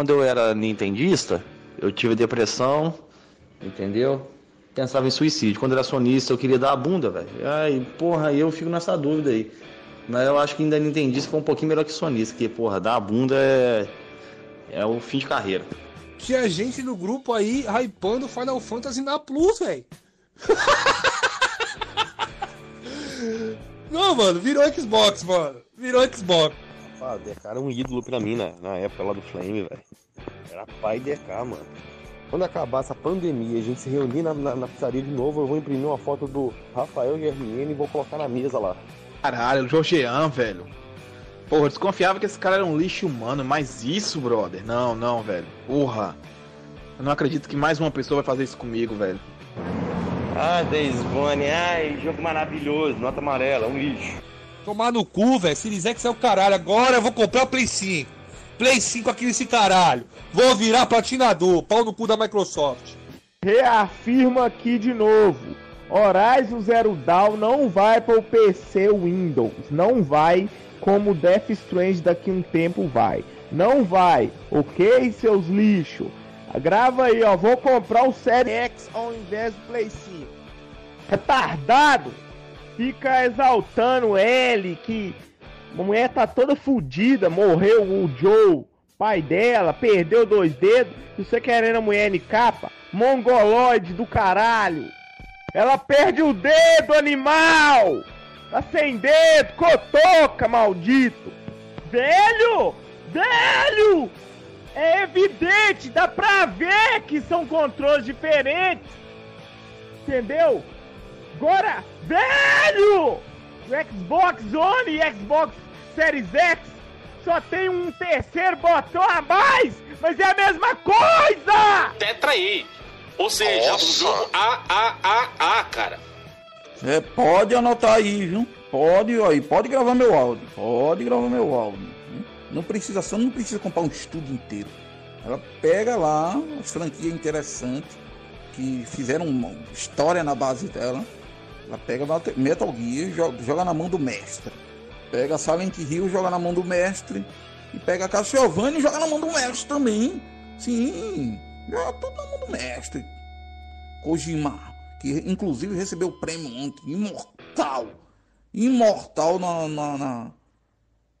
quando eu era nintendista, eu tive depressão, entendeu? Pensava em suicídio. Quando era sonista, eu queria dar a bunda, velho. Ai, porra, eu fico nessa dúvida aí. Mas eu acho que ainda nintendista foi um pouquinho melhor que sonista, porque, porra, dar a bunda é. É o fim de carreira. Tinha gente no grupo aí hypando Final Fantasy na Plus, velho. Não, mano, virou Xbox, mano. Virou Xbox. Ah, DK era um ídolo pra mim na, na época lá do Flame, velho. Era pai DK, mano. Quando acabar essa pandemia a gente se reunir na, na, na pizzaria de novo, eu vou imprimir uma foto do Rafael Germiene e vou colocar na mesa lá. Caralho, o Jorgean, velho. Porra, eu desconfiava que esse cara era um lixo humano, mas isso, brother, não, não, velho. Porra. Eu não acredito que mais uma pessoa vai fazer isso comigo, velho. Ah, Days Gone, ai, jogo maravilhoso, nota amarela, um lixo. Tomar no cu, velho. Series X é o caralho. Agora eu vou comprar o Play 5. Play 5 aqui nesse caralho. Vou virar platinador. Pau no cu da Microsoft. Reafirma aqui de novo. Horizon Zero Dawn não vai para o PC Windows. Não vai como Death Strange daqui um tempo vai. Não vai, ok, seus lixos? Grava aí, ó. Vou comprar o Série X ao invés do Play 5. Retardado! Fica exaltando ele que a mulher tá toda fodida, morreu o Joe, pai dela, perdeu dois dedos, e você querendo a mulher em capa? Mongoloide do caralho! Ela perde o dedo, animal! Tá sem dedo, cotoca, maldito! Velho! Velho! É evidente, dá pra ver que são controles diferentes! Entendeu? Agora, velho! O Xbox One e Xbox Series X só tem um terceiro botão a mais, mas é a mesma coisa! Tetra aí! Ou seja, Nossa. um jogo AAAA, cara. É, pode anotar aí, viu? Pode, aí, pode gravar meu áudio. Pode gravar meu áudio. viu? Não precisa, só não precisa comprar um estúdio inteiro. Ela pega lá as franquias interessantes que fizeram uma história na base dela. Ela pega Metal Gear joga, joga na mão do mestre. Pega Silent Hill, joga na mão do mestre. E pega Castlevania e joga na mão do mestre também. Sim, joga tudo na mão do mestre. Kojima, que inclusive recebeu o prêmio ontem, imortal. Imortal na, na, na,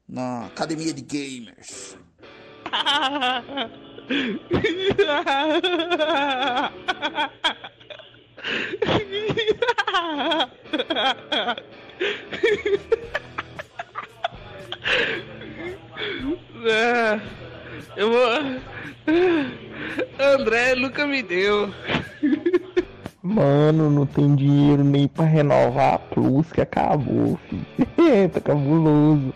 na Academia de Gamers. É, eu vou. André nunca me deu. Mano, não tem dinheiro nem pra renovar a Plus que acabou, filho. tá cabuloso.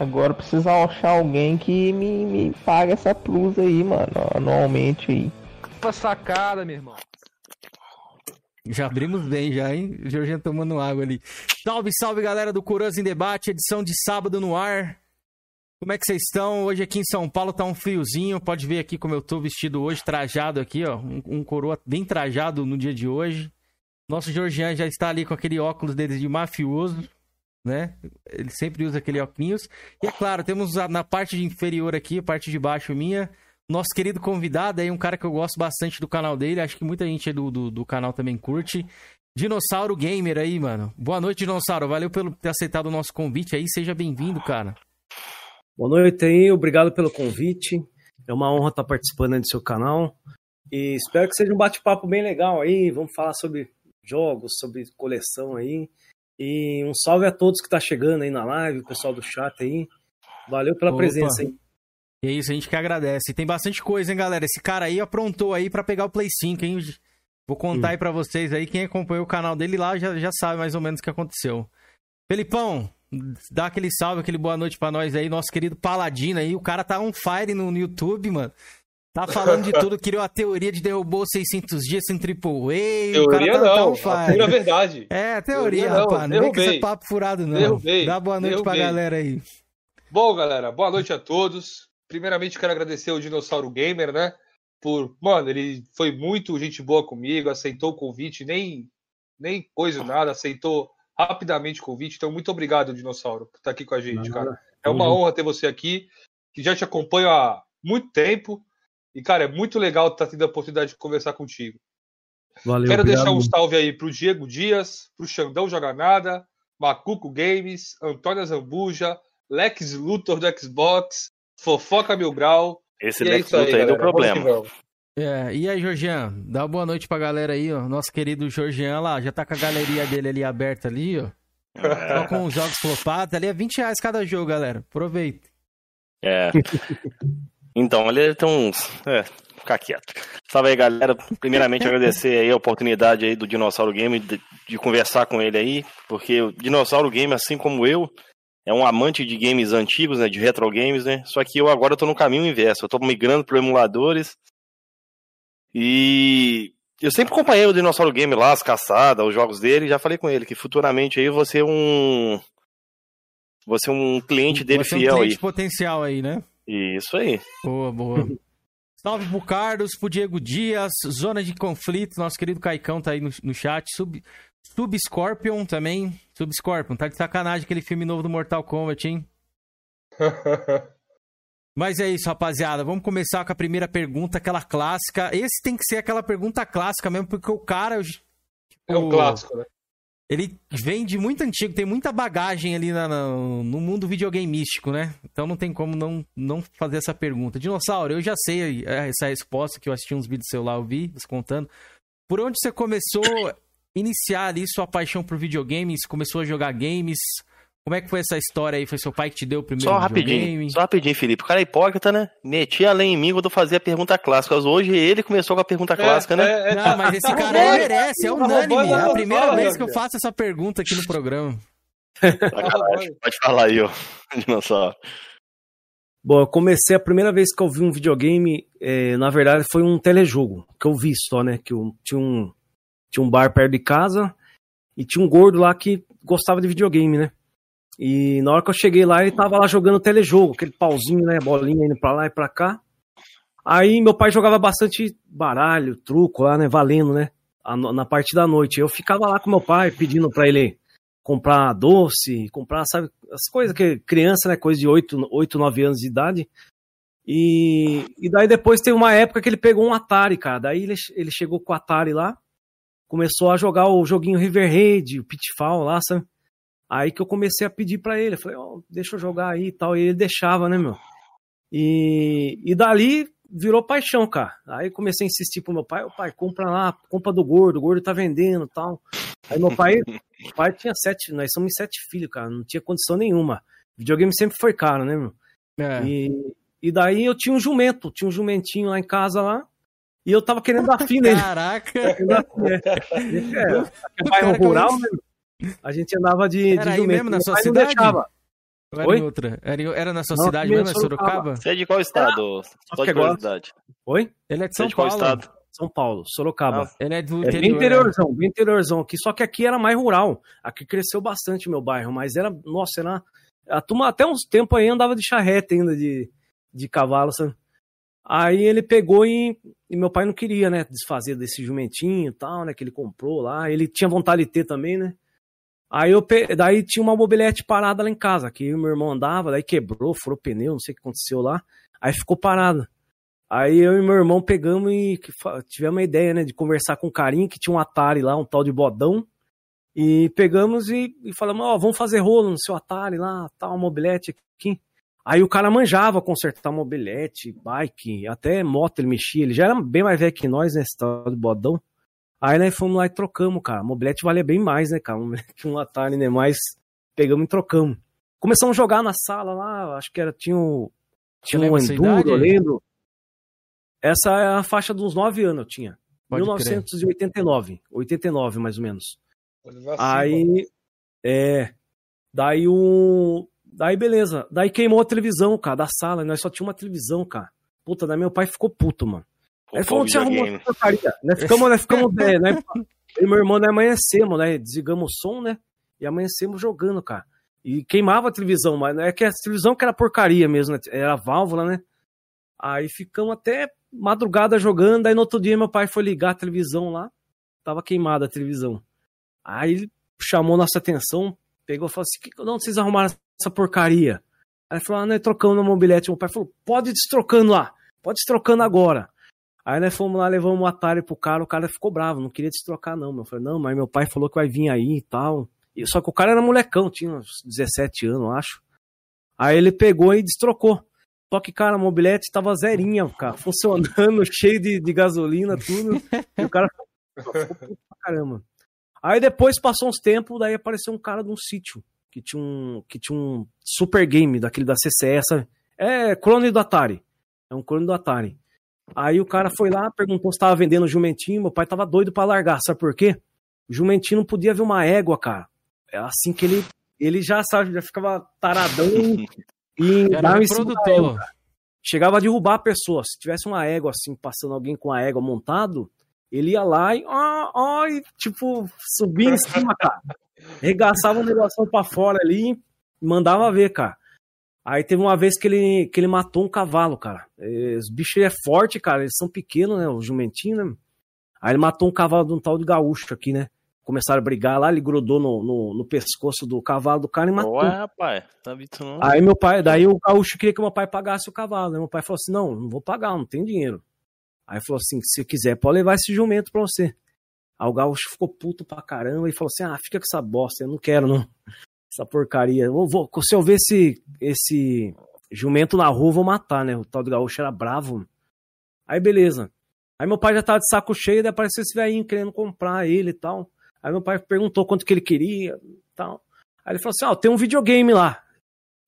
Agora precisa achar alguém que me, me pague essa Plus aí, mano, anualmente aí. Pra sacada, meu irmão. Já abrimos bem, já, hein? O Jorginho tomando água ali. Salve, salve, galera do Curioso em Debate, edição de sábado no ar. Como é que vocês estão? Hoje aqui em São Paulo tá um friozinho. Pode ver aqui como eu tô vestido hoje, trajado aqui, ó. Um, um coroa bem trajado no dia de hoje. Nosso Georgian já está ali com aquele óculos dele de mafioso, né? Ele sempre usa aquele óculos. E é claro, temos a- na parte inferior aqui, parte de baixo minha, nosso querido convidado aí, um cara que eu gosto bastante do canal dele. Acho que muita gente aí do, do, do canal também curte. Dinossauro Gamer aí, mano. Boa noite, Dinossauro. Valeu pelo ter aceitado o nosso convite aí. Seja bem-vindo, cara. Boa noite aí, obrigado pelo convite. É uma honra estar participando aí do seu canal. E espero que seja um bate-papo bem legal aí. Vamos falar sobre jogos, sobre coleção aí. E um salve a todos que tá chegando aí na live, o pessoal do chat aí. Valeu pela Opa. presença aí. E é isso, a gente que agradece. Tem bastante coisa, hein, galera? Esse cara aí aprontou aí pra pegar o Play 5, hein? Vou contar aí pra vocês aí. Quem acompanhou o canal dele lá já, já sabe mais ou menos o que aconteceu. Felipão, dá aquele salve, aquele boa noite pra nós aí. Nosso querido Paladino aí. O cara tá on fire no, no YouTube, mano. Tá falando de tudo, criou a teoria de derrubou 600 dias sem triple A. o cara Teoria tá, tá não, fire. pura verdade. É, teoria, Teoria não, rapaz. Não vem com derrubei. esse papo furado, não. Derrubei, Dá boa noite pra derrubei. galera aí. Bom, galera, boa noite a todos. Primeiramente, quero agradecer ao Dinossauro Gamer, né? Por, mano, ele foi muito gente boa comigo, aceitou o convite, nem, nem coisa nada, aceitou rapidamente o convite. Então, muito obrigado, Dinossauro, por estar aqui com a gente, cara. É uma honra ter você aqui, que já te acompanho há muito tempo. E, cara, é muito legal estar tendo a oportunidade de conversar contigo. Valeu, Quero obrigado. deixar um salve aí pro Diego Dias, pro Xandão Joga Nada, Macuco Games, Antônia Zambuja, Lex Luthor do Xbox, Fofoca Mil Grau. Esse é Lex isso aí, Luthor aí deu problema. É, e aí, Georgian, dá uma boa noite pra galera aí, ó. Nosso querido Georgian lá, já tá com a galeria dele ali aberta ali, ó. Só com os jogos flopados. Ali é 20 reais cada jogo, galera. Aproveita. É. Então, ele tem uns. É, ficar quieto. Salve aí, galera. Primeiramente, agradecer aí a oportunidade aí do Dinossauro Game de, de conversar com ele aí, porque o Dinossauro Game, assim como eu, é um amante de games antigos, né? De retro games, né? Só que eu agora tô no caminho inverso. Eu tô migrando pro emuladores. E eu sempre acompanhei o Dinossauro Game lá, as caçadas, os jogos dele, já falei com ele que futuramente aí eu vou ser um. Vou ser um cliente dele Você é um fiel cliente aí. potencial aí, né? Isso aí. Boa, boa. Salve pro Carlos, pro Diego Dias, Zona de Conflito, nosso querido Caicão tá aí no, no chat. Sub, Sub Scorpion também. Sub Scorpion, tá de sacanagem aquele filme novo do Mortal Kombat, hein? Mas é isso, rapaziada. Vamos começar com a primeira pergunta, aquela clássica. Esse tem que ser aquela pergunta clássica mesmo, porque o cara. É um o- clássico, né? Ele vem de muito antigo, tem muita bagagem ali na- na- no mundo videogameístico, né? Então não tem como não, não fazer essa pergunta. Dinossauro, eu já sei é, essa resposta, que eu assisti uns vídeos seu lá, eu vi, você contando. Por onde você começou iniciar ali sua paixão por videogames? Começou a jogar games? Como é que foi essa história aí? Foi seu pai que te deu o primeiro Só rapidinho, videogame? só rapidinho, Felipe. O cara é hipócrita, né? Metia além em mim quando eu fazia a pergunta clássica. Hoje ele começou com a pergunta clássica, né? É, é, Não, mas esse cara aí merece, é tá unânime. É a primeira fala, vez que eu faço essa pergunta aqui no programa. Sacanagem. Pode falar aí, ó. Dinossauro. Bom, eu comecei a primeira vez que eu vi um videogame, eh, na verdade foi um telejogo, que eu vi só, né? Que eu, tinha, um, tinha um bar perto de casa e tinha um gordo lá que gostava de videogame, né? E na hora que eu cheguei lá, ele tava lá jogando telejogo, aquele pauzinho, né? Bolinha indo pra lá e pra cá. Aí meu pai jogava bastante baralho, truco lá, né? Valendo, né? Na parte da noite. Eu ficava lá com meu pai pedindo pra ele comprar doce, comprar, sabe, as coisas que criança, né, coisa de 8, 8 9 anos de idade. E, e daí depois teve uma época que ele pegou um Atari, cara. Daí ele, ele chegou com o Atari lá, começou a jogar o joguinho River Raid, o Pitfall lá, sabe? Aí que eu comecei a pedir pra ele, eu falei, ó, deixa eu jogar aí e tal, e ele deixava, né, meu? E, e dali virou paixão, cara. Aí comecei a insistir pro meu pai, ô pai, compra lá, compra do gordo, o gordo tá vendendo e tal. Aí meu pai, meu pai tinha sete, nós somos sete filhos, cara, não tinha condição nenhuma. Videogame sempre foi caro, né, meu? É. E, e daí eu tinha um jumento, tinha um jumentinho lá em casa lá, e eu tava querendo dar fim nele. Caraca! Fim, é. É, é bairro rural, né? A gente andava de, Era de aí jumento. mesmo na sua não cidade? deixava. Era, Oi? em outra? Era, era na sua Não, cidade mesmo, é Sorocaba. Você é de qual estado? Só que de agora- curiosidade. Oi? Ele é de é São de qual Paulo. estado? São Paulo, Sorocaba. Ele é do É bem interior. né? interiorzão, bem interiorzão aqui, só que aqui era mais rural. Aqui cresceu bastante meu bairro, mas era, nossa, era. A turma até uns tempos aí andava de charrete ainda de, de cavalo, sabe? Aí ele pegou e, e meu pai não queria, né, desfazer desse jumentinho e tal, né, que ele comprou lá. Ele tinha vontade de ter também, né? Aí eu pe... daí tinha uma mobilete parada lá em casa, que eu meu irmão andava, daí quebrou, furou pneu, não sei o que aconteceu lá. Aí ficou parado. Aí eu e meu irmão pegamos e tivemos uma ideia, né, de conversar com um carinha que tinha um Atari lá, um tal de bodão. E pegamos e, e falamos, ó, vamos fazer rolo no seu Atari lá, tal, mobilete aqui. Aí o cara manjava consertar mobilete, bike, até moto ele mexia. Ele já era bem mais velho que nós, né, esse tal de bodão. Aí nós fomos lá e trocamos, cara. Mobilete valia bem mais, né, cara? Que um Atari, né? Mas pegamos e trocamos. Começamos a jogar na sala lá, acho que era, tinha um, tinha um Enduro, eu lembro. Essa é a faixa dos 9 anos eu tinha. Pode 1989, 89 mais ou menos. Assim, Aí, é, daí o, daí beleza, daí queimou a televisão, cara, da sala, nós só tinha uma televisão, cara. Puta, daí meu pai ficou puto, mano. Aí falou, você arrumou essa porcaria. Nós ficamos, nós ficamos, é, né, eu e meu irmão, nós amanhecemos, né, desligamos o som, né, e amanhecemos jogando, cara. E queimava a televisão, mas é que a televisão que era porcaria mesmo, né, era válvula, né. Aí ficamos até madrugada jogando, aí no outro dia meu pai foi ligar a televisão lá, tava queimada a televisão. Aí ele chamou nossa atenção, pegou e falou assim: "Que- de onde vocês arrumaram essa porcaria? Aí falou: ah, nós trocamos no mobilete. Meu pai falou: pode ir destrocando lá. pode ir trocando agora. Aí nós fomos lá, levamos o Atari pro cara, o cara ficou bravo, não queria destrocar não. Eu falei, não, mas meu pai falou que vai vir aí e tal. E- Só que o cara era molecão, tinha uns 17 anos, acho. Aí ele pegou e destrocou. Só que, cara, a mobilete tava zerinha, cara, funcionando, cheio de, de gasolina, tudo. E o cara ficou pra caramba. Aí depois passou uns tempos, daí apareceu um cara de um sítio que tinha um, que tinha um super game daquele da CCS, sabe? É clone do Atari. É um clone do Atari. Aí o cara foi lá, perguntou se tava vendendo jumentinho, meu pai tava doido pra largar, sabe por quê? O jumentinho não podia ver uma égua, cara. É assim que ele, ele já, sabe, já ficava taradão e, Era reprodutor. cara. Chegava a derrubar a pessoa. Se tivesse uma égua assim, passando alguém com a égua montado, ele ia lá e, ó, ó, e tipo, subia em cima, cara. Regaçava um negócio pra fora ali e mandava ver, cara. Aí teve uma vez que ele, que ele matou um cavalo, cara. Eh, Os bichos é forte, cara. Eles são pequenos, né? Os jumentinhos, né? Aí ele matou um cavalo de um tal de gaúcho aqui, né? Começaram a brigar lá, ele grudou no, no, no pescoço do cavalo do cara e matou. Ué, rapaz, tá? Aí meu pai, daí o gaúcho queria que meu pai pagasse o cavalo. Aí meu pai falou assim: não, não vou pagar, não tem dinheiro. Aí falou assim: se quiser, pode levar esse jumento pra você. O gaúcho ficou puto pra caramba e falou assim: ah, fica com essa bosta, eu não quero, não. Essa porcaria. Eu vou, se eu ver esse, esse jumento na rua, vou matar, né? O tal do gaúcho era bravo. Aí beleza. Aí meu pai já tava de saco cheio, daí apareceu esse velhinho querendo comprar ele e tal. Aí meu pai perguntou quanto que ele queria tal. Aí ele falou assim: ó, tem um videogame lá.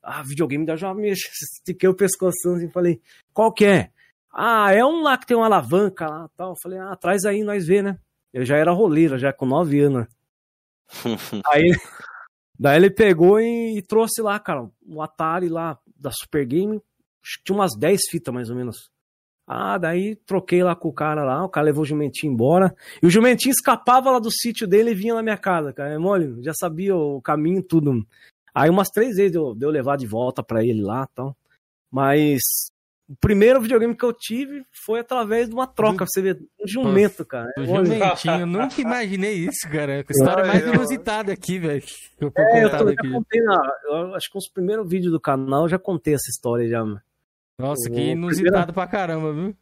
Ah, videogame da me estiquei o pescoção assim, falei, qual que é? Ah, é um lá que tem uma alavanca lá tal. Falei, ah, traz aí, nós vê, né? Eu já era roleiro, já com 9 anos. Aí, daí ele pegou e, e trouxe lá, cara, um Atari lá da Super Game. Acho que Tinha umas 10 fitas mais ou menos. Ah, daí troquei lá com o cara lá, o cara levou o jumentinho embora. E o jumentinho escapava lá do sítio dele e vinha na minha casa, cara. É mole, já sabia o caminho, tudo. Aí umas três vezes deu, deu levar de volta pra ele lá e tal. Mas o primeiro videogame que eu tive foi através de uma troca, você vê, um jumento, cara. O É mole. jumentinho, eu nunca imaginei isso, cara. A história Ai, mais eu- inusitada aqui, velho. Eu É, eu, tô, aqui. contei na, eu acho que nos primeiros vídeos do canal eu já contei essa história já, mano. Nossa, O que inusitado pra caramba, viu?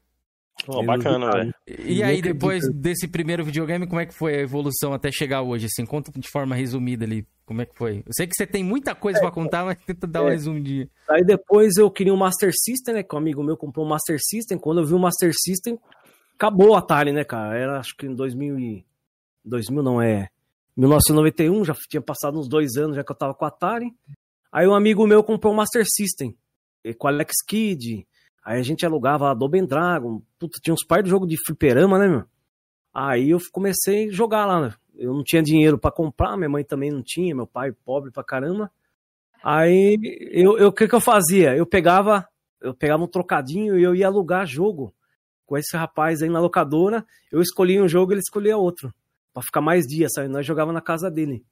Pô, bacana, velho. E aí, depois desse primeiro videogame, como é que foi a evolução até chegar hoje? Assim, conta de forma resumida ali, como é que foi? Eu sei que você tem muita coisa pra contar, mas tenta dar um É. resumidinho. Aí depois eu queria um Master System, né? Que um amigo meu comprou um Master System. Quando eu vi o Master System, acabou o Atari, né, cara? Era acho que em 2000 e... 2000 não, é... 1991, já tinha passado uns dois anos já que eu tava com o Atari. Aí um amigo meu comprou um Master System, com Alex Kidd. Aí a gente alugava a Double Dragon. Puta, tinha uns par de jogo de fliperama, né, meu? Aí eu comecei a jogar lá, né? Eu não tinha dinheiro pra comprar, minha mãe também não tinha, meu pai pobre pra caramba. Aí eu, o que que eu fazia? Eu pegava, eu pegava um trocadinho e eu ia alugar jogo com esse rapaz aí na locadora. Eu escolhia um jogo, ele escolhia outro, Pra ficar mais dias, sabe? Nós jogava na casa dele.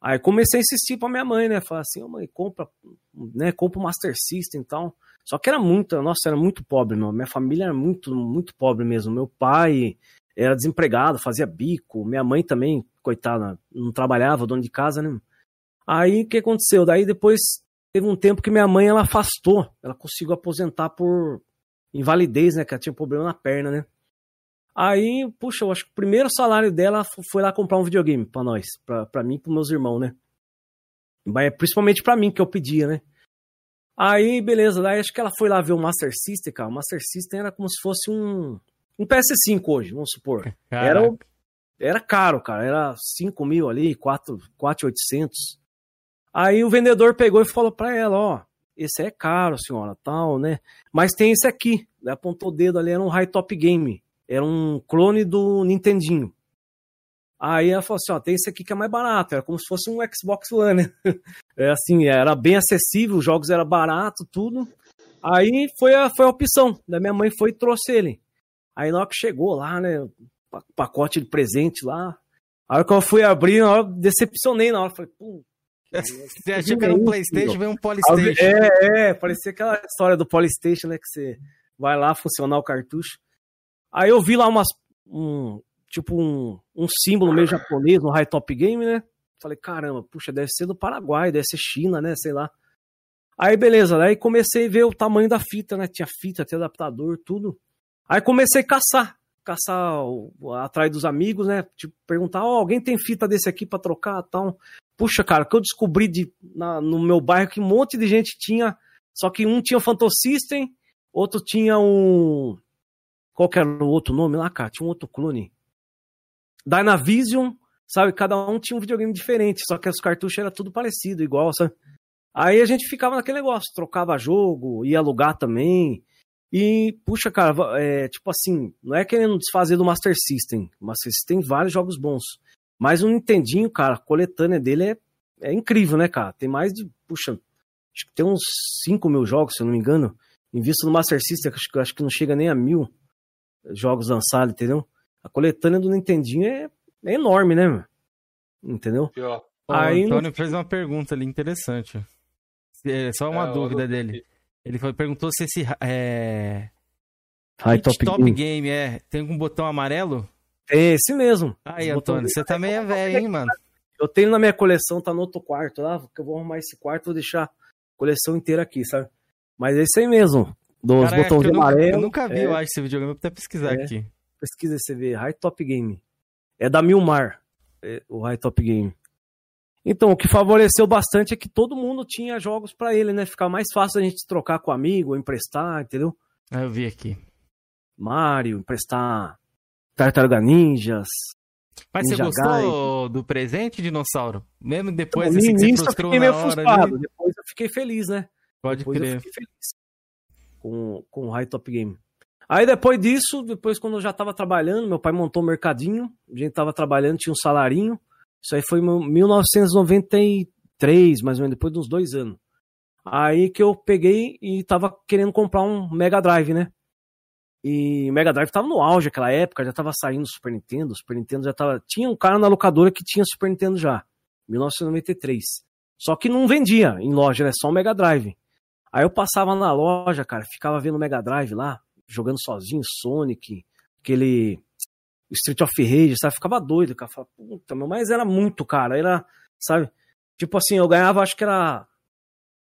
Aí comecei a insistir pra minha mãe, né? Falar assim, ô mãe, compra, né? Compra o Master System e tal. Só que era muito, nossa, era muito pobre, meu. Minha família era muito, muito pobre mesmo. Meu pai era desempregado, fazia bico. Minha mãe também, coitada, não trabalhava, dona de casa, né? Aí o que aconteceu? Daí depois teve um tempo que minha mãe ela afastou. Ela conseguiu aposentar por invalidez, né? Que ela tinha problema na perna, né? Aí, puxa, eu acho que o primeiro salário dela fo- foi lá comprar um videogame pra nós, pra mim e pros meus irmãos, né? Mas Principalmente pra mim, que eu pedia, né? Aí, beleza, daí acho que ela foi lá ver o Master System, cara. O Master System era como se fosse um, um PS5 hoje, vamos supor. Era, era caro, cara. Era 5 mil ali, 4, 4,800. Aí o vendedor pegou e falou pra ela, ó, esse é caro, senhora, tal, né? Mas tem esse aqui. Ele apontou o dedo ali, era um High Top Game. Era um clone do Nintendinho. Aí ela falou assim, ó, tem esse aqui que é mais barato. Era como se fosse um Xbox One, né? É assim, era bem acessível, os jogos eram baratos, tudo. Aí foi a, foi a opção. Da minha mãe foi e trouxe ele. Aí na hora que chegou lá, né? pa- Pacote de presente lá. A hora que eu fui abrir, na hora, decepcionei na hora. Falei, pô. Você achou que era um PlayStation, veio um Polystation. É, é, parecia aquela história do Polystation, né? Que você vai lá funcionar o cartucho. Aí eu vi lá umas. Um, tipo um, um símbolo meio japonês no High Top Game, né? Falei, caramba, puxa, deve ser do Paraguai, deve ser China, né? Sei lá. Aí beleza, aí comecei a ver o tamanho da fita, né? Tinha fita, tinha adaptador, tudo. Aí comecei a caçar, caçar atrás dos amigos, né? Tipo, perguntar, ó, alguém tem fita desse aqui pra trocar, tal. Puxa, cara, que eu descobri de, na- no meu bairro que um monte de gente tinha, só que um tinha o Phantom System, outro tinha um qual que era o outro nome lá, cara? Tinha um outro clone. Dynavision, sabe? Cada um tinha um videogame diferente, só que os cartuchos era tudo parecido, igual, sabe? Aí a gente ficava naquele negócio, trocava jogo, ia alugar também. E, puxa, cara, é, tipo assim, não é querendo desfazer do Master System. System tem vários jogos bons. Mas o Nintendinho, cara, a coletânea dele é, é incrível, né, cara? Tem mais de, puxa, acho que tem uns 5 mil jogos, se eu não me engano. Em vista do Master System, acho, acho que não chega nem a mil jogos lançados, entendeu? A coletânea do Nintendinho é, é enorme, né? Entendeu? Pior. O Aí no- Antônio fez uma pergunta ali interessante. É, só uma É, dúvida eu- dele. Ele foi, perguntou se esse é, High Top, Top Game. Game é, tem um botão amarelo? É esse mesmo. Aí, Esse botão Antônio, você também é velho, hein, mano? Eu tenho na minha coleção, tá no outro quarto lá, que eu vou arrumar esse quarto, vou deixar a coleção inteira aqui, sabe? Mas é isso aí mesmo. Dos Cara, acho que botões nunca, amarelos. eu nunca vi, é, eu acho, esse videogame. Eu vou até pesquisar É. aqui. Pesquisa você vê. High Top Game. É da Milmar, é, o High Top Game. Então, o que favoreceu bastante é que todo mundo tinha jogos pra ele, né? Ficar mais fácil a gente trocar com amigo, emprestar, entendeu? Ah, eu vi aqui. Mario, emprestar Tartaruga Ninjas. Mas você Ninja gostou do presente, dinossauro? Mesmo depois no assim, que você início eu frustrou fiquei meio frustrado, ali? depois eu fiquei feliz, né? Pode Depois eu crer. fiquei feliz com, com o High Top Game. Aí depois disso, depois quando eu já tava trabalhando, meu pai montou um mercadinho, a gente tava trabalhando, tinha um salarinho. Isso aí foi em 1993, mais ou menos, depois de uns dois anos. Aí que eu peguei e tava querendo comprar um Mega Drive, né? E o Mega Drive tava no auge naquela época, já tava saindo Super Nintendo, Super Nintendo já tava... Tinha um cara na locadora que tinha Super Nintendo já, 1993. Só que não vendia em loja, era só o Mega Drive. Aí eu passava na loja, cara, ficava vendo o Mega Drive lá, jogando sozinho, Sonic, aquele Street of Rage, sabe? Ficava doido, cara. Falava, Puta, meu, mas era muito caro, era, sabe? Tipo assim, eu ganhava, acho que era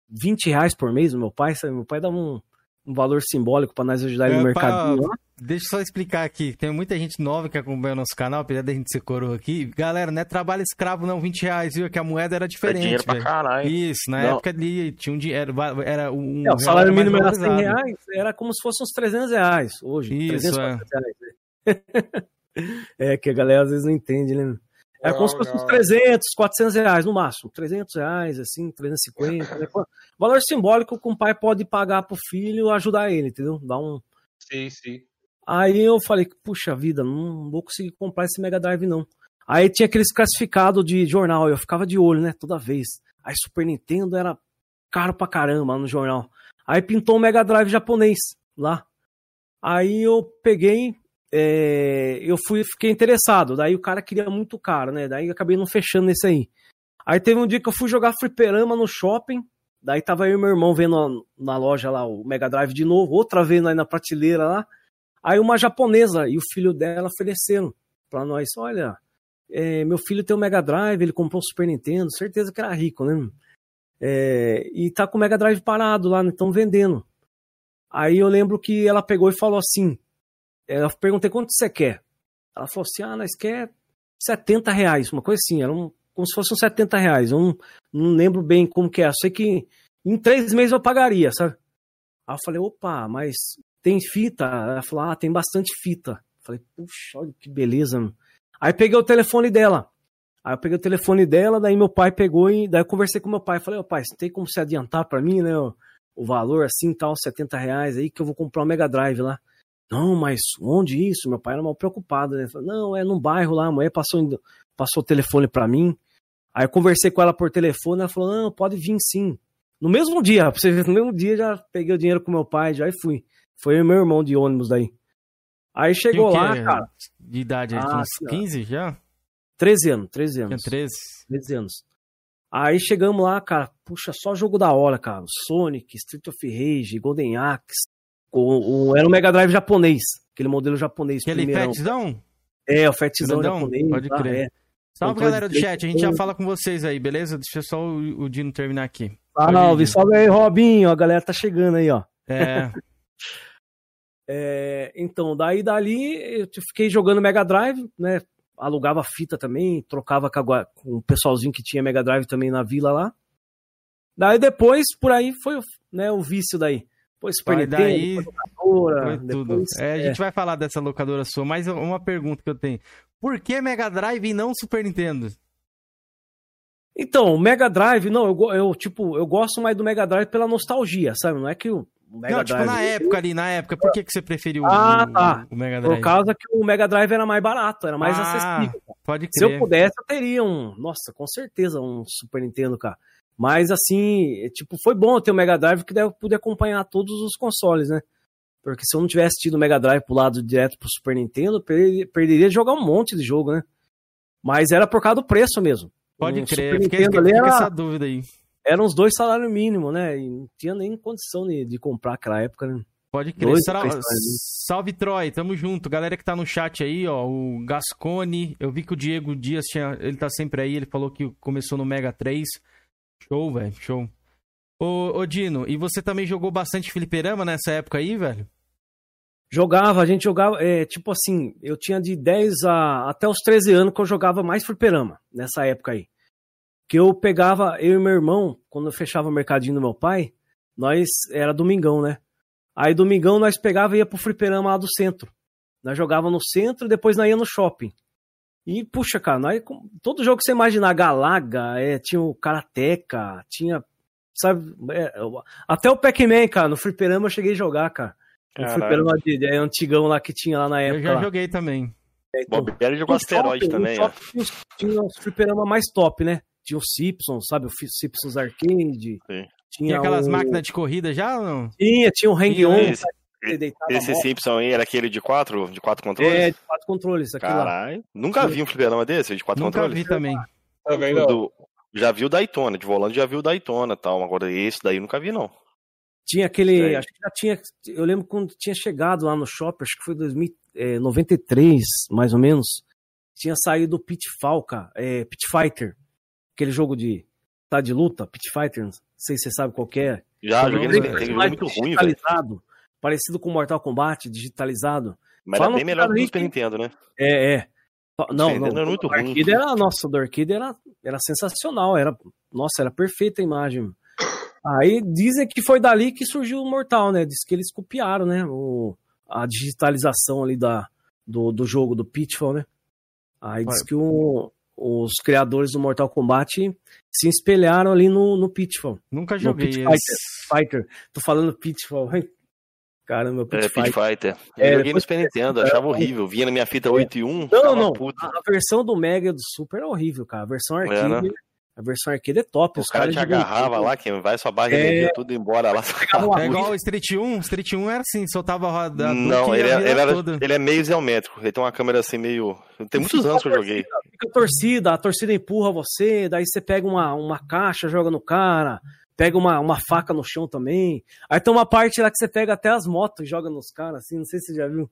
20 reais por mês, o meu pai, sabe? Meu pai dava um, um valor simbólico pra nós ajudar ele no É, pra-. Deixa eu só explicar aqui. Tem muita gente nova que acompanha o nosso canal, apesar da gente ser coroa aqui. Galera, não é trabalho escravo, não, 20 reais, viu? Que a moeda era diferente. dinheiro pra caralho. Isso, na Não. época ali tinha um dinheiro. Era um. É, o salário mínimo era 100 valorizado. reais, era como se fosse uns 300 reais hoje. Isso, 300, é. 400 reais. né? é, que a galera às vezes não entende, né? É como se fosse uns Não, 300, 400 reais no máximo. 300 reais, assim, 350. né? Valor simbólico que um pai pode pagar pro filho ajudar ele, entendeu? Dar um. Sim, sim. Aí eu falei, puxa vida, não vou conseguir comprar esse Mega Drive, não. Aí tinha aqueles classificados de jornal, eu ficava de olho, né, toda vez. Aí Super Nintendo era caro pra caramba no jornal. Aí pintou um Mega Drive japonês lá. Aí eu peguei, é, eu fui, fiquei interessado. Daí o cara queria muito caro, né? Daí eu acabei não fechando nesse aí. Aí teve um dia que eu fui jogar fliperama no shopping. Daí tava eu e meu irmão vendo na loja lá o Mega Drive de novo, outra vez aí na prateleira lá. Aí uma japonesa e o filho dela ofereceram pra nós, olha, é, meu filho tem o Mega Drive, ele comprou o Super Nintendo, certeza que era rico, né? É, e tá com o Mega Drive parado lá, então vendendo. Aí eu lembro que ela pegou e falou assim, eu perguntei quanto você quer. Ela falou assim, ah, nós quer 70 reais, uma coisa assim, era um, como se fosse uns 70 reais. Eu não, não lembro bem como que é, eu sei que em três meses eu pagaria, sabe? Aí eu falei, opa, mas tem fita? Ela falou, ah, tem bastante fita. Eu falei, puxa, olha que beleza. Mano. Aí peguei o telefone dela. Aí eu peguei o telefone dela, daí meu pai pegou e daí eu conversei com meu pai. Falei, ô pai, você tem como se adiantar pra mim, né? O, o valor assim, tal, 70 reais aí, que eu vou comprar um Mega Drive lá. Não, mas onde isso? Meu pai era mal preocupado, né? Falei, não, é num bairro lá, a mulher passou, passou o telefone pra mim. Aí eu conversei com ela por telefone, ela falou, não, pode vir sim. No mesmo dia, pra você ver, no mesmo dia já peguei o dinheiro com meu pai, já e fui. Foi eu meu irmão de ônibus daí. Aí chegou Tinha lá, quê? cara, De idade, aí, Ah, tinha uns sim, ó. 15 já? 13 anos, 13 Tinha anos. 13. 13 anos. Aí chegamos lá, cara, puxa, só jogo da hora, cara. Sonic, Street of Rage, Golden Axe. O, o- era um Mega Drive japonês, aquele modelo japonês Aquele primeirão. fatzão? É, o fatzão Grandão? japonês. Pode lá, crer. é. Salve, Controle galera do de chat. A gente já fala com vocês aí, beleza? Deixa só o, o Dino terminar aqui. Salve, salve aí, Robinho. A galera tá chegando aí, ó. É. É, então, daí dali eu fiquei jogando Mega Drive, né? Alugava fita também, trocava com, a com o pessoalzinho que tinha Mega Drive também na vila lá. Daí depois, por aí, foi né, o vício daí. Depois Super Nintendo, daí, locadora, Foi tudo. depois- É, a é. gente vai falar dessa locadora sua, mas uma pergunta que eu tenho. Por que Mega Drive e não Super Nintendo? Então, o Mega Drive, não, eu, eu, tipo, eu gosto mais do Mega Drive pela nostalgia, sabe? Não é que o Mega não, tipo, Drive... na época ali, na época, por que, que você preferiu Ah, o, tá. o Mega Drive? Por causa que o Mega Drive era mais barato, era mais Ah, acessível. Pode Se eu crer. pudesse, eu teria um. Nossa, com certeza, um Super Nintendo, cara. Mas assim, é, tipo, foi bom ter o Mega Drive que eu pude acompanhar todos os consoles, né? Porque se eu não tivesse tido o Mega Drive pro lado direto pro Super Nintendo, eu per- perderia de jogar um monte de jogo, né? Mas era por causa do preço mesmo. Pode O crer. Super Fiquei, Nintendo fiquei ali era, essa dúvida aí. eram uns dois salários mínimos, né? E não tinha nem condição de, de comprar aquela época, né? Pode crer. Dois Sal- Salve, Troy. Tamo junto. Galera que tá no chat aí, ó. O Gascone. Eu vi que o Diego Dias tinha. Ele tá sempre aí. Ele falou que começou no Mega 3. Show, velho. Show. Ô, ô, Dino, e você também jogou bastante fliperama nessa época aí, velho? Jogava, a gente jogava, é, tipo assim, eu tinha de 10 a até os 13 anos que eu jogava mais fliperama, nessa época aí. Que eu pegava, eu e meu irmão, quando eu fechava o mercadinho do meu pai, nós, era domingão, né? Aí domingão nós pegava e ia pro fliperama lá do centro. Nós jogava no centro e depois nós ia no shopping. E, puxa, cara, nós, todo jogo que você imaginar, Galaga, é, tinha o Karateka, tinha, sabe, é, até o Pac-Man, cara, no fliperama eu cheguei a jogar, cara. No fliperama de, de, antigão lá que tinha lá na Eu época. já lá. joguei também. Então, Bobeira jogou no asteroide shopping- também, shopping tinha os- fliperama mais top, né? Tinha o Simpsons, sabe? O Simpsons Arcade. Sim. Tinha Tinha aquelas o... máquinas de corrida já ou não? Tinha, tinha o Hang-On. Esse, sabe? Esse. Simpson aí era aquele de quatro, de quatro controles? É, de quatro controles. Caralho. Nunca vi um fliperama desse, de quatro Nunca controles? vi também. Tá O vendo? do- já vi o Daytona, de volante já vi o Daytona e tal. Agora esse daí nunca vi, não. Tinha aquele. Acho que já tinha. Eu lembro quando tinha chegado lá no shopping, acho que foi 2093, mais ou menos. Tinha saído o Pitfall, cara. É, Pit Fighter. Aquele jogo de. Tá de luta, Pit Fighter. Não sei se você sabe qual que é. Já Não, joguei não, Nintendo, Mais jogo muito ruim, velho. Parecido com Mortal Kombat, digitalizado. Mas Fala era bem melhor do que o. Super Nintendo, né? É, é. Não, não. Nintendo era muito o ruim. Arcade era, nossa, o do Arcade era, era sensacional. Era, nossa, era perfeita a imagem. Aí dizem que foi dali que surgiu o Mortal, né? Diz que eles copiaram, né? O, a digitalização ali da, do, do jogo, do Pitfall, né? Aí diz que o- os criadores do Mortal Kombat se espelharam ali no, no Pitfall. Nunca No joguei Pit esse. Fighter. Fighter. Tô falando Pitfall. Caramba, Pit É, Pit Fighter. Fighter. Eu É, joguei no Super Nintendo, achava horrível. Vinha na minha fita 8 e 1. Não, não. puto. A versão do Mega e do Super é horrível, cara. A versão arcade, É, né? a versão arcade é top. Os caras te agarravam lá, que vai sua barra É. energia tudo embora lá. É igual o Street 1. Street 1 era assim, soltava a roda. Não, ele, a é, ele, era- ele é meio geométrico. Ele tem uma câmera assim meio. Tem muitos anos que eu joguei. Fica a torcida, a torcida empurra você, daí você pega uma, uma caixa, joga no cara, pega uma, uma faca no chão também. Aí tem uma parte lá que você pega até as motos e joga nos caras, assim, não sei se você já viu.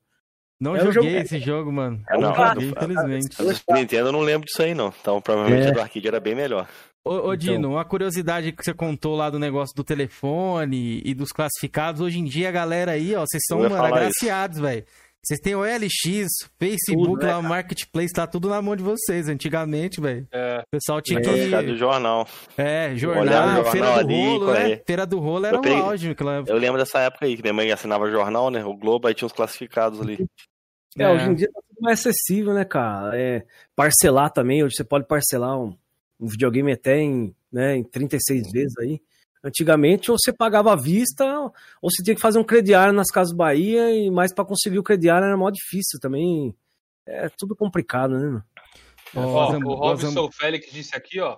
Não É joguei jogo- esse jogo, mano. É um Não clássico, joguei, infelizmente. Nintendo eu não lembro disso aí, não. Então provavelmente É. do arcade era bem melhor. Ô, ô Então. Dino, uma curiosidade que você contou lá do negócio do telefone e dos classificados. Hoje em dia, a galera aí, ó, vocês são mano, agraciados, velho. Vocês têm o LX, Facebook, Tudo, né, lá, o Marketplace, tá tudo na mão de vocês. Antigamente, velho. É. O pessoal tinha que. ficado do jornal. É, jornal, o Feira jornal do ali, Rolo, né? aí. Feira do Rolo era Eu um peguei- auge naquela época. Eu lembro dessa época aí, que minha mãe assinava jornal, né? O Globo, aí tinha uns classificados ali. É, É. hoje em dia tá tudo mais acessível, né, cara? É, parcelar também, hoje você pode parcelar um, um videogame até em, né, em 36 vezes aí. Antigamente, ou você pagava à vista, ou você tinha que fazer um crediário nas Casas Bahia, e mais pra conseguir o crediário era mó difícil também. É tudo complicado, né? Ó, Zambu- o Robson Félix disse aqui, ó.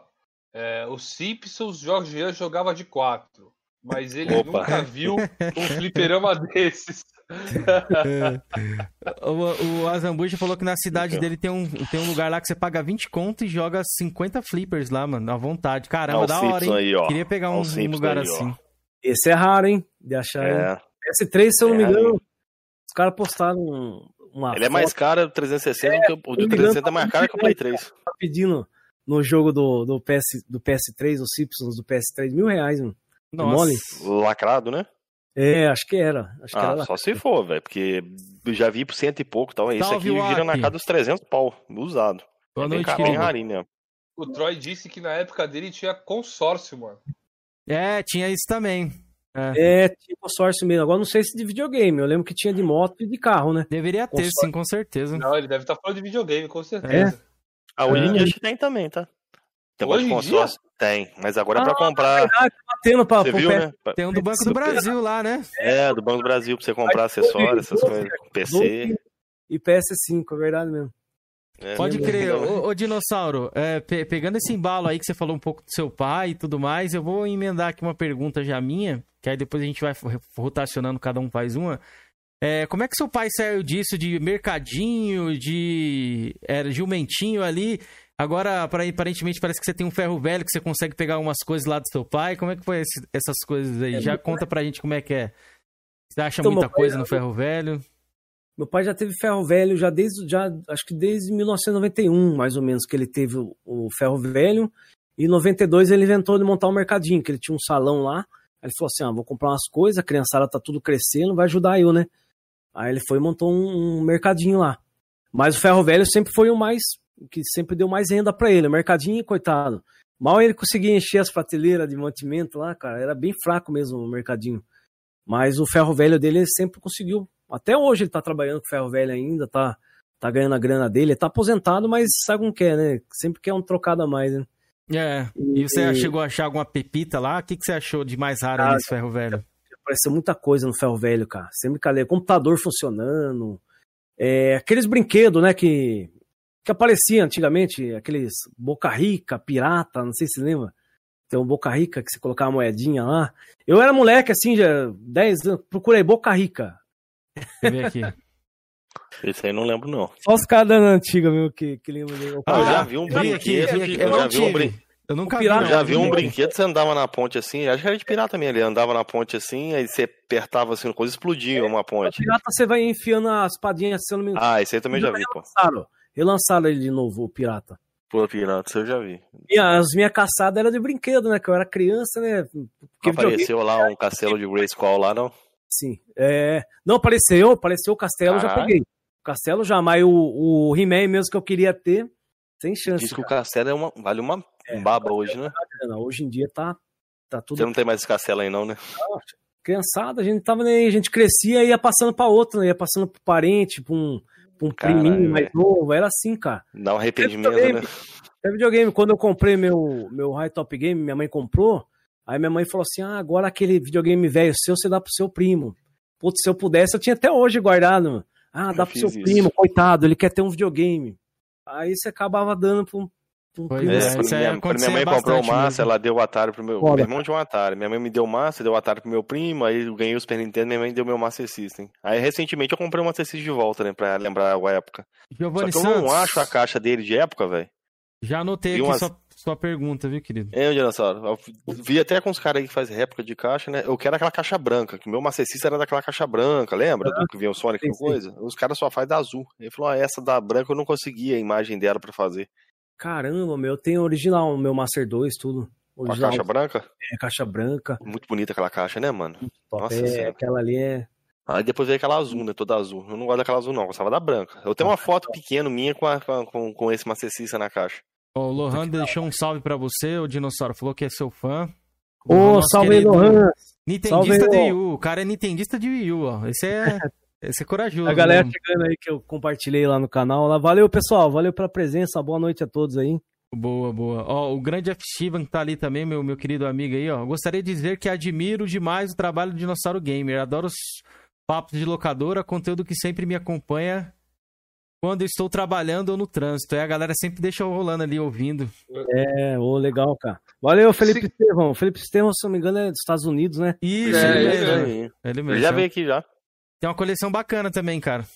É, o Simpsons, Jorge jogava de 4. Mas ele Opa. nunca viu um fliperama desses. O, o Azambuja falou que na cidade dele tem um, tem um lugar lá que você paga 20 conto e joga 50 flippers lá, mano, à vontade. Caramba, Ah, o da hora, hein? aí, ó. Queria pegar um, um lugar aí, assim. Esse é raro, hein? De achar. É. PS3, se eu não me É, engano, os caras postaram um- uma Ele é mais foto, caro o 360 do que o- o do me engano, 360 é mais caro que o Play 3. tá pedindo no jogo do, do, PS, do PS3, os Simpsons do PS3, mil reais, mano. É Nossa. mole? Lacrado, né? É, acho que era. Acho que Ah, era lá. só se for, velho, porque já vi por cento e pouco e tal. Esse Salve, aqui gira na casa dos 300 pau, usado. Boa é noite, querido. rarinho mesmo. O Troy disse que na época dele tinha consórcio, mano. É, tinha isso também. É. É, tinha consórcio mesmo. Agora não sei se de videogame. Eu lembro que tinha de moto e de carro, né? Deveria ter, Consórcio. sim, com certeza. Não, ele deve estar falando de videogame, com certeza. Ah, É. dia acho que tem também, tá? Tem Hoje de consórcio? Tem, mas agora é pra Ah, comprar. verdade, tá batendo pra, Você viu, PS. né? Tem um do Banco do Brasil lá, né? É, do Banco do Brasil, pra você comprar acessórios, essas coisas. PC. E PS5, é verdade mesmo. é, Pode né? crer. Ô, ô, Dinossauro, é, pe- pegando esse embalo aí que você falou um pouco do seu pai e tudo mais, eu vou emendar aqui uma pergunta já minha, que aí depois a gente vai ro- rotacionando, cada um faz uma. É, como é que seu pai saiu disso de mercadinho, de era jumentinho ali? Agora, apare- aparentemente, parece que você tem um ferro velho que você consegue pegar umas coisas lá do seu pai. Como é que foi esse- essas coisas aí? É, já conta pra gente como é que é. Você acha Então, muita coisa já- no ferro velho? Meu pai já teve ferro velho já desde, já, acho que desde 1991, mais ou menos, que ele teve o, o ferro velho. E em 92 ele inventou de montar um mercadinho, que ele tinha um salão lá. Aí ele falou assim: ah, vou comprar umas coisas, a criançada tá tudo crescendo, vai ajudar eu, né? Aí ele foi e montou um, um mercadinho lá. Mas o ferro velho sempre foi o mais, que sempre deu mais renda pra ele. O mercadinho, coitado. Mal ele conseguia encher as prateleiras de mantimento lá, cara. Era bem fraco mesmo o mercadinho. Mas o ferro velho dele ele sempre conseguiu. Até hoje ele tá trabalhando com ferro velho ainda, tá, tá ganhando a grana dele. Ele tá aposentado, mas sabe como que é, né? Sempre quer um trocado a mais, né? É. E você E- chegou a achar alguma pepita lá? O que, que você achou de mais raro Ah, nesse ferro velho? Apareceu muita coisa no ferro velho, cara. Sempre calei. Computador funcionando. É, aqueles brinquedos, né, que, que apareciam antigamente. Aqueles Boca Rica, pirata, não sei se lembra. Tem um Boca Rica que você colocava a moedinha lá. Eu era moleque, assim, já 10 anos. Procurei Boca Rica. Ver aqui. Esse aí não lembro, não. Só os caras da antiga, meu, que, que lembram. de- Ah, eu já vi um aqui, brinquedo. aqui. Eu Eu já vi um brinquedo. Eu nunca O vi, não. Já vi um brinquedo, você andava na ponte assim, acho que era de pirata também, ele andava na ponte assim, aí você apertava assim, coisa explodia uma ponte. Pirata você vai enfiando as espadinhas, se eu não me engano. Ah, esse aí também já vi, pô. Relançaram ele de novo, o pirata. Pô, pirata, eu já vi. E as minhas caçadas eram de brinquedo, né? Que eu era criança, né? Porque Não apareceu lá um castelo de Grayskull lá, não? Sim. É... Não, apareceu, apareceu o castelo, já peguei. O castelo já, mas o, o He-Man mesmo que eu queria ter, sem chance. Diz que o cara. castelo é uma, vale uma baba hoje, né? Não, Hoje em dia tá, tá tudo. Você não tem mais esse castelo aí não, né? Criançada, a gente tava nem a gente crescia e ia passando pra outro, né? Ia passando pro parente, pra um, um Caralho, priminho mais novo. Era assim, cara. Dá um arrependimento, né? Até videogame, quando eu comprei meu, meu High Top Game, minha mãe comprou. Aí minha mãe falou assim: ah, agora aquele videogame velho seu, você dá pro seu primo. Putz, se eu pudesse, eu tinha até hoje guardado. Ah, dá Eu pro seu fiz primo, isso. coitado, ele quer ter um videogame. Aí você acabava dando um Pois primo. é, quando isso aí minha, minha mãe comprou o Massa, mesmo. ela deu o Atari pro meu. Foda, meu irmão tinha um Atari. Minha mãe me deu o Massa, deu o Atari pro meu primo, aí eu ganhei o Super Nintendo, minha mãe deu meu Master System. Aí recentemente eu comprei o Master System de volta, né? Pra lembrar a época. Giovanni Só que eu Santos, não acho a caixa dele de época, velho. já anotei aqui umas- sua, sua pergunta, viu, querido? É, dinossauro. Eu vi até com os caras aí que fazem réplica de caixa, né? Eu quero aquela caixa branca, que o meu Master System era daquela caixa branca, lembra? Do que vinha o Sonic sim, e coisa? Os caras só fazem da azul. Ele falou, ah, essa da branca eu não conseguia a imagem dela pra fazer. Caramba, meu, eu tenho original, o meu Master 2, tudo. A Original, caixa branca? é, caixa branca. Muito bonita aquela caixa, né, mano? Top. Nossa é, Senhora. aquela ali é. Aí depois veio aquela azul, né? Toda azul. Eu não gosto daquela azul, não. Eu gostava da branca. Eu tenho uma foto pequena minha com, a- com, com, esse System na caixa. O Lohan deixou um salve pra você, o Dinossauro falou que é seu fã. Ô, Nosso salve aí, Lohan. Nintendista Salve de Wii U. O cara é nintendista de Wii U, ó. Esse é, esse é corajoso. A galera mesmo. chegando aí que eu compartilhei lá no canal. Lá. Valeu, pessoal. Valeu pela presença. Boa noite a todos aí. Boa, boa. Ó, o grande F. Que tá ali também, meu, meu querido amigo aí, ó. Gostaria de dizer que admiro demais o trabalho do Dinossauro Gamer. Adoro os papos de locadora, conteúdo que sempre me acompanha quando estou trabalhando ou no trânsito. Aí a galera sempre deixa eu rolando ali ouvindo. É, ô, legal, cara. Valeu, Felipe Se- Estevão. Felipe Estevão, se não me engano, é dos Estados Unidos, né? Isso, É, ele isso mesmo. aí. Ele mesmo. já veio aqui já. Tem uma coleção bacana também, cara.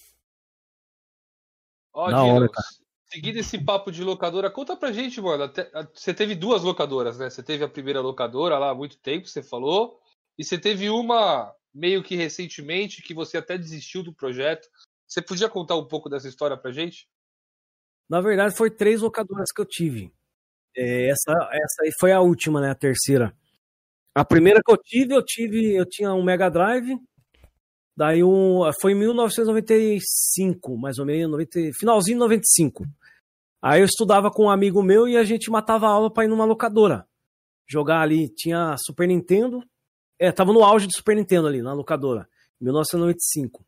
Ó, Da hora, Dinos, seguindo esse papo de locadora, conta pra gente, mano. até- a- você teve duas locadoras, né? Você teve a primeira locadora lá há muito tempo, você falou. E você teve uma meio que recentemente, que você até desistiu do projeto. Você podia contar um pouco dessa história pra gente? Na verdade, foi três locadoras que eu tive. É, essa, essa aí foi a última, né? A terceira. A primeira que eu tive, eu tive, eu tinha um Mega Drive. Daí um, foi em 1995, mais ou menos, 90, finalzinho de 95. Aí eu estudava com um amigo meu e a gente matava aula para ir numa locadora. Jogar ali, tinha Super Nintendo. É, tava no auge do Super Nintendo ali, na locadora, 1995.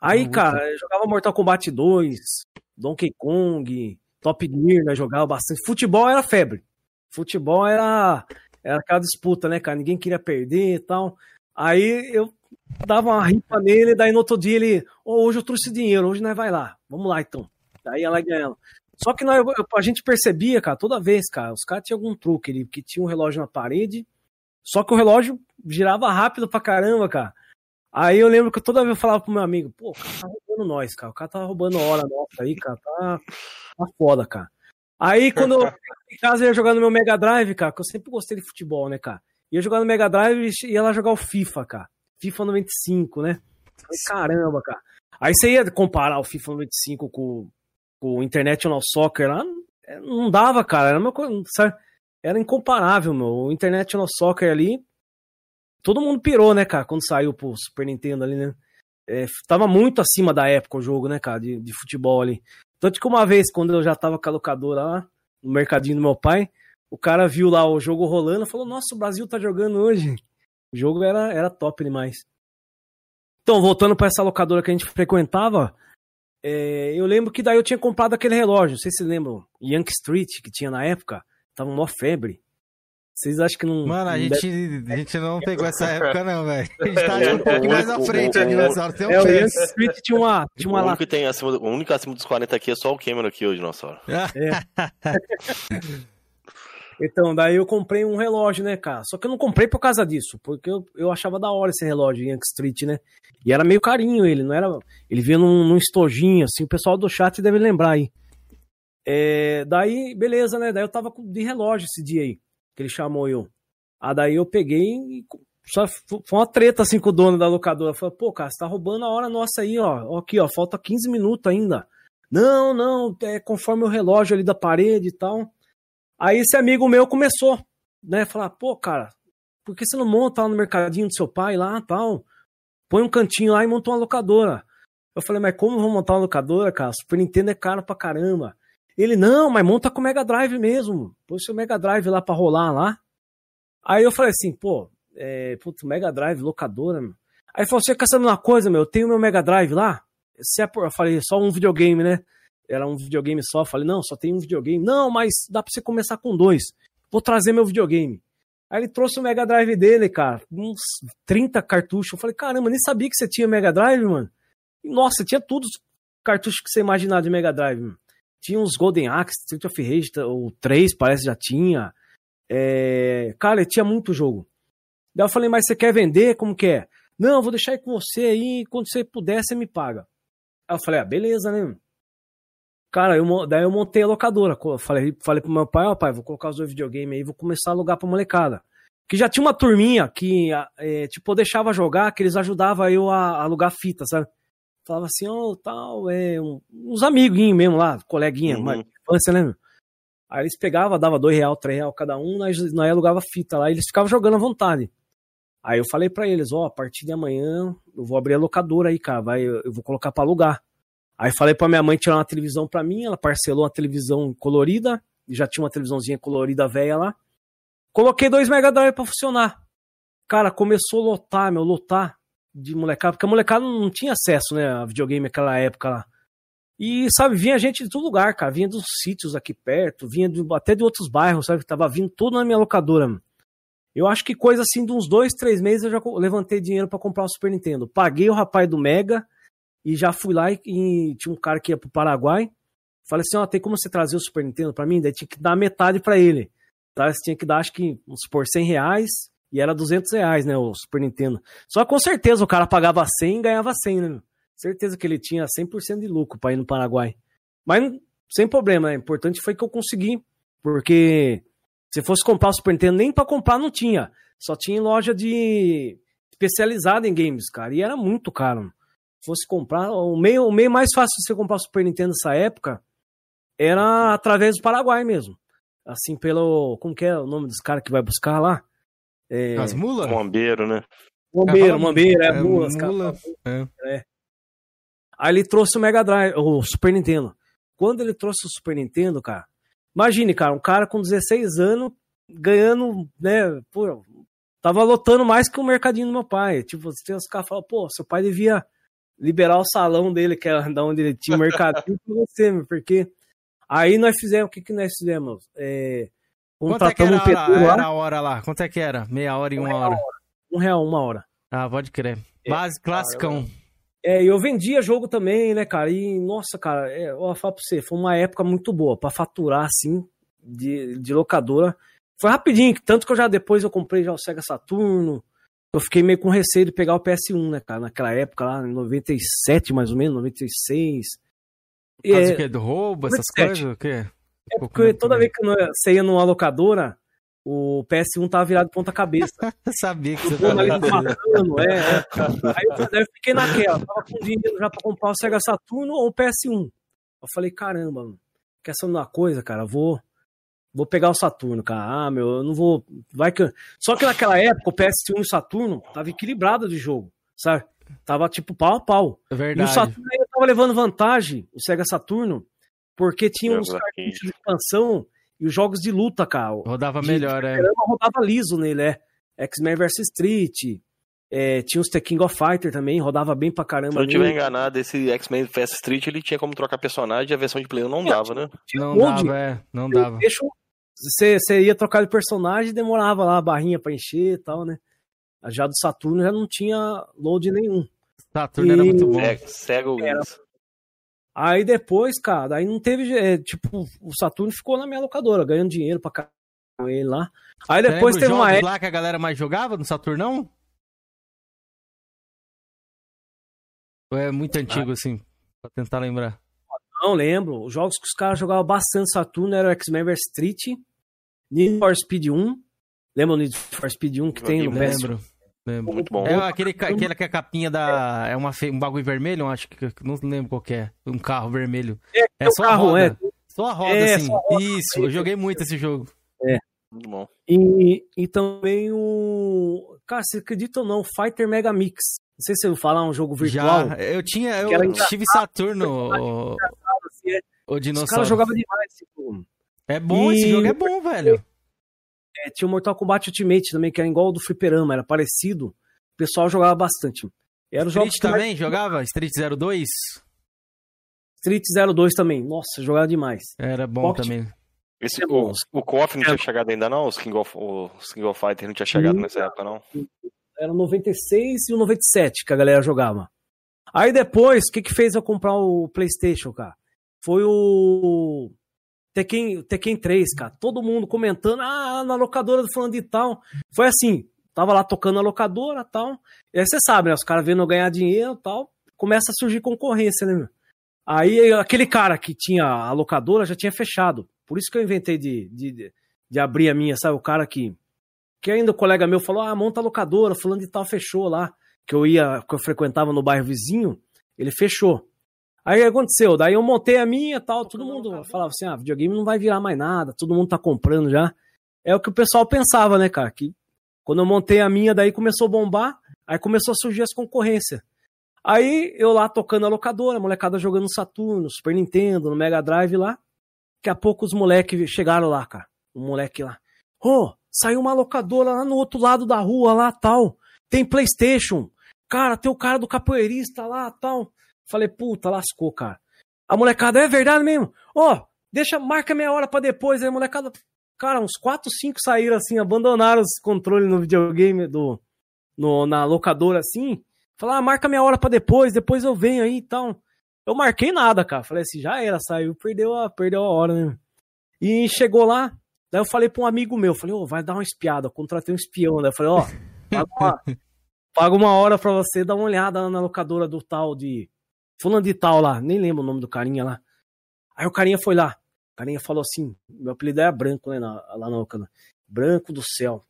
Aí, cara, eu jogava Mortal Kombat 2, Donkey Kong, Top Gear, né? Jogava bastante. Futebol era febre. Futebol era, era aquela disputa, né, cara? Ninguém queria perder e tal. Aí eu dava uma ripa nele, daí no outro dia ele, oh, hoje eu trouxe dinheiro, hoje nós vai lá. Vamos lá então. Daí ela ganhando. Só que nós, a gente percebia, cara, toda vez, cara, os caras tinham algum truque, ele que tinha um relógio na parede, só que o relógio girava rápido pra caramba, cara. Aí eu lembro que toda vez eu falava pro meu amigo, pô, o cara tá roubando nós, cara. O cara tá roubando hora nossa aí, cara. Tá, tá foda, cara. Aí quando eu em casa eu ia jogar no meu Mega Drive, cara, que eu sempre gostei de futebol, né, cara? Ia jogar no Mega Drive e ia lá jogar o FIFA, cara. FIFA 95, né? Caramba, cara. Aí você ia comparar o FIFA 95 com, com o International Soccer lá, não dava, cara. Era uma coisa, sabe? Era incomparável, meu. O International Soccer ali, todo mundo pirou, né, cara, quando saiu pro Super Nintendo ali, né? É, tava muito acima da época o jogo, né, cara, de, de futebol ali. Tanto que uma vez, quando eu já tava com a locadora lá, no mercadinho do meu pai, o cara viu lá o jogo rolando e falou: Nossa, o Brasil tá jogando hoje. O jogo era, era top demais. Então, voltando para essa locadora que a gente frequentava, é, eu lembro que daí eu tinha comprado aquele relógio. Não sei se vocês lembram, Yankee Street, que tinha na época. Tava uma febre. Vocês acham que não. Mano, a não gente, deve- a gente não pegou essa época, não, velho. A gente tá um pouquinho mais à frente ali nessa hora. Tem um É, o. Yankee Street tinha uma, tinha O uma único, que tem acima, do- o único acima dos 40 aqui é só o Cameron aqui, o dinossauro. Então, daí eu comprei um relógio, né, cara? Só que eu não comprei por causa disso, porque eu, eu achava da hora esse relógio Yankee Street, né? E era meio carinho ele, não era. Ele vinha num, num estojinho, assim, o pessoal do chat deve lembrar aí. É, daí, beleza, né? Daí eu tava de relógio esse dia aí, que ele chamou eu. Ah, daí eu peguei e. Só foi uma treta assim com o dono da locadora. Falei, pô, cara, você tá roubando a hora nossa aí. Ó, Aqui, ó, falta 15 minutos ainda. Não, não, é conforme o relógio ali da parede e tal. Aí esse amigo meu começou, né? Falar, pô, cara, por que você não monta lá no mercadinho do seu pai lá tal? Põe um cantinho lá e monta uma locadora. Eu falei, mas como eu vou montar uma locadora, cara? Super Nintendo é caro pra caramba. Ele, não, mas monta com o Mega Drive mesmo. Põe seu Mega Drive lá pra rolar lá. Aí eu falei assim, pô, é, putz, Mega Drive, locadora, meu. Aí falou, você quer saber uma coisa, meu? Eu tenho meu Mega Drive lá. Se é por... Eu falei, só um videogame, né? Era um videogame só. Falei, não, só tem um videogame. Não, mas dá pra você começar com dois. Vou trazer meu videogame. Aí ele trouxe o Mega Drive dele, cara. Uns 30 cartuchos. Eu falei, caramba, nem sabia que você tinha Mega Drive, mano. E, nossa, tinha todos os cartuchos que você imaginar de Mega Drive, mano. Tinha uns Golden Axe, Street of Rage, o 3 parece já tinha. É... Cara, tinha muito jogo. Daí eu falei, mas você quer vender? Como que é? Não, vou deixar aí com você aí, quando você puder, você me paga. Aí eu falei, ah, beleza, né? Cara, eu, daí eu montei a locadora. Falei, falei pro meu pai, ó pai, vou colocar os dois videogames aí, vou começar a alugar pra molecada. Que já tinha uma turminha que, é, tipo, eu deixava jogar, que eles ajudavam eu a, a alugar fita, sabe? Falava assim, ó, tal, é, um- uns amiguinhos mesmo lá, coleguinha, Uhum. mas infância, né? meu? Aí eles pegavam, dava dois real, três real cada um, nós, nós alugava fita lá, e eles ficavam jogando à vontade. Aí eu falei pra eles, ó, a partir de amanhã eu vou abrir a locadora aí, cara, vai, eu vou colocar pra alugar. Aí falei pra minha mãe tirar uma televisão pra mim, ela parcelou uma televisão colorida, já tinha uma televisãozinha colorida velha lá. Coloquei dois Mega Drive pra funcionar. Cara, começou a lotar, meu, lotar de molecada, porque a molecada não tinha acesso, né, a videogame naquela época lá. E, sabe, vinha gente de todo lugar, cara, vinha dos sítios aqui perto, vinha de- até de outros bairros, sabe, tava vindo tudo na minha locadora. Eu acho que coisa assim de uns dois, três meses eu já levantei dinheiro pra comprar o Super Nintendo. Paguei o rapaz do Mega e já fui lá e, e tinha um cara que ia pro Paraguai. Falei assim, ó, tem como você trazer o Super Nintendo pra mim? Daí tinha que dar metade pra ele. Tá? Você tinha que dar, acho que, uns por 100 reais e era 200 reais, né, o Super Nintendo. Só com certeza o cara pagava 100 e ganhava 100, né? Certeza que ele tinha 100% de lucro pra ir no Paraguai. Mas sem problema, né? O importante foi que eu consegui, porque se fosse comprar o Super Nintendo, nem pra comprar não tinha. Só tinha em loja de especializada em games, cara. E era muito caro. Fosse comprar, o meio, o meio mais fácil de você comprar o Super Nintendo nessa época era através do Paraguai mesmo. Assim, pelo. Como que é o nome dos caras que vai buscar lá? É, As mulas? Bombeiro, né? Bombeiro, É, Bombeiro, é, é, mula, os caras mula, falam. é. Aí ele trouxe o Mega Drive, o Super Nintendo. Quando ele trouxe o Super Nintendo, cara, imagine, cara, um cara com 16 anos ganhando, né, pô, tava lotando mais que o mercadinho do meu pai. Tipo, tem os caras falam, pô, seu pai devia liberar o salão dele, que era da onde ele tinha o mercadinho, pra você, meu, porque aí nós fizemos, o que que nós fizemos? É, Quanto é que era, contratamos um era a hora lá? Quanto é que era? Meia hora e uma hora? um real, uma hora. Ah, pode crer. Base, classicão. É, e eu vendia jogo também, né, cara? E, nossa, cara, é, eu vou falar pra você, foi uma época muito boa pra faturar, assim, de, de locadora. Foi rapidinho, tanto que eu já depois eu comprei já o Sega Saturno. Eu fiquei meio com receio de pegar o PS1, né, cara? Naquela época lá, em 97, mais ou menos, 96. E, Faz é, o quê? Do roubo, essas 97. coisas? O quê? é porque toda vez que eu- você ia numa locadora, o PS1 tava virado de ponta cabeça. Eu sabia que você tava matando, é, é. Aí eu, eu fiquei naquela, tava com dinheiro já pra comprar o Sega Saturno ou o PS1. Eu falei, caramba, mano, quer saber uma coisa, cara? Vou, vou pegar o Saturno, cara. Ah, meu, eu não vou. Vai que. eu- Só que naquela época o PS1 e o Saturno tava equilibrado de jogo, sabe? Tava tipo pau a pau. É E o verdade. Saturno ainda tava levando vantagem, o Sega Saturno, porque tinha uns cartuchos de expansão e os jogos de luta, cara. Rodava de melhor, é. rodava liso nele, é. X-Men vs Street. é, tinha os The King of Fighter também, rodava bem pra Se caramba. eu não estiver nele. enganado, esse X-Men Fast Street ele tinha como trocar personagem e a versão de Play 1 não dava, né? Não dava, é. Não dava. Deixa eu- Você, você ia trocar de personagem e demorava lá a barrinha pra encher e tal, né? Já do Saturno já não tinha load nenhum. Saturno era muito bom. Sega, Sega ou Era. Aí depois, cara, aí não teve. é, tipo, o Saturno ficou na minha locadora, ganhando dinheiro pra caramba com ele lá. Aí depois teve uma época. lá que a galera mais jogava no Saturnão? Ou é muito antigo, assim? Pra tentar lembrar. Não lembro. Os jogos que os caras jogavam bastante Saturno eram X-Men vs Street, Need for Speed 1. Lembra o Need for Speed 1 que tem no? Lembro. Lembro. Muito bom. É aquele, aquele que a capinha da. É uma, um bagulho vermelho, eu acho que. Não lembro qual que é. Um carro vermelho. É, o só a carro, roda. é. Só a roda, É, assim. só a roda. Isso, eu joguei muito esse jogo. Muito bom. E, e também o. Cara, você acredita ou não? o Fighter Mega Mix. Não sei se eu falar um jogo virtual. Já, eu tinha. Eu tive Saturno, o, assim, é. o Os dinossauro. caras jogavam demais. Tipo, É bom, esse E- jogo é bom, velho. é, tinha o Mortal Kombat Ultimate também, que era igual ao do Fliperama, era parecido. O pessoal jogava bastante. Era jogos Street mais- também jogava? Street 02? Street 02 também. Nossa, jogava demais. Era bom Pocket- também. Esse, É o, bom. o KOF não tinha chegado ainda não? Os King of, os King of Fighter não tinha chegado nessa época não? Era o 96 e o 97 que a galera jogava. Aí depois, o que que fez eu comprar o PlayStation, cara? Foi o Tekken, Tekken 3, cara. Todo mundo comentando, ah, na locadora do falando de tal. Foi assim, tava lá tocando a locadora tal. E aí você sabe, né? Os caras vendo ganhar dinheiro tal. Começa a surgir concorrência, né, meu? Aí aquele cara que tinha a locadora já tinha fechado. Por isso que eu inventei de, de, de- abrir a minha, sabe? O cara que. Que ainda o colega meu falou: ah, monta a locadora, falando de tal, fechou lá. Que eu ia, que eu frequentava no bairro vizinho, ele fechou. Aí o que aconteceu? Daí eu montei a minha tal, todo mundo falava assim: ah, videogame não vai virar mais nada, todo mundo tá comprando já. É o que o pessoal pensava, né, cara? Que quando eu montei a minha, daí começou a bombar, aí começou a surgir as concorrências. Aí eu lá tocando a locadora, a molecada jogando no Saturno, Super Nintendo, no Mega Drive lá. Daqui a pouco os moleques chegaram lá, cara. Um moleque lá. Ô, saiu uma locadora lá no outro lado da rua, lá tal. Tem PlayStation. Cara, tem o cara do capoeirista lá tal. Falei, puta, lascou, cara. A molecada, é verdade mesmo? Ó, deixa, marca meia hora pra depois. Aí a molecada, cara, uns 4, 5 saíram assim, abandonaram os controles no videogame do, no, na locadora assim. Falaram, ah, marca meia hora pra depois, depois eu venho aí e tal. Eu marquei nada, cara. Falei assim, já era, saiu, perdeu a, perdeu a hora, né? E chegou lá, daí eu falei pra um amigo meu, falei, ô, vai dar uma espiada, eu contratei um espião, né? Eu falei, ó, paga uma, paga uma hora pra você dar uma olhada na locadora do tal de. Fulano de tal lá, nem lembro o nome do carinha lá. Aí o carinha foi lá. O carinha falou assim: meu apelido era branco, né? lá na locadora. Branco do céu.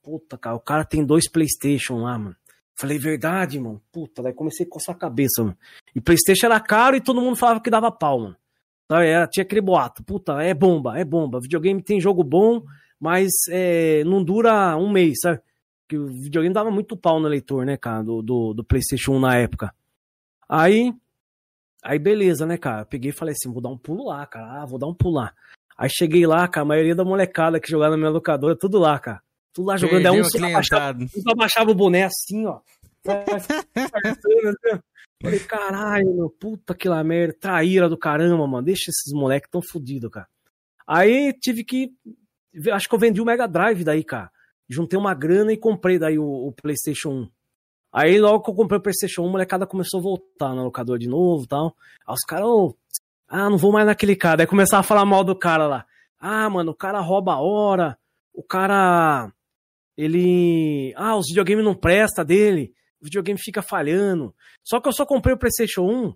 Puta, cara, o cara tem dois PlayStation lá, mano. Falei, verdade, mano. Puta, daí comecei a coçar a cabeça, mano. E Playstation era caro e todo mundo falava que dava pau, mano. Então, era, tinha aquele boato. Puta, é bomba, é bomba. Videogame tem jogo bom, mas é, não dura um mês, sabe? Que o videogame dava muito pau no leitor, né, cara, do, do, do PlayStation 1 na época. Aí, aí beleza, né, cara? Peguei e falei assim, vou dar um pulo lá, cara. Ah, vou dar um pulo lá. Aí cheguei lá, cara, a maioria da molecada que jogava na minha locadora, tudo lá, cara. Tudo lá jogando. Aí um só, abaixava, só abaixava o boné assim, ó. Falei, caralho, meu, puta que lá merda, traíra do caramba, mano. Deixa esses moleques tão fodidos, cara. Aí tive que. Acho que eu vendi o Mega Drive daí, cara. Juntei uma grana e comprei daí o, o PlayStation 1. Aí logo que eu comprei o PlayStation 1, a molecada começou a voltar no locador de novo e tal. Aí os caras, oh, ah, não vou mais naquele cara. Aí começava a falar mal do cara lá. Ah, mano, o cara rouba a hora. O cara. Ele. Ah, os videogames não presta dele. O videogame fica falhando. Só que eu só comprei o PlayStation 1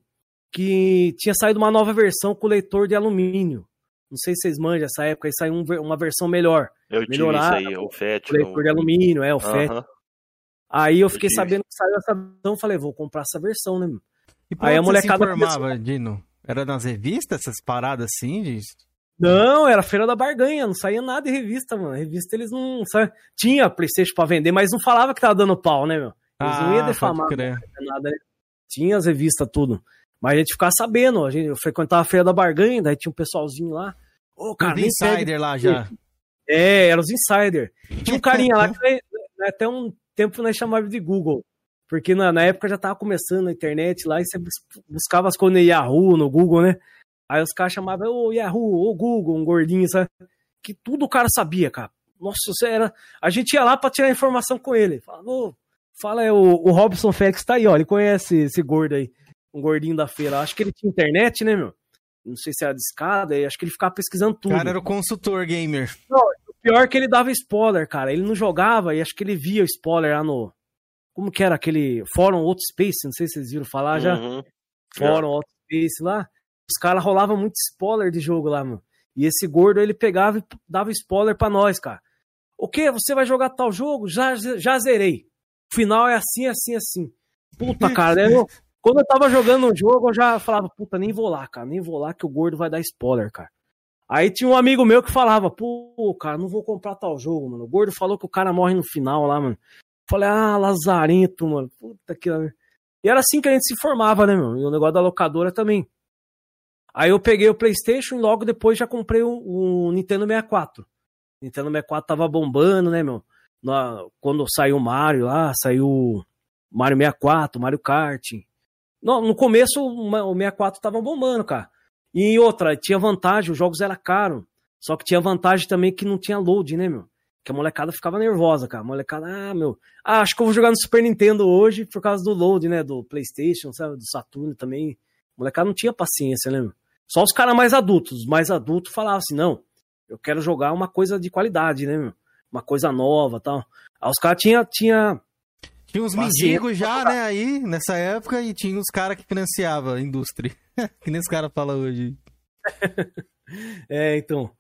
que tinha saído uma nova versão com leitor de alumínio. Não sei se vocês manjam essa época, aí saiu um, uma versão melhor. Eu tive melhorada, isso aí, o FET. com leitor de alumínio, é, o FET. Aí eu fiquei sabendo que saiu essa versão, falei, vou comprar essa versão, né? E por Aí a você se molecada informava, Dino? Era nas revistas, essas paradas assim? De... Não, era feira da barganha, não saía nada em revista, mano. Revista eles não. sa- Tinha Playstation pra vender, mas não falava que tava dando pau, né, meu? Eles não Ah, iam defamar pode crer. nada, né? Tinha as revistas, tudo. Mas a gente ficava sabendo, a gente, eu frequentava a feira da barganha, daí tinha um pessoalzinho lá. Ô, cara, nem pega insider lá já. É, eram os insider. Tinha um carinha lá que né, até um tempo nós chamava de Google. Porque na, na época já tava começando a internet lá e você bus- buscava as coisas no Yahoo, no Google, né? Aí os caras chamavam, ô Yahoo, ô Google, um gordinho, sabe? Que tudo o cara sabia, cara. Nossa, você era. A gente ia lá pra tirar informação com ele. Falava, ô, fala, é, o, o Robson Félix tá aí, ó. Ele conhece esse gordo aí. Um gordinho da feira. Acho que ele tinha internet, né, meu? Não sei se era de escada, e acho que ele ficava pesquisando O tudo. cara era o consultor gamer. O pior é que ele dava spoiler, cara. Ele não jogava e acho que ele via o spoiler lá no. Como que era aquele Fórum Outspace? Não sei se vocês viram falar já. Uhum. Fórum Outspace lá. Os caras rolavam muito spoiler de jogo lá, mano. E esse gordo ele pegava e dava spoiler pra nós, cara. O que? Você vai jogar tal jogo? Já, já zerei. O final é assim, assim, assim. Puta, cara, né, eu- quando eu tava jogando um jogo, eu já falava, puta, nem vou lá, cara, nem vou lá que o gordo vai dar spoiler, cara. Aí tinha um amigo meu que falava, pô, cara, não vou comprar tal jogo, mano. O gordo falou que o cara morre no final lá, mano. Falei, ah, lazarento, mano. Puta que. E era assim que a gente se formava, né, meu? E o negócio da locadora também. Aí eu peguei o PlayStation e logo depois já comprei o, o Nintendo 64. Nintendo 64 tava bombando, né, meu? Na- quando saiu o Mario lá, saiu o Mario 64, Mario Kart. No, no começo o Ma- o 64 tava bombando, cara. E outra, tinha vantagem, os jogos eram caros. Só que tinha vantagem também que não tinha load, né, meu? Que a molecada ficava nervosa, cara. A molecada, ah, meu, ah, acho que eu vou jogar no Super Nintendo hoje por causa do load, né? Do PlayStation, sabe? Do Saturno também. A molecada não tinha paciência, né, meu? Só os caras mais adultos. Os mais adultos falavam assim, não, eu quero jogar uma coisa de qualidade, né, meu? Uma coisa nova tal. Aí os caras tinha, tinha. Tinha uns mendigos já, né, aí, nessa época, e tinha os caras que financiavam a indústria. que nem os caras falam hoje. É, então.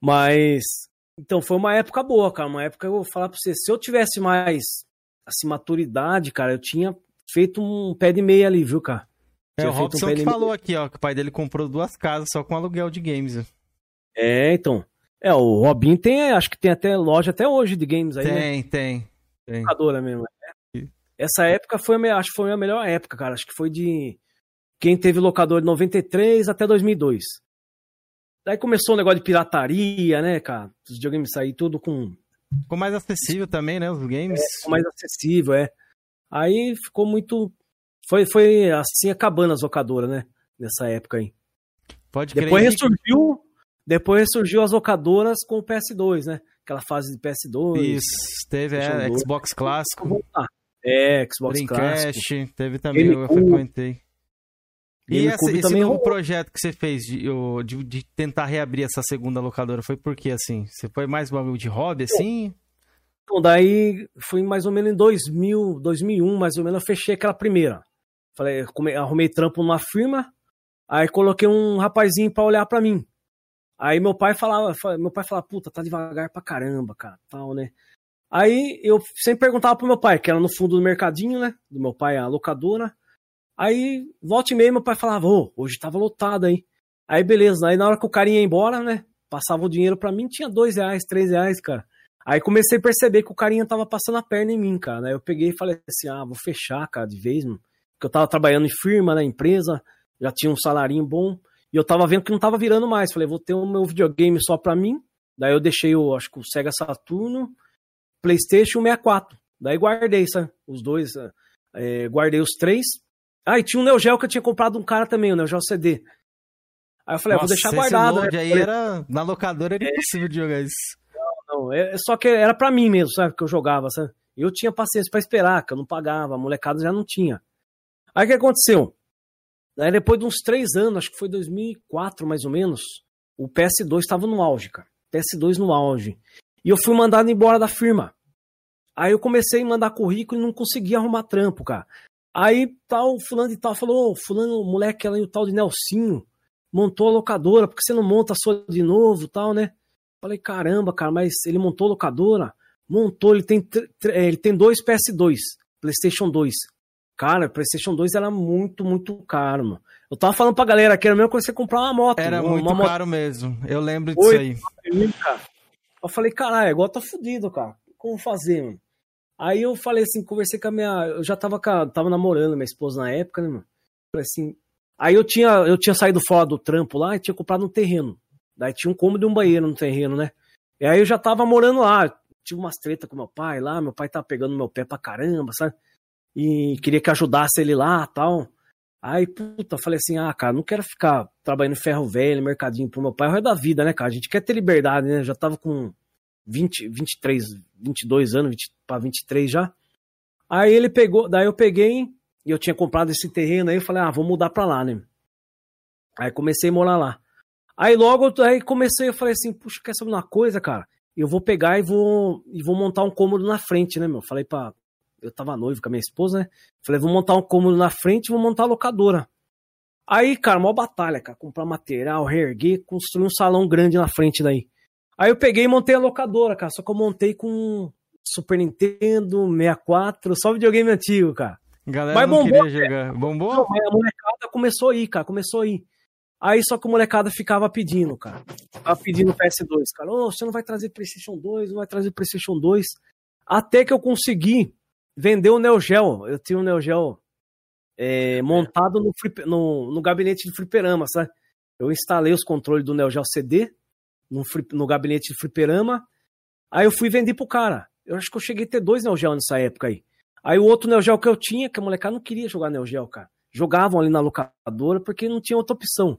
Mas. Então, foi uma época boa, cara. Uma época eu vou falar pra você. Se eu tivesse mais, assim, maturidade, cara, eu tinha feito um pé de meia ali, viu, cara? É, Tinha o um Robson pé que falou aqui, ó, que o pai dele comprou duas casas só com aluguel de games. É, então. É, o Robin tem, acho que tem até loja até hoje de games aí, né? Tem, tem. tem. locadora mesmo. É. Essa época foi, acho que foi a melhor época, cara. Acho que foi de quem teve locador de 93 até 2002. Daí começou o negócio de pirataria, né, cara? Os videogames saíram tudo com Ficou mais acessível também, né, os games. ficou mais acessível, é. Aí ficou muito foi foi assim acabando as locadoras, né, nessa época aí. Pode crer. Depois ressurgiu, depois ressurgiu as locadoras com o PS2, né? Aquela fase de PS2. Isso, teve é. Xbox clássico, voltar. É, Xbox clássico. Dreamcast, teve também, eu frequentei. E essa, esse também novo rolou. projeto que você fez de, de, de tentar reabrir essa segunda locadora foi por quê, assim? Você foi mais bagulho de hobby, assim? Então, daí foi mais ou menos em 2000, 2001, mais ou menos, eu fechei aquela primeira. Falei, arrumei trampo numa firma, aí coloquei um rapazinho pra olhar pra mim. Aí meu pai falava, fa- meu pai falava, puta, tá devagar pra caramba, cara, tal, né? Aí eu sempre perguntava pro meu pai, que era no fundo do mercadinho, né? Do meu pai, a locadora. Aí, volta e meia, meu pai falava, ô, hoje tava lotado aí. Aí, beleza. Aí, na hora que o carinha ia embora, né? Passava o dinheiro pra mim, tinha dois reais, três reais, cara. Aí comecei a perceber que o carinha tava passando a perna em mim, cara. Aí eu peguei e falei assim, ah, vou fechar, cara, de vez, mano. Porque eu tava trabalhando em firma, na empresa, já tinha um salarinho bom. E eu tava vendo que não tava virando mais. Falei, vou ter o meu videogame só pra mim. Daí eu deixei o, acho que o Sega Saturno, PlayStation 64. Daí guardei, sabe? Os dois. é, guardei os três. Ah, e tinha um Neo Geo que eu tinha comprado um cara também, o Neo Geo CD. Aí eu falei, ah, vou deixar guardado. load né? aí Falei, era, na locadora era impossível de jogar isso. Não, é, é só que era pra mim mesmo, sabe? Que eu jogava, sabe? Eu tinha paciência pra esperar, que eu não pagava, a molecada já não tinha. Aí o que aconteceu? Aí depois de uns três anos, acho que foi 2004 mais ou menos, o PS2 estava no auge, cara. PS2 no auge. E eu fui mandado embora da firma. Aí eu comecei a mandar currículo e não conseguia arrumar trampo, cara. Aí tal, fulano de tal falou, ô, fulano, moleque ali, o tal de Nelsinho, montou a locadora, por que você não monta a sua de novo tal, né? Falei, caramba, cara, mas ele montou a locadora? Montou, ele tem, é, ele tem dois PS2, PlayStation 2. Cara, PlayStation 2 era muito, muito caro, mano. Eu tava falando pra galera que era coisa que você comprar uma moto. Era uma, muito uma moto caro mesmo. Eu lembro disso Oi. aí. cara. Eu falei, caralho, agora tá fudido, cara. Como fazer, mano? Aí eu falei assim, conversei com a minha. Eu já tava, a- tava namorando minha esposa na época, né, mano? Falei assim. Aí eu tinha, eu tinha saído fora do trampo lá e tinha comprado um terreno. Daí tinha um cômodo e um banheiro no terreno, né? E aí eu já tava morando lá. Tive umas tretas com meu pai lá, meu pai tava pegando meu pé pra caramba, sabe? E queria que ajudasse ele lá tal. Aí, puta, falei assim, ah, cara, não quero ficar trabalhando ferro velho, mercadinho pro meu pai, o resto da vida, né, cara? A gente quer ter liberdade, né? Já tava com 20, 23, 22 anos, 20 pra 23 já. Aí ele pegou, daí eu peguei, e eu tinha comprado esse terreno aí, eu falei, ah, vou mudar pra lá, né? Aí comecei a morar lá. Aí logo, aí comecei, eu falei assim, puxa, quer saber uma coisa, cara? Eu vou pegar e vou, e vou montar um cômodo na frente, né, meu? Falei pra, eu tava noivo com a minha esposa, né? Falei, vou montar um cômodo na frente e vou montar a locadora. Aí, cara, mó batalha, cara. Comprar material, reerguer, construir um salão grande na frente daí. Aí eu peguei e montei a locadora, cara. Só que eu montei com Super Nintendo, 64, só videogame antigo, cara. Galera Mas não bombou, queria jogar. Bombou? Não, a molecada começou a ir, cara. Começou a ir. Aí só que a molecada ficava pedindo, cara. Ficava pedindo PS2, cara. Ô, você não vai trazer PlayStation 2, não vai trazer PlayStation 2. Até que eu consegui vender o Neo Geo. Eu tinha um Neo Geo é, montado no, no, no gabinete de fliperama, sabe? Eu instalei os controles do Neo Geo CD no, flip- no gabinete de fliperama. Aí eu fui vender pro cara. Eu acho que eu cheguei a ter dois Neo Geo nessa época aí. Aí o outro Neo Geo que eu tinha, que a molecada não queria jogar Neo Geo, cara. Jogavam ali na locadora porque não tinha outra opção.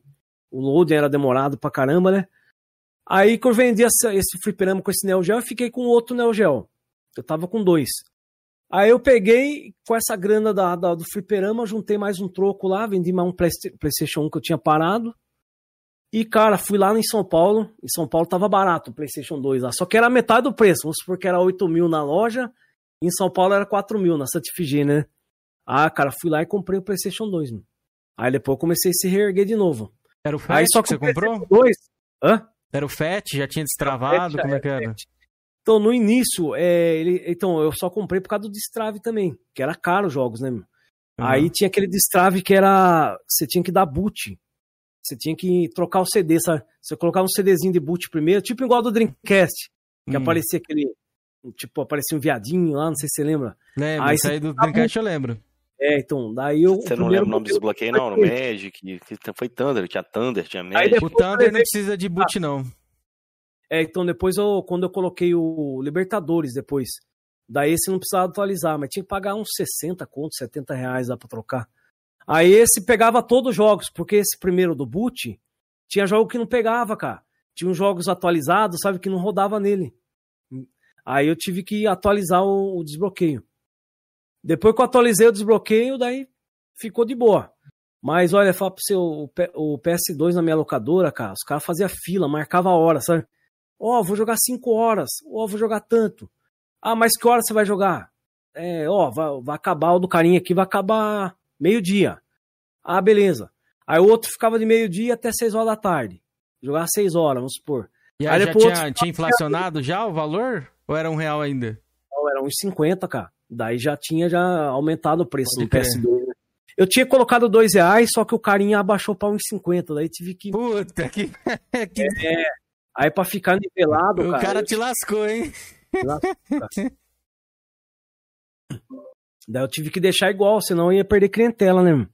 O loading era demorado pra caramba, né? Aí que eu vendi essa- esse fliperama com esse Neo Geo, eu fiquei com outro Neo Geo. Eu tava com dois. Aí eu peguei, com essa grana da, da- do fliperama, juntei mais um troco lá, vendi mais um Playsta- PlayStation 1 que eu tinha parado. E, cara, fui lá em São Paulo. Em São Paulo tava barato o PlayStation 2 lá. Só que era metade do preço. Vamos supor que era 8 mil na loja. Em São Paulo era 4 mil na Santifig, né? Ah, cara, fui lá e comprei o PlayStation 2, mano. Aí depois eu comecei a se reerguer de novo. Era o FAT Aí só que você o PlayStation comprou? 2. Hã? Era o FAT? Já tinha destravado? Como é que era? Então, no início, é, ele, então, eu só comprei por causa do destrave também, que era caro os jogos, né? meu? Uhum. Aí tinha aquele destrave que era. Você tinha que dar boot. Você tinha que trocar o CD, sabe? Você colocava um CDzinho de boot primeiro, tipo igual do Dreamcast, que Hum. aparecia aquele. Tipo, aparecia um viadinho lá, não sei se você lembra. Lembro, Aí isso aí do Dreamcast eu lembro. É, então, daí eu. Você não lembra o nome desse bloqueio, não? No Magic, que foi Thunder, tinha Thunder, tinha Magic. O Thunder não precisa de boot, não. É, então depois eu, quando eu coloquei o Libertadores depois, daí esse não precisava atualizar, mas tinha que pagar uns 60 contos, 70 reais lá pra trocar. Aí esse pegava todos os jogos, porque esse primeiro do boot, tinha jogo que não pegava, cara. Tinha uns jogos atualizados, sabe, que não rodava nele. Aí eu tive que atualizar o, o desbloqueio. Depois que eu atualizei o desbloqueio, daí ficou de boa. Mas olha, fala pro seu o o PS2 na minha locadora, cara, os caras faziam fila, marcava a hora, sabe? Ó, vou jogar 5 horas. Ó, vou jogar tanto. Ah, mas que hora você vai jogar? É, ó, vai, vai acabar o do carinha aqui, vai acabar meio-dia. Ah, beleza. Aí o outro ficava de meio-dia até 6 horas da tarde. Jogar 6 horas, vamos supor. E Aí aí já tinha, outro tinha inflacionado já o valor? Ou era um real ainda? Então era 1,50, cara. Daí já tinha já aumentado o preço Pode do crer. PS2. né? Eu tinha colocado dois reais, só que o carinha abaixou pra 1,50. Daí tive que. Puta que. que... É, aí pra ficar nivelado, o cara. cara eu te lascou, hein? Daí eu tive que deixar igual, senão eu ia perder clientela, né? mano?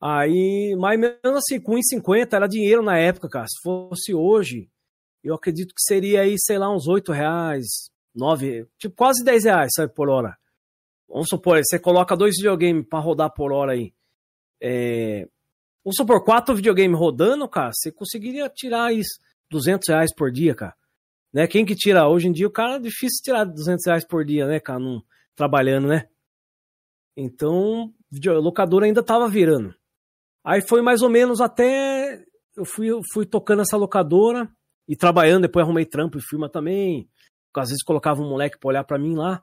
Aí, mas mesmo assim, com 1,50 era dinheiro na época, cara. Se fosse hoje, eu acredito que seria aí, sei lá, uns 8 reais, 9, tipo quase 10 reais, sabe, por hora. Vamos supor, você coloca dois videogames pra rodar por hora aí. É, vamos supor, quatro videogames rodando, cara, você conseguiria tirar isso, 200 reais por dia, cara. Né? Quem que tira? Hoje em dia o cara é difícil tirar 200 reais por dia, né, cara, não, trabalhando, né? Então, locadora ainda tava virando. Aí foi mais ou menos até. Eu fui, fui tocando essa locadora e trabalhando, depois arrumei trampo e firma também. Às vezes colocava um moleque pra olhar pra mim lá.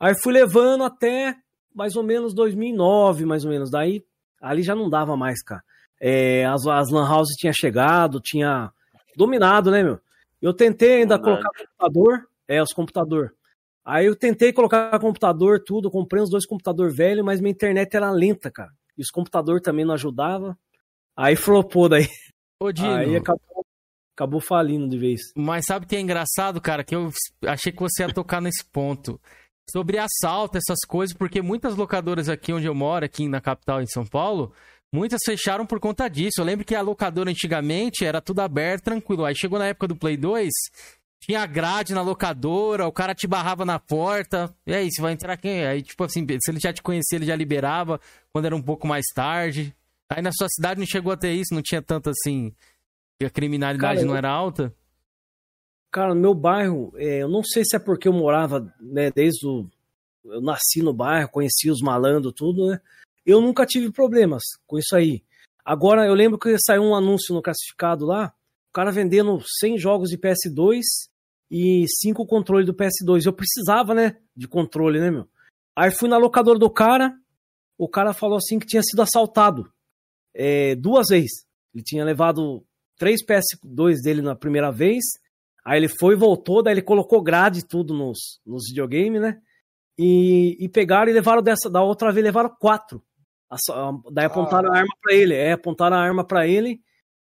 Aí fui levando até mais ou menos 2009, mais ou menos. Daí ali já não dava mais, cara. É, as, as Lan House tinha chegado, tinha dominado, né, meu? Eu tentei ainda Verdade. colocar computador, é, os computador. Aí eu tentei colocar computador, tudo, comprei uns dois computadores velhos, mas minha internet era lenta, cara. E os computadores também não ajudavam. Aí flopou daí. Ô, Dino. Aí acabou, acabou falindo de vez. Mas sabe o que é engraçado, cara? Que eu achei que você ia tocar nesse ponto. Sobre assalto, essas coisas, porque muitas locadoras aqui onde eu moro, aqui na capital, em São Paulo, muitas fecharam por conta disso. Eu lembro que a locadora antigamente era tudo aberto, tranquilo. Aí chegou na época do Play 2, tinha grade na locadora, o cara te barrava na porta. E aí, você vai entrar quem? Aí, tipo assim, se ele já te conhecia, ele já liberava quando era um pouco mais tarde. Aí na sua cidade não chegou a ter isso, não tinha tanto assim. que A criminalidade Cara, não era alta? Cara, no meu bairro, é, eu não sei se é porque eu morava, né, desde o. Eu nasci no bairro, conheci os malandros, tudo, né? Eu nunca tive problemas com isso aí. Agora, eu lembro que saiu um anúncio no classificado lá, o cara vendendo 100 jogos de PS2 e 5 controles do PS2. Eu precisava, né, de controle, né, meu? Aí fui na locadora do cara, o cara falou assim que tinha sido assaltado é, duas vezes. Ele tinha levado três PS2 dele na primeira vez, aí ele foi e voltou, daí ele colocou grade e tudo nos, nos videogames, né? E, e pegaram e levaram dessa, da outra vez levaram quatro. Assa- Daí apontaram a arma pra ele, é, apontaram a arma pra ele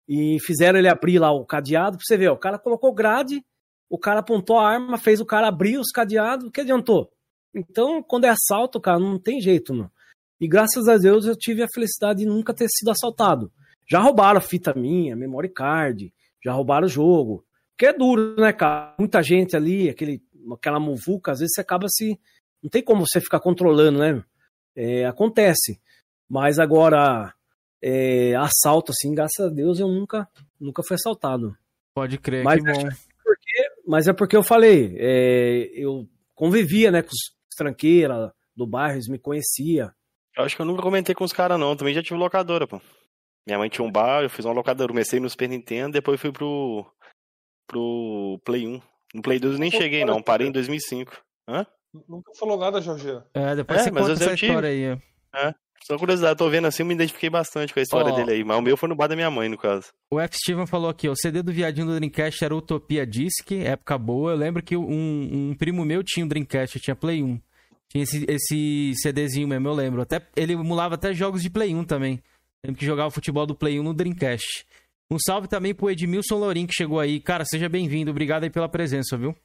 e fizeram ele abrir lá o cadeado, pra você ver, ó, o cara colocou grade, o cara apontou a arma, fez o cara abrir os cadeados, o que adiantou? Então, quando é assalto, cara, não tem jeito, não. E graças a Deus eu tive a felicidade de nunca ter sido assaltado. Já roubaram a fita minha, memory card, já roubaram o jogo. Que é duro, né, cara? Muita gente ali, aquele, aquela muvuca, às vezes você acaba se. Não tem como você ficar controlando, né? É, acontece. Mas agora, é, assalto, assim, graças a Deus, eu nunca, nunca fui assaltado. Pode crer, Mas que bom. Mas é porque eu falei, é, eu convivia, né, com os tranqueiras do bairro, eles me conhecia. Eu acho que eu nunca comentei com os caras, não. Também já tive locadora, pô. Minha mãe tinha um bar, eu fiz uma locadora. Comecei no Super Nintendo, depois fui pro. pro Play 1. No Play 2 eu nem Pô, cheguei, cara, não. Parei em 2005. Hã? Nunca falou nada, Jorge. É, depois É, você mas conta eu essa tive. história aí. É. Só curiosidade, tô vendo assim, eu me identifiquei bastante com a história Ó. dele aí. Mas o meu foi no bar da minha mãe, no caso. O F. Steven falou aqui, o CD do Viadinho do Dreamcast era Utopia Disc, época boa. Eu lembro que um, um primo meu tinha um Dreamcast, tinha Play 1. Tinha esse, esse CDzinho mesmo, eu lembro. Até, ele emulava até jogos de Play 1 também. Lembro que jogava futebol do Play 1 no Dreamcast. Um salve também pro Edmilson Lorim, que chegou aí. Cara, seja bem-vindo. Obrigado aí pela presença, viu?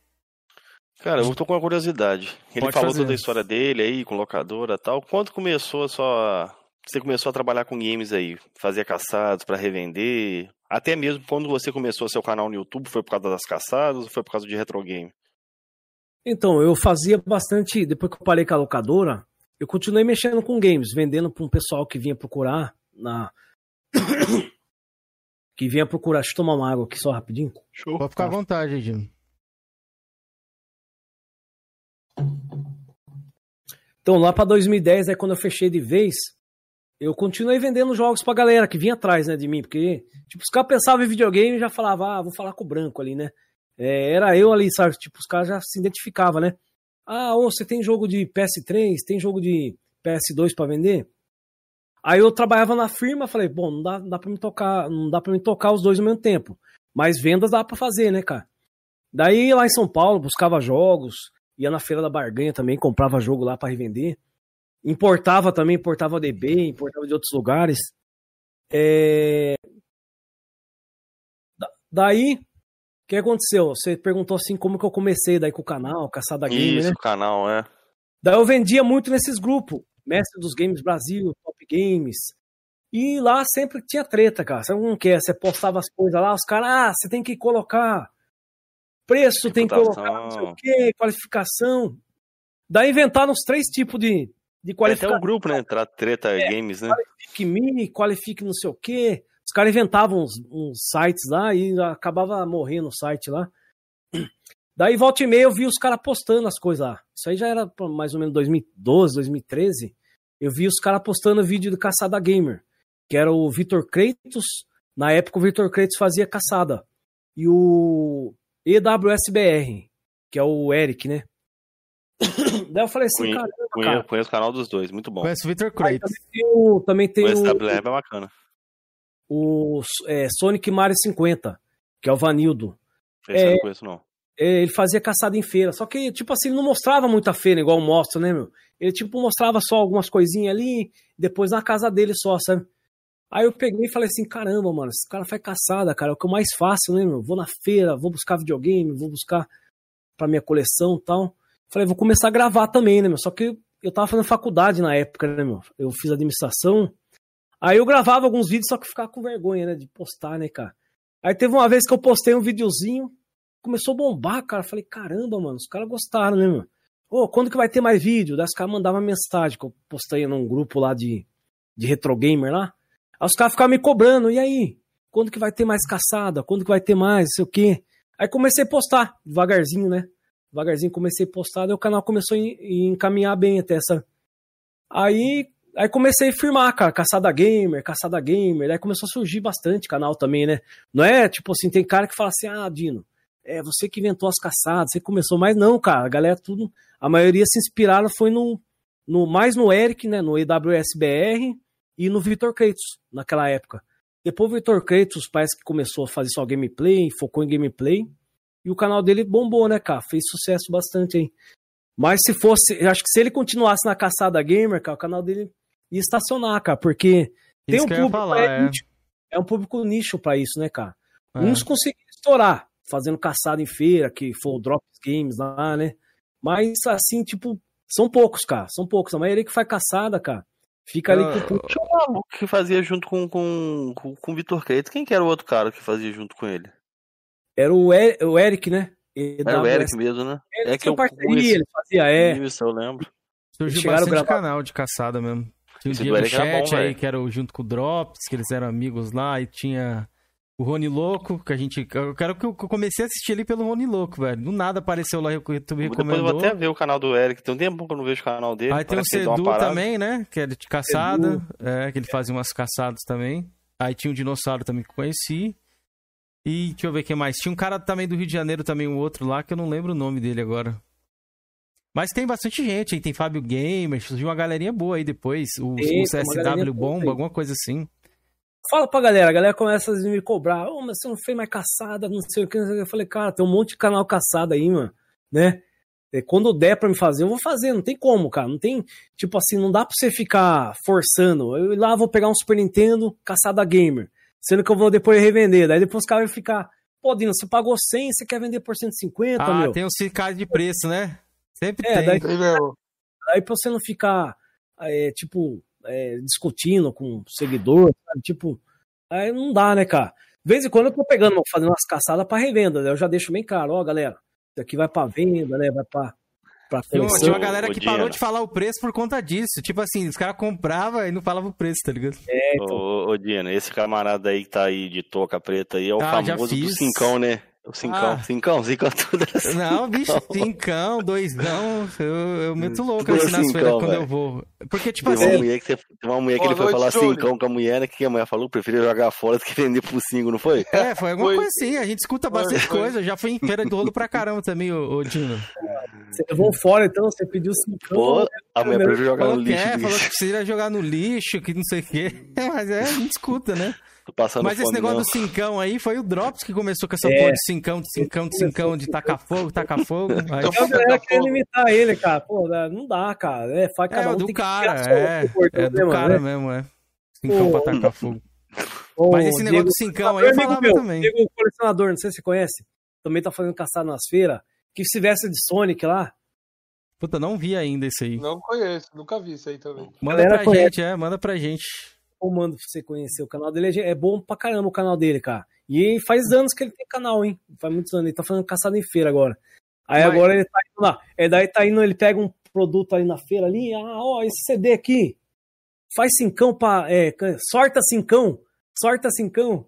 Cara, eu tô com uma curiosidade. Ele Pode falou fazer. toda a história dele aí, com locadora e tal. Quando começou a sua. Você começou a trabalhar com games aí? Fazia caçados pra revender? Até mesmo quando você começou seu canal no YouTube, foi por causa das caçadas ou foi por causa de retro game? Então, eu fazia bastante, depois que eu parei com a locadora, eu continuei mexendo com games, vendendo para um pessoal que vinha procurar na. que vinha procurar. Deixa eu tomar uma água aqui só rapidinho. Show. Pode ficar à vontade, Edinho. Então, lá pra 2010, aí quando eu fechei de vez, eu continuei vendendo jogos pra galera que vinha atrás, né, de mim, porque, tipo, os caras pensavam em videogame e já falavam, ah, vou falar com o branco ali, né? É, era eu ali, sabe? Tipo, os caras já se identificavam, né? Ah, ô, você tem jogo de PS3, tem jogo de PS2 pra vender? Aí eu trabalhava na firma, falei, bom, não dá, não dá para me tocar, não dá para me tocar os dois ao mesmo tempo, mas vendas dá pra fazer, né, cara? Daí lá em São Paulo buscava jogos Ia na feira da barganha também, comprava jogo lá pra revender. Importava também, importava DB, importava de outros lugares. É... da- Daí, o que aconteceu? Você perguntou assim como que eu comecei daí com o canal, Caçada Game, Isso, né? o canal, é. Daí eu vendia muito nesses grupos. Mestre dos Games Brasil, Top Games. E lá sempre tinha treta, cara. Sabe como que é? Você postava as coisas lá, os caras, ah, você tem que colocar preço, tem que colocar não sei o quê, qualificação. Daí inventaram os três tipos de, de Tem até qualificação. um grupo, né? Treta Games, né? Qualifique me, qualifique não sei o quê. Os caras inventavam uns, uns sites lá e acabava morrendo o site lá. Daí, volta e meia, eu vi os caras postando as coisas lá. Isso aí já era mais ou menos 2012, 2013. Eu vi os caras postando vídeo do Caçada Gamer, que era o Vitor Kratos. Na época, o Vitor Kratos fazia caçada. E o EWSBR, que é o Eric, né? Daí eu falei assim, caramba, cara. Conheço o canal dos dois, muito bom. Conheço o Victor Kratos. também tem o, também tem O é bacana. o é, Sonic Mario 50, que é o Vanildo. Esse eu É. não conheço, não. É, ele fazia caçada em feira, só que, tipo assim, ele não mostrava muita feira, igual mostra, né, meu? Ele, tipo, mostrava só algumas coisinhas ali, depois na casa dele só, sabe? Aí eu peguei e falei assim, caramba, mano, esse cara faz caçada, cara, é o que eu mais faço, né, meu? Vou na feira, vou buscar videogame, vou buscar pra minha coleção e tal. Falei, vou começar a gravar também, né, meu? Só que eu tava fazendo faculdade na época, né, meu? Eu fiz administração. Aí eu gravava alguns vídeos, só que ficava com vergonha, né, de postar, né, cara? Aí teve uma vez que eu postei um videozinho, começou a bombar, cara. Falei, caramba, mano, os caras gostaram, né, meu? Ô, quando que vai ter mais vídeo? Daí os caras mandavam mensagem, que eu postei num grupo lá de, de retro gamer lá. Aí os caras ficavam me cobrando, e aí? Quando que vai ter mais caçada? Quando que vai ter mais? Não sei o quê. Aí comecei a postar, devagarzinho, né? Devagarzinho comecei a postar, daí o canal começou a encaminhar bem até essa. Aí, aí comecei a firmar, cara, caçada gamer, caçada gamer. Daí começou a surgir bastante canal também, né? Não é tipo assim, tem cara que fala assim, ah, Dino, é você que inventou as caçadas, você começou, mas não, cara, a galera tudo, a maioria se inspiraram foi no, no mais no Eric, né, no EWSBR e no Victor Kratos, naquela época. Depois o Victor Kratos parece que começou a fazer só gameplay, focou em gameplay, e o canal dele bombou, né, cara, fez sucesso bastante aí. Mas se fosse, eu acho que se ele continuasse na caçada gamer, cara, o canal dele ia estacionar, cara, porque tem Isso um eu ia público, falar, é, é. é um público nicho pra isso, né, cara? É. Uns conseguiram estourar, fazendo caçada em feira, que foi o Drops Games lá, né? Mas, assim, tipo, são poucos, cara. São poucos. A maioria que faz caçada, cara, fica ali Ah, com o Tinha um maluco que fazia junto com, com, com, com o Vitor Kratos. Quem que era o outro cara que fazia junto com ele? Era o, E- o Eric, né? Era o Eric mesmo, né? Ele É que eu parceria, conheci- ele fazia, é. Isso, eu lembro. Surgiu chegaram a bastante gravar- canal de caçada mesmo. Tinha o do Diego Eric era bom, Chat aí, velho. que era o junto com o Drops, que eles eram amigos lá, e tinha o Rony Louco, que a gente. Eu quero que eu eu comecei a assistir ali pelo Rony Louco, velho. Do nada apareceu lá, o YouTube Depois eu recomendou. vou até ver o canal do Eric. Tem um tempo que eu não vejo o canal dele. Aí tem o ele Sedu também, né? Que era de caçada. É, que ele fazia umas caçadas também. Aí tinha um dinossauro também que eu conheci. E deixa eu ver quem mais. Tinha um cara também do Rio de Janeiro, também um outro lá, que eu não lembro o nome dele agora. Mas tem bastante gente aí. Tem Fábio Gamer, surgiu uma galerinha boa aí depois. O, Tem, o CSW Bomba, aí. alguma coisa assim. Fala pra galera, a galera começa a me cobrar, ô, mas você não fez mais caçada, não sei o que. Eu falei, cara, tem um monte de canal caçada aí, mano, né? É, Quando der pra me fazer, eu vou fazer, não tem como, cara, não tem, tipo assim, não dá pra você ficar forçando. Eu ir lá vou pegar um Super Nintendo, caçada gamer, sendo que eu vou depois revender, daí depois os caras vão ficar, pô, Dino, você pagou 100, você quer vender por 150, Ah, meu? tem um cicado de preço, né? Sempre É, tem. daí- Tem mesmo. Aí pra você não ficar, é, tipo, é, discutindo com o seguidor, sabe? Tipo, aí não dá, né, cara? De vez em quando eu tô pegando, fazendo umas caçadas pra revenda, né? Eu já deixo bem claro, ó, galera, isso aqui vai pra venda, né? Vai pra, pra Tinha uma, coleção. tinha uma galera que parou de falar o preço por conta disso. Tipo assim, os caras compravam e não falavam o preço, tá ligado? É, então, Ô, ô, Dino, esse camarada aí que tá aí de touca preta aí é o Ah, famoso do cincão, né? O cincão, Ah. cincão, cincão tudo assim. Não, bicho, cincão, doisão. Eu, eu meto louco assim nas feiras quando eu vou. Porque, tipo Tem uma assim, mulher que, você, tem uma mulher que ele foi noite, falar Júnior. cincão com a mulher, né? que a mulher falou? Preferia jogar fora do que vender por cinco, não foi? é, foi alguma Foi. coisa assim. A gente escuta bastante Foi. coisa. Já fui em feira de rolo pra caramba também, ô, ô Dino. você levou fora, então, você pediu cincão. Pô, a mulher preferiu jogar no Falou que lixo. é, bicho. falou que precisa jogar no lixo, que não sei o quê. Mas é, a gente escuta, né? Tô passando Mas esse negócio não. do cincão aí foi o Drops que começou com essa É. porra de cincão, de cincão, de cincão, de tacar fogo, tacar fogo. Aí- A galera querendo imitar ele, cara. Pô, não dá, cara. É, faz cada É, um o do cara, é. É do mano, cara né? mesmo, é. Cincão pra Ô, tacar fogo. Ô, Mas esse negócio Diego, do cincão aí eu falava meu, também. Diego colecionador, não sei se você conhece. Também tá fazendo caçada nas feiras. Que se veste de Sonic lá. Puta, não vi ainda isso aí. Não conheço, nunca vi isso aí também. Manda Galera pra conhece. gente, é, manda pra gente. Eu mando pra você conhecer o canal dele. É bom pra caramba o canal dele, cara. E faz anos que ele tem canal, hein? Faz muitos anos. Ele tá fazendo caçada em feira agora. Aí Mas- agora ele tá indo lá. É, daí tá indo, ele pega um produto aí na feira ali. Ah, ó, esse CD aqui. Faz cincão pra. É, sorta cincão. Sorta cincão.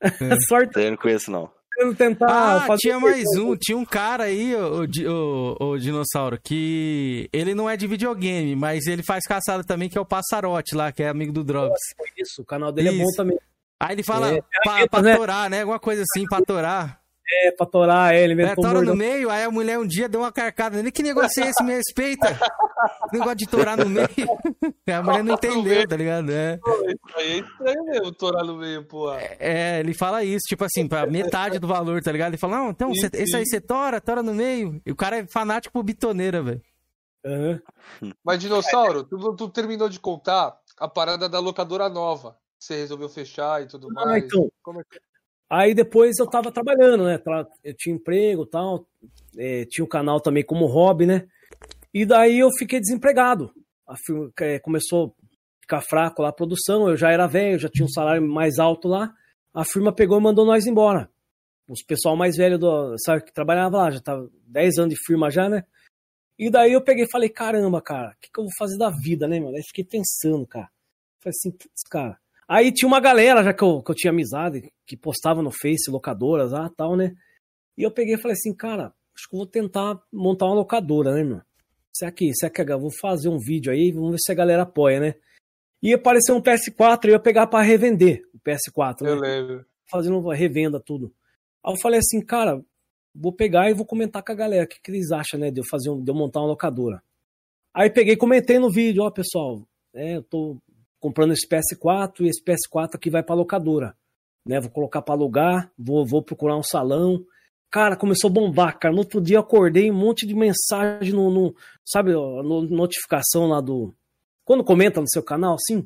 sorta Eu não conheço, não. Tentar. Ah, tinha mais um, tinha um cara aí, o, o, o- dinossauro, que ele não é de videogame, mas ele faz caçada também, que é o Passarote lá, que é amigo do Drops. Isso, o canal dele é bom Isso. também. Aí ele fala É, pra, pra né? torar, né? Alguma coisa assim, pra torar. É, pra torar ele É, mesmo. tora no meio, aí a mulher um dia deu uma carcada nele. Que negócio é esse? Me respeita. Negócio de torar no meio. A mulher não entendeu, tá ligado? É. Isso aí é estranho mesmo, torar no meio, pô. É, ele fala isso, tipo assim, pra metade do valor, tá ligado? Ele fala, não, então, Sim, cê- esse aí você tora, tora no meio. E o cara é fanático por bitoneira, velho. Mas, Dinossauro, tu, tu terminou de contar a parada da locadora nova. que Você resolveu fechar e tudo Ah, mais. então. Como é que... Aí depois eu tava trabalhando, né? Eu tinha emprego e tal. é, tinha o canal também como hobby, né? E daí eu fiquei desempregado. A firma, é, começou a ficar fraco lá a produção. Eu já era velho, já tinha um salário mais alto lá. A firma pegou e mandou nós embora. Os pessoal mais velho do, sabe, que trabalhava lá, já tava 10 anos de firma já, né? E daí eu peguei e falei, caramba, cara, o que, que eu vou fazer da vida, né, mano? Aí fiquei pensando, cara. Falei assim, putz, cara. Aí tinha uma galera, já que eu, que eu tinha amizade, que postava no Face, locadoras lá tal, né? E eu peguei e falei assim, cara, acho que eu vou tentar montar uma locadora, né, meu? Será que, será que eu vou fazer um vídeo aí, vamos ver se a galera apoia, né? E apareceu um PS4 e eu ia pegar pra revender o PS4, né? Eu lembro. fazendo uma revenda, tudo. Aí eu falei assim, cara, vou pegar e vou comentar com a galera, o que, que eles acham, né, de eu fazer um, de eu montar uma locadora. Aí peguei e comentei no vídeo, ó, pessoal, é, eu tô comprando esse PS4 e esse PS4 aqui vai pra locadora, né, vou colocar pra alugar, vou, vou procurar um salão. Cara, começou a bombar, cara. No outro dia eu acordei, um monte de mensagem no, no sabe, no- notificação lá do... Quando comenta no seu canal, assim,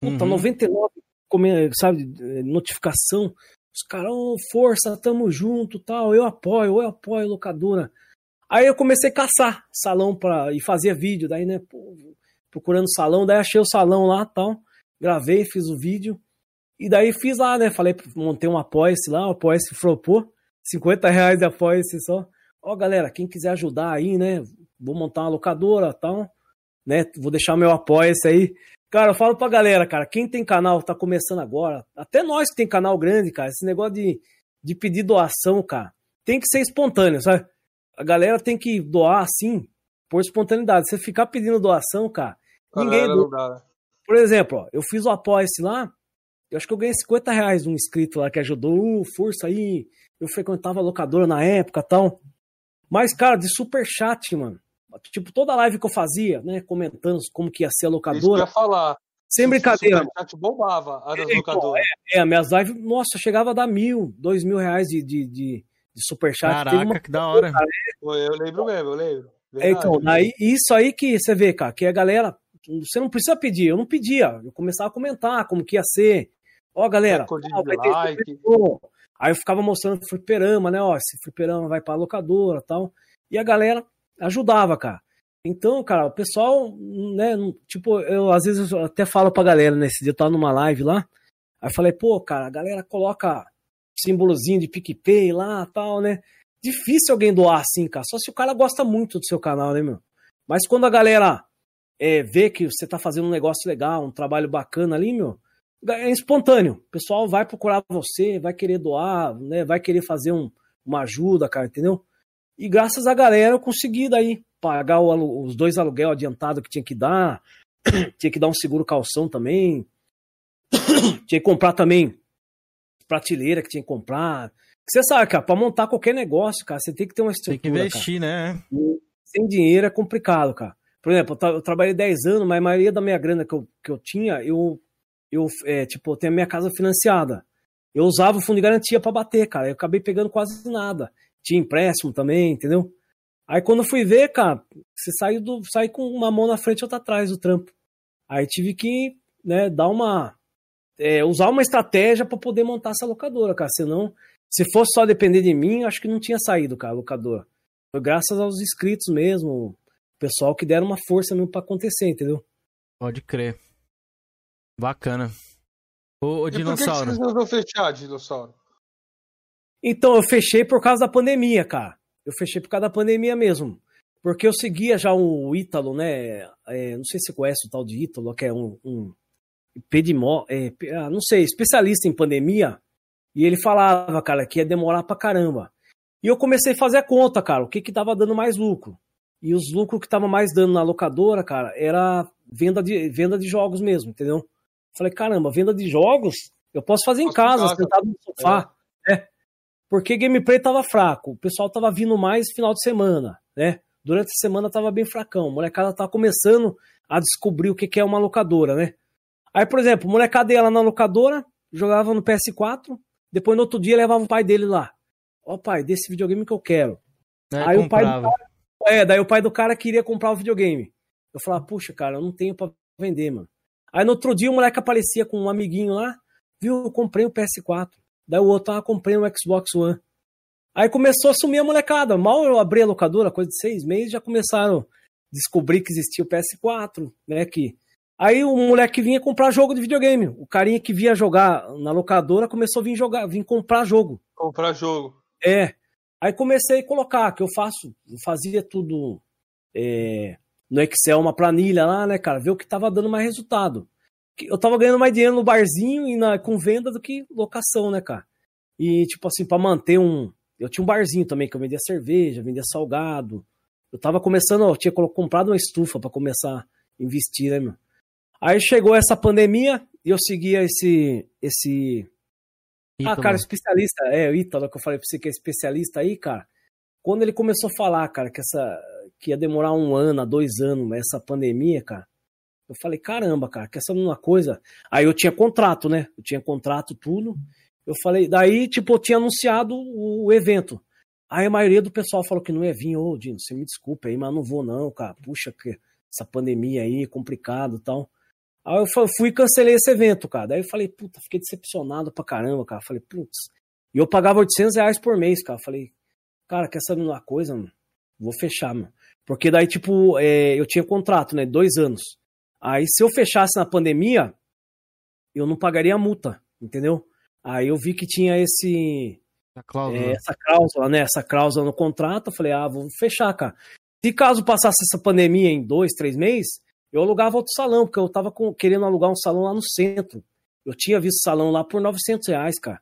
puta, Uhum. 99, come- sabe, notificação. Os caras, ô, força, tamo junto, tal, eu apoio, eu apoio locadora. Aí eu comecei a caçar salão pra, e fazia vídeo, daí, né, pô, procurando salão, daí achei o salão lá, tal, gravei, fiz o vídeo, e daí fiz lá, né, falei, montei um apoia-se lá, o apoia-se flopou, 50 reais de apoia-se só. Ó, galera, quem quiser ajudar aí, né, vou montar uma locadora, tal, né, vou deixar meu apoia-se aí. Cara, eu falo pra galera, cara, quem tem canal, tá começando agora, até nós que tem canal grande, cara, esse negócio de, de pedir doação, cara, tem que ser espontâneo, sabe? A galera tem que doar assim, por espontaneidade. Você ficar pedindo doação, cara, ninguém dá. Por exemplo, ó, eu fiz o apoia-se lá, eu acho que eu ganhei 50 reais de um inscrito lá que ajudou, uh, força aí, eu frequentava a locadora na época e tal. Mas, cara, de super chat, mano. Tipo, toda live que eu fazia, né, comentando como que ia ser a Isso que eu locadora, ia falar. sem O brincadeira. Superchat bombava a das É, locadoras. É, minhas lives, nossa, chegava a dar mil, dois mil reais de, de, de, de superchat. Caraca, uma- que da hora. Eu lembro mesmo, eu lembro. É, então, Verdade. daí, isso aí que você vê, cara, que a galera, você não precisa pedir, eu não pedia, eu começava a comentar como que ia ser. Ó, galera, ó, vai ter like. aí eu ficava mostrando fliperama, né, ó, esse fliperama vai pra locadora e tal, e a galera ajudava, cara. Então, cara, o pessoal, né, tipo, eu às vezes eu até falo pra galera, nesse dia eu tava numa live lá, aí eu falei, pô, cara, a galera coloca símbolozinho de PicPay lá tal, né? Difícil alguém doar assim, cara, só se o cara gosta muito do seu canal, né, meu? Mas quando a galera é, vê que você tá fazendo um negócio legal, um trabalho bacana ali, meu, é espontâneo. O pessoal vai procurar você, vai querer doar, né? Vai querer fazer um- uma ajuda, cara, entendeu? E graças à galera eu consegui daí pagar o os dois aluguel adiantado que tinha que dar, tinha que dar um seguro calção também, tinha que comprar também prateleira que tinha que comprar. Você sabe, cara, pra montar qualquer negócio, cara, você tem que ter uma Tem estrutura. que investir, né? Sem dinheiro é complicado, cara. Por exemplo, eu, tra- eu trabalhei 10 anos, mas a maioria da minha grana que eu, que eu tinha, eu eu, é, tipo, eu tenho a minha casa financiada. Eu usava o fundo de garantia pra bater, cara. Eu acabei pegando quase nada. Tinha empréstimo também, entendeu? Aí quando eu fui ver, cara, você saiu do, sai com uma mão na frente e outra atrás do trampo. Aí tive que, né, dar uma é, usar uma estratégia pra poder montar essa locadora, cara. Senão, se fosse só depender de mim, acho que não tinha saído, cara, a locadora. Foi graças aos inscritos mesmo, pessoal que deram uma força mesmo pra acontecer, entendeu? Pode crer. Bacana. Ô, ô E por que que dinossauro. você resolveu fechar, dinossauro? Então, eu fechei por causa da pandemia, cara. Eu fechei por causa da pandemia mesmo. Porque eu seguia já o Ítalo, né? É, não sei se você conhece o tal de Ítalo, que é um, um pedimó, é, ah, não sei, especialista em pandemia. E ele falava, cara, que ia demorar pra caramba. E eu comecei a fazer a conta, cara, o que que tava dando mais lucro. E os lucros que tava mais dando na locadora, cara, era venda de, venda de jogos mesmo, entendeu? Falei, caramba, venda de jogos eu posso fazer em Posso em casa, casa. sentado no sofá, né? Porque gameplay tava fraco, o pessoal tava vindo mais final de semana, né? Durante a semana tava bem fracão, a molecada tava começando a descobrir o que que é uma locadora, né? Aí, por exemplo, o molecada ia lá na locadora, jogava no PS4, depois no outro dia levava o pai dele lá. Ó, pai, desse videogame que eu quero. Né, Aí o pai do comprava. É, daí o pai do cara queria comprar o videogame. Eu falava, puxa, cara, eu não tenho pra vender, mano. Aí no outro dia o moleque aparecia com um amiguinho lá, viu, eu comprei o PS4. Daí o outro, ah, comprei um Xbox One. Aí começou a sumir a molecada. Mal eu abri a locadora, coisa de seis meses, já começaram a descobrir que existia o PS4, né, que... Aí o moleque vinha comprar jogo de videogame. O carinha que via jogar na locadora começou a vir jogar, vir comprar jogo. Comprar jogo. É. Aí comecei a colocar, que eu faço, eu fazia tudo é, no Excel, uma planilha lá, né, cara, ver o que tava dando mais resultado. Eu tava ganhando mais dinheiro no barzinho e na, com venda do que locação, né, cara? E, tipo assim, pra manter um. Eu tinha um barzinho também, que eu vendia cerveja, vendia salgado. Eu tava começando, eu tinha comprado uma estufa pra começar a investir, né, meu? Aí chegou essa pandemia e eu seguia esse, esse ah, cara, especialista, é, o Ítalo, que eu falei pra você que é especialista aí, cara. Quando ele começou a falar, cara, que essa que ia demorar um ano, dois anos, essa pandemia, cara, eu falei, caramba, cara, que essa uma coisa. Aí eu tinha contrato, né? Eu tinha contrato, tudo. Eu falei, daí, tipo, eu tinha anunciado o, o evento. Aí a maioria do pessoal falou que não ia vir, ô, Dino, você me desculpa aí, mas não vou não, cara. Puxa, que essa pandemia aí, complicado e tal. Aí eu fui e cancelei esse evento, cara. Daí eu falei, puta, fiquei decepcionado pra caramba, cara. Falei, putz. E eu pagava 800 reais por mês, cara. Falei, cara, quer saber uma coisa, mano? Vou fechar, mano. Porque daí, tipo, é, eu tinha contrato, né? Dois anos. Aí se eu fechasse na pandemia, eu não pagaria a multa, entendeu? Aí eu vi que tinha esse cláusula. é, essa cláusula, né? Essa cláusula no contrato, eu falei, ah, vou fechar, cara. Se caso passasse essa pandemia em dois, três meses, eu alugava outro salão, porque eu tava com- querendo alugar um salão lá no centro. Eu tinha visto salão lá por 900 reais, cara.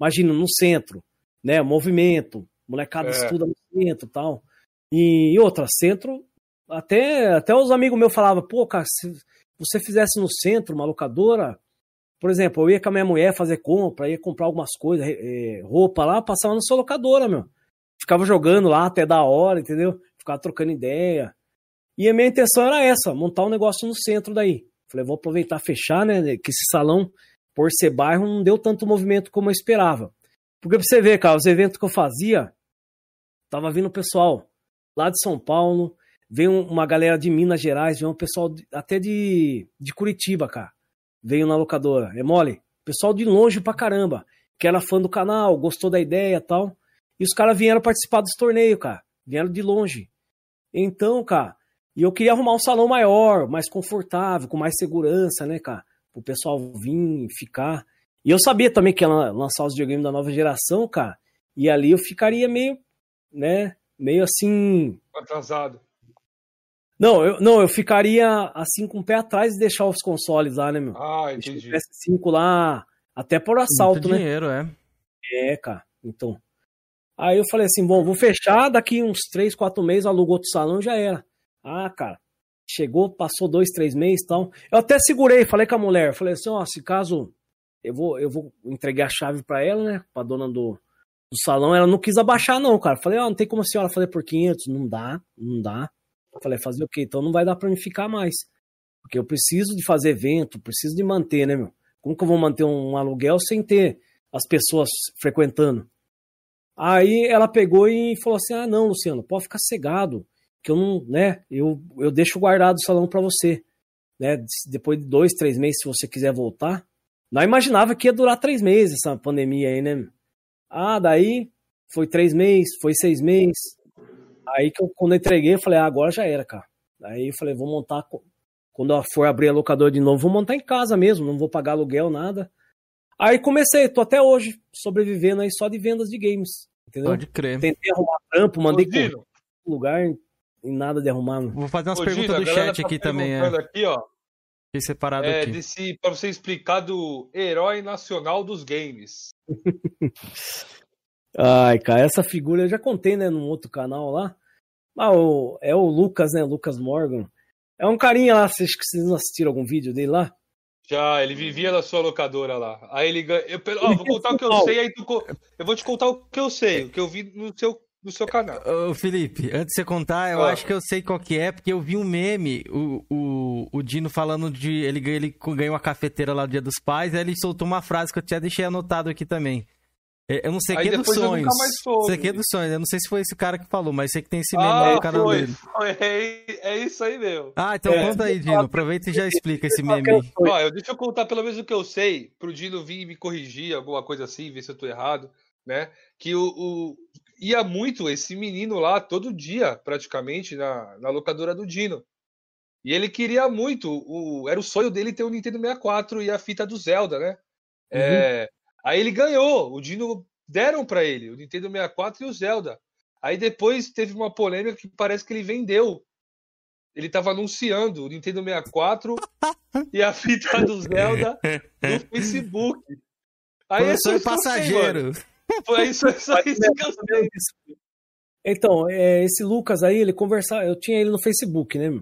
Imagina, no centro, né? Movimento, molecada É. estuda no centro e tal. E, e outra, centro, até, até os amigos meus falavam, pô, cara, se você fizesse no centro uma locadora, por exemplo, eu ia com a minha mulher fazer compra, ia comprar algumas coisas, eh, roupa lá, passava na sua locadora, meu. Ficava jogando lá até da hora, entendeu? Ficava trocando ideia. E a minha intenção era essa, montar um negócio no centro daí. Falei, vou aproveitar fechar, né? Que esse salão, por ser bairro, não deu tanto movimento como eu esperava. Porque pra você ver, cara, os eventos que eu fazia, tava vindo pessoal lá de São Paulo, veio uma galera de Minas Gerais, veio um pessoal até de, de Curitiba, cara. Veio na locadora. É mole? Pessoal de longe pra caramba, que era fã do canal, gostou da ideia tal. E os caras vieram participar dos torneios, cara. Vieram de longe. Então, cara, e eu queria arrumar um salão maior, mais confortável, com mais segurança, né, cara? Pro pessoal vir, ficar. E eu sabia também que ia lan- lançar os videogames da nova geração, cara. E ali eu ficaria meio, né, meio assim. Atrasado. Não, eu, não, eu ficaria assim com o pé atrás e deixar os consoles lá, né, meu? Ah, entendi. PS5 lá, até por assalto, Muito né? dinheiro, é. É, cara. Então. Aí eu falei assim, bom, vou fechar, daqui uns três, quatro meses, alugo outro salão já era. Ah, cara. Chegou, passou dois, três meses e tal. Eu até segurei, falei com a mulher, falei assim, ó, se caso eu vou, eu vou entregar a chave pra ela, né, pra dona do, do salão, ela não quis abaixar não, cara. Falei, ó, não tem como a senhora fazer por 500, não dá, não dá. Falei, fazer o quê? Então não vai dar pra mim ficar mais. Porque eu preciso de fazer evento, preciso de manter, né, meu? Como que eu vou manter um aluguel sem ter as pessoas frequentando? Aí ela pegou e falou assim: Ah, não, Luciano, pode ficar cegado, que eu não, né? Eu, eu deixo guardado o salão para você, né? Depois de dois, três meses, se você quiser voltar. Não imaginava que ia durar três meses essa pandemia aí, né? Ah, daí foi três meses, foi seis meses. Aí que eu, quando eu entreguei, eu falei, ah, agora já era, cara. Aí eu falei, vou montar. Quando eu for abrir a locadora de novo, vou montar em casa mesmo, não vou pagar aluguel, nada. Aí comecei, tô até hoje sobrevivendo aí só de vendas de games. Entendeu? Pode crer. Tentei arrumar trampo, mandei com lugar em nada de arrumar. Vou fazer umas Ô, perguntas Gino, a do chat tá aqui também, é. aqui, ó. Fiquei separado É, aqui. desse, pra você explicar do herói nacional dos games. Ai, cara, essa figura eu já contei, né, num outro canal lá. Ah, o, é o Lucas, né, Lucas Morgan. É um carinha lá, vocês, vocês não assistiram algum vídeo dele lá? Já, ele vivia na sua locadora lá. Aí ele ganha. Eu, ó, vou contar o que eu sei, aí tu. Eu vou te contar o que eu sei, o que eu vi no seu, no seu canal. Ô, Felipe, antes de você contar, eu Ah. acho que eu sei qual que é, porque eu vi um meme, o, o, o Dino falando de. Ele, ele ganhou uma cafeteira lá no Dia dos Pais, aí ele soltou uma frase que eu tinha deixei anotado aqui também. É, Eu não sei Aí que é dos sonhos. Sei que é dos sonhos. Eu não sei se foi esse cara que falou, mas sei que tem esse meme Ah, no canal foi, dele. foi. É, é isso aí mesmo. Ah, então É. conta aí, Dino. Aproveita e já explica esse meme aí. Ó, eu, deixa eu contar pelo menos o que eu sei, pro Dino vir me corrigir, alguma coisa assim, ver se eu tô errado, né? Que o, o- ia muito esse menino lá todo dia, praticamente, na, na locadora do Dino. E ele queria muito, o, era o sonho dele ter o Nintendo 64 e a fita do Zelda, né? É, aí ele ganhou, o Dino deram pra ele, o Nintendo 64 e o Zelda. Aí depois teve uma polêmica que parece que ele vendeu. Ele tava anunciando o Nintendo 64 e a fita do Zelda no Facebook. Aí Foi passageiro. Foi isso, isso que eu sei. Então, é, esse Lucas aí, ele conversava, eu tinha ele no Facebook, né?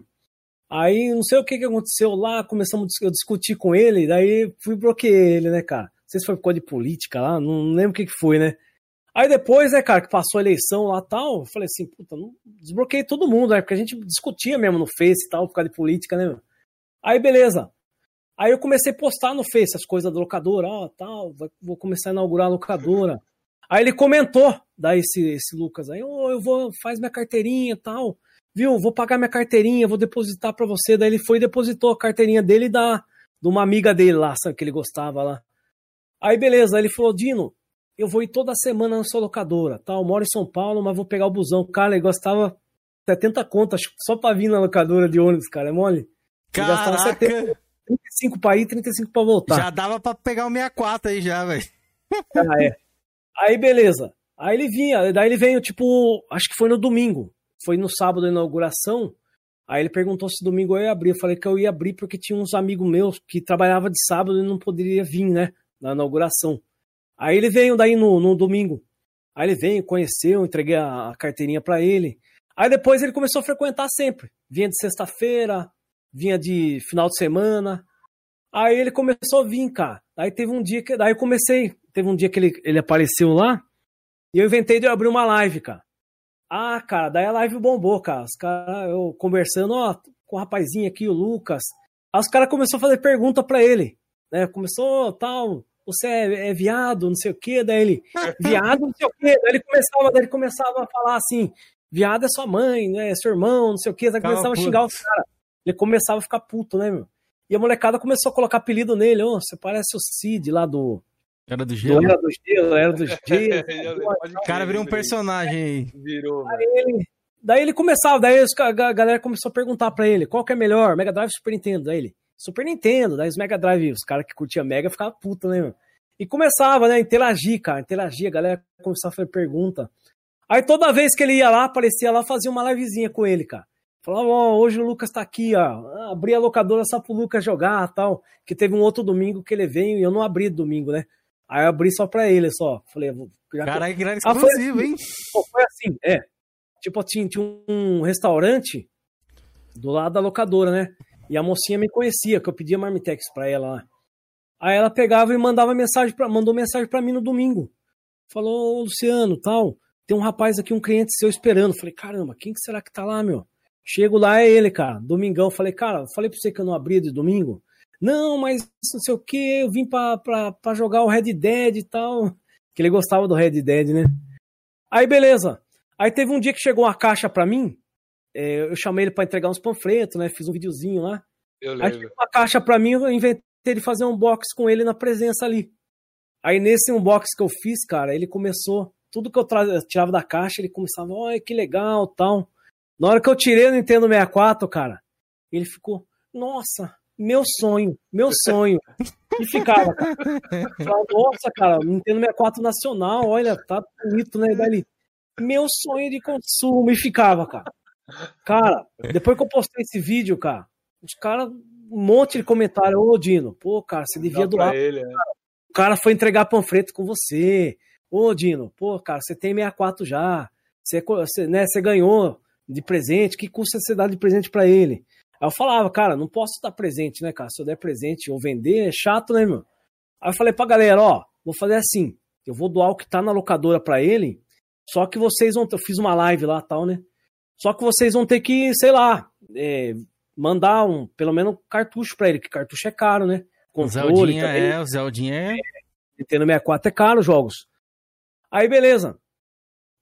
Aí, não sei o que que aconteceu lá, começamos eu discutir com ele, daí fui bloqueei ele, né, cara? Não sei se foi por causa de política lá, não lembro o que que foi, né? Aí depois, né, cara, que passou a eleição lá tal, eu falei assim, puta, não desbloqueei todo mundo, né? Porque a gente discutia mesmo no Face e tal, por causa de política, né? Aí, beleza. Aí eu comecei a postar no Face as coisas da locadora, ó, tal, vou começar a inaugurar a locadora. Aí ele comentou, daí esse, esse Lucas aí, ô, eu vou, faz minha carteirinha e tal, viu, vou pagar minha carteirinha, vou depositar pra você. Daí ele foi e depositou a carteirinha dele da, de uma amiga dele lá, sabe, que ele gostava lá. Aí beleza, aí ele falou, Dino, eu vou ir toda semana na sua locadora, tal, moro em São Paulo, mas vou pegar o busão. Cara, ele gastava 70 contas só pra vir na locadora de ônibus, cara, é mole? Ele gastava Caraca! 70, 35 pra ir, 35 pra voltar. Já dava pra pegar o 64 aí já, velho. Ah, é. Aí, beleza. Aí ele vinha, daí ele veio, tipo, acho que foi no domingo. Foi no sábado da inauguração. Aí ele perguntou se domingo eu ia abrir. Eu falei que eu ia abrir porque tinha uns amigos meus que trabalhavam de sábado e não poderia vir, né? Na inauguração. Aí ele veio daí no, no domingo. Aí ele veio, conheceu, entreguei a, a carteirinha pra ele. Aí depois ele começou a frequentar sempre. Vinha de sexta-feira, vinha de final de semana. Aí ele começou a vir, cara. Aí teve um dia que. Daí eu comecei. Teve um dia que ele, ele apareceu lá. E eu inventei de eu abrir uma live, cara. Ah, cara, daí a live bombou, cara. Os caras, eu conversando, ó, com o rapazinho aqui, o Lucas. Aí os caras começaram a fazer pergunta pra ele. Né? Começou, tal, você é, é viado, não sei o quê. Daí ele, viado, não sei o quê. Daí ele começava, daí ele começava a falar assim: viado é sua mãe, né? É seu irmão, não sei o quê. Daí começava a xingar os caras. Ele começava a ficar puto, né, meu? E a molecada começou a colocar apelido nele. Ô, você parece o Cid lá do. Era do gelo. Era do Gelo, Era do Gelo. O cara virou um personagem aí. Virou, Aí ele- daí ele começava, daí a galera começou a perguntar pra ele qual que é melhor, Mega Drive ou Super Nintendo? Daí ele, Super Nintendo, daí os Mega Drive, os caras que curtiam Mega ficavam putos, né, meu? E começava, né, a interagir, cara, interagir, a galera começava a fazer pergunta. Aí toda vez que ele ia lá, aparecia lá, fazia uma livezinha com ele, cara. Falava, ó, hoje o Lucas tá aqui, ó. Abri a locadora só pro Lucas jogar tal. Que teve um outro domingo que ele veio e eu não abri domingo, né? Aí eu abri só pra ele, só. Falei, vou- já Caralho, que era Ah, exclusivo, assim. hein? Foi assim, é. Tipo, tinha, tinha um restaurante do lado da locadora, né? E a mocinha me conhecia, que eu pedia marmitex pra ela lá. Aí ela pegava e mandava mensagem para mandou mensagem pra mim no domingo. Falou, ô Luciano, tal, tem um rapaz aqui, um cliente seu esperando. Falei, caramba, quem que será que tá lá, meu? Chego lá, é ele, cara. Domingão. Falei, cara, falei pra você que eu não abria de domingo. Não, mas não sei o que, eu vim pra, pra, pra jogar o Red Dead e tal. Que ele gostava do Red Dead, né? Aí, beleza. Aí teve um dia que chegou uma caixa pra mim. é, eu chamei ele pra entregar uns panfletos, né? Fiz um videozinho lá. Eu Aí chegou uma caixa pra mim, eu inventei de fazer um box com ele na presença ali. Aí nesse unbox que eu fiz, cara, ele começou. Tudo que eu tirava da caixa, ele começava, olha que legal tal. Na hora que eu tirei o Nintendo 64, cara, ele ficou, nossa, meu sonho, meu sonho. E ficava, cara. Nossa, cara, Nintendo 64 nacional, olha, tá bonito, né? Daí ele, meu sonho de consumo. E ficava, cara. Cara, depois que eu postei esse vídeo, cara, os caras, um monte de comentário, ô Dino, pô, cara, você devia doar. ele, é. O cara foi entregar panfleto com você. Ô, Dino, pô, cara, você tem 64 já. Você, co- você, né, você ganhou de presente. Que custa você dar de presente pra ele? Aí eu falava, cara, não posso dar presente, né, cara? Se eu der presente ou vender, é chato, né, meu? Aí eu falei pra galera, ó, vou fazer assim. Eu vou doar o que tá na locadora pra ele. Só que vocês vão. Eu fiz uma live lá tal, né? Só que vocês vão ter que, sei lá, é, mandar um, pelo menos um cartucho pra ele, que cartucho é caro, né? O Controle Zeldinha também. é, o Zeldinha é. Nintendo 64 é caro os jogos. Aí beleza.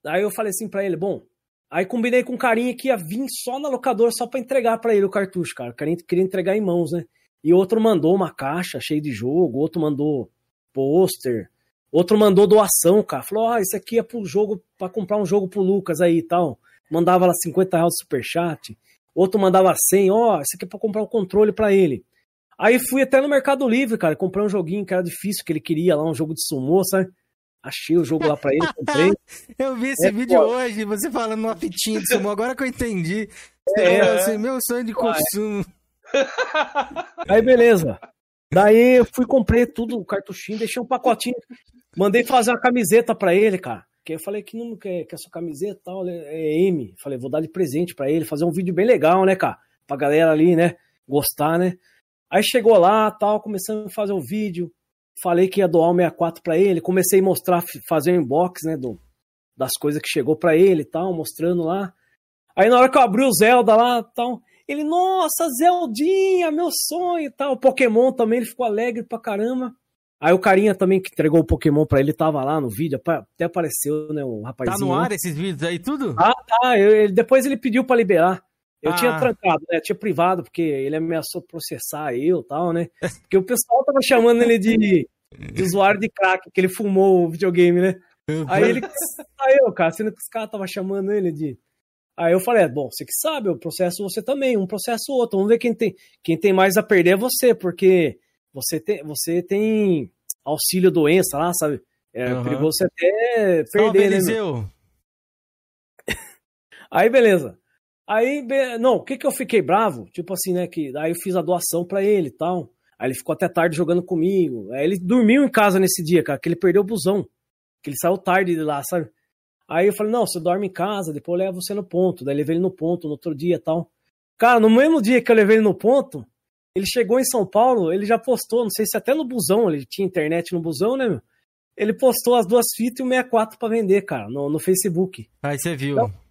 Aí eu falei assim pra ele, bom. Aí combinei com um carinha que ia vir só na locadora só pra entregar pra ele o cartucho, cara. O carinha queria entregar em mãos, né? E outro mandou uma caixa cheia de jogo, outro mandou pôster, outro mandou doação, cara. Falou, ó, isso aqui é pro jogo, pra comprar um jogo pro Lucas aí e tal. Mandava lá 50 reais de superchat. Outro mandava 100, ó, isso aqui é pra comprar um controle pra ele. Aí fui até no Mercado Livre, cara, comprei um joguinho que era difícil, que ele queria lá, um jogo de sumô, sabe? Achei o jogo lá pra ele, comprei. Eu vi esse É, vídeo pô. hoje, você falando numa fitinha de sumo, agora que eu entendi. É. falou assim, meu sonho de consumo. Aí beleza. Daí eu fui, comprei tudo, o cartuchinho, deixei um pacotinho. Mandei fazer uma camiseta pra ele, cara. Que eu falei que não quer, quer sua camiseta e tal, é M. Falei, vou dar de presente pra ele, fazer um vídeo bem legal, né, cara? Pra galera ali, né? Gostar, né? Aí chegou lá, tal, começando a fazer o vídeo. Falei que ia doar o 64 pra ele. Comecei a mostrar, fazer um inbox, né? Do, das coisas que chegou pra ele e tal, mostrando lá. Aí na hora que eu abri o Zelda lá tal, ele, nossa, Zeldinha, meu sonho e tal. O Pokémon também, ele ficou alegre pra caramba. Aí o carinha também que entregou o Pokémon pra ele tava lá no vídeo, até apareceu, né, o Tá rapazinho. no lá. ar esses vídeos aí, tudo? Ah, tá. eu- ele- depois ele pediu pra liberar. Eu Ah. tinha trancado, né? Tinha privado, porque ele ameaçou processar eu e tal, né? Porque o pessoal tava chamando ele de, de usuário de crack, que ele fumou o videogame, né? Aí ele saiu, cara, sendo que os caras estavam chamando ele de. Aí eu falei, é, bom, você que sabe, eu processo você também, um processo outro. Vamos ver quem tem, quem tem mais a perder é você, porque você tem, você tem auxílio doença lá, sabe? É Aham. perigoso você até Salve, perder, né? meu? Eliseu. Aí, beleza. Aí, não, o que que eu fiquei bravo? Tipo assim, né, que aí eu fiz a doação pra ele e tal. Aí ele ficou até tarde jogando comigo. Aí ele dormiu em casa nesse dia, cara, que ele perdeu o busão. Que ele saiu tarde de lá, sabe? Aí eu falei, não, você dorme em casa, depois eu levo você no ponto. Daí levei ele no ponto no outro dia e tal. Cara, no mesmo dia que eu levei ele no ponto, ele chegou em São Paulo, ele já postou, não sei se até no busão, ele tinha internet no busão, né, meu? Ele postou as duas fitas e o 64 pra vender, cara, no, no Facebook. Aí você viu. Não.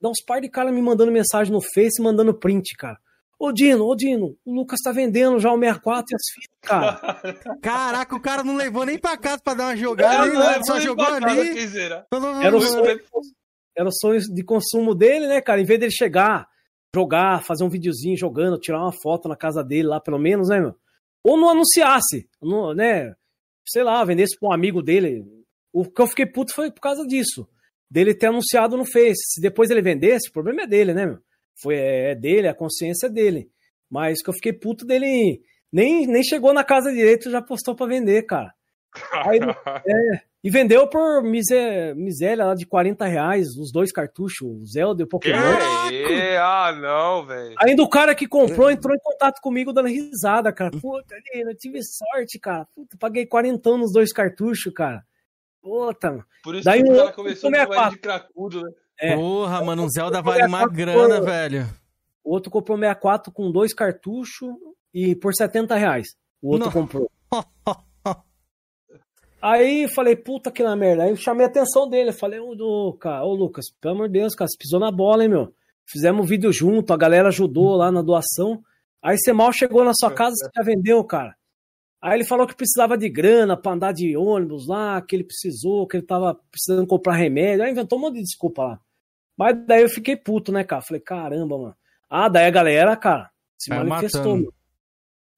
Dá uns par de cara me mandando mensagem no Face, mandando print, cara. Ô Dino, ô Dino, o Lucas tá vendendo já o 64 e as fitas, cara. Caraca, o cara não levou nem pra casa pra dar uma jogada, Não, não, só não jogou ali. será? Falou, Era o, "Vamos, sonho, era o sonho de consumo dele, né, cara? Em vez dele chegar, jogar, fazer um videozinho jogando, tirar uma foto na casa dele lá, pelo menos, né, meu? Ou não anunciasse, não, né? Sei lá, vendesse pra um amigo dele. O que eu fiquei puto foi por causa disso. Dele ter anunciado no Face. Se depois ele vendesse, o problema é dele, né, meu? Foi, é dele, a consciência é dele. Mas que eu fiquei puto dele. Nem, nem chegou na casa direito já postou pra vender, cara. Aí, é, e vendeu por misé- miséria lá de 40 reais, os dois cartuchos, o Zelda e o Que? Pokémon. Ah, não, velho. Ainda o cara que comprou entrou em contato comigo dando risada, cara. Puta, eu tive sorte, cara. Puta, paguei 40 nos dois cartuchos, cara. Puta, mano. Por isso Daí que o o cara outro começou chamar ele 64. de cracudo, né? É. Porra, mano, um Zelda vale uma 64 grana, por- velho. O outro comprou 64 com dois cartuchos e por 70 reais. O outro Não. comprou. Aí falei, puta que na merda. Aí eu chamei a atenção dele. Eu falei, ô, Luca, ô Lucas, pelo amor de Deus, cara, você pisou na bola, hein, meu? Fizemos um vídeo junto, a galera ajudou lá na doação. Aí você mal chegou na sua casa, você já vendeu, cara. Aí ele falou que precisava de grana pra andar de ônibus lá, que ele precisou, que ele tava precisando comprar remédio. Aí inventou um monte de desculpa lá. Mas daí eu fiquei puto, né, cara? Falei, caramba, mano. Ah, daí a galera, cara, se Vai manifestou. meu.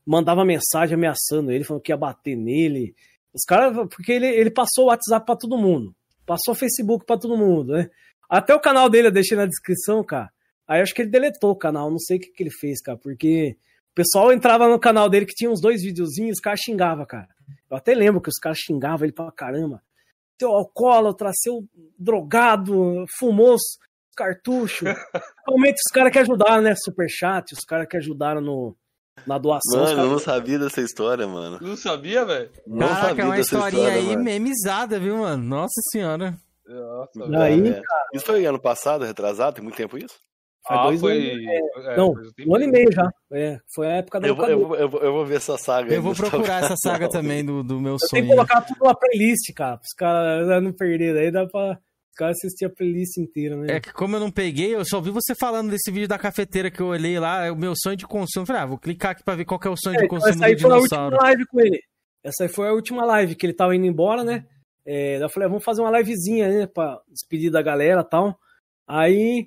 Mandava mensagem ameaçando ele, falando que ia bater nele. Os caras, porque ele, ele passou o WhatsApp pra todo mundo. Passou o Facebook pra todo mundo, né? Até o canal dele eu deixei na descrição, cara. Aí eu acho que ele deletou o canal, não sei o que, que ele fez, cara, porque o pessoal entrava no canal dele que tinha uns dois videozinhos, os caras xingavam, cara. Eu até lembro que os caras xingavam ele pra caramba. Seu alcoólatra, seu drogado, fumou os cartuchos. Realmente os caras que ajudaram, né? Superchat, os caras que ajudaram no, na doação. Mano, eu caras- não sabia dessa história, mano. Não sabia, velho? Não Caraca, é sabia uma dessa historinha história, aí mano. memizada, viu, mano? Nossa senhora. Nossa, Aí, É. Isso foi ano passado, retrasado? Tem muito tempo isso? Faz Ah, dois foi. anos, é, não, faz um ano e meio já. É, foi a época da Eu vou, eu, vou, eu, vou, eu vou ver essa saga aí Eu vou procurar essa saga também do, do meu Eu tenho sonho. que colocar tudo na playlist, cara, pros caras não perderem. Aí dá pra os caras assistir a playlist inteira, né? É que como eu não peguei, eu só vi você falando desse vídeo da cafeteira que eu olhei lá, é o meu sonho de consumo. Eu falei, ah, vou clicar aqui pra ver qual que é o sonho É, de então consumo essa aí do foi a dinossauro. última live com ele. Essa aí foi a última live que ele tava indo embora, né? É, daí eu falei, ah, vamos fazer uma livezinha, né? Pra despedir da galera e tal. Aí,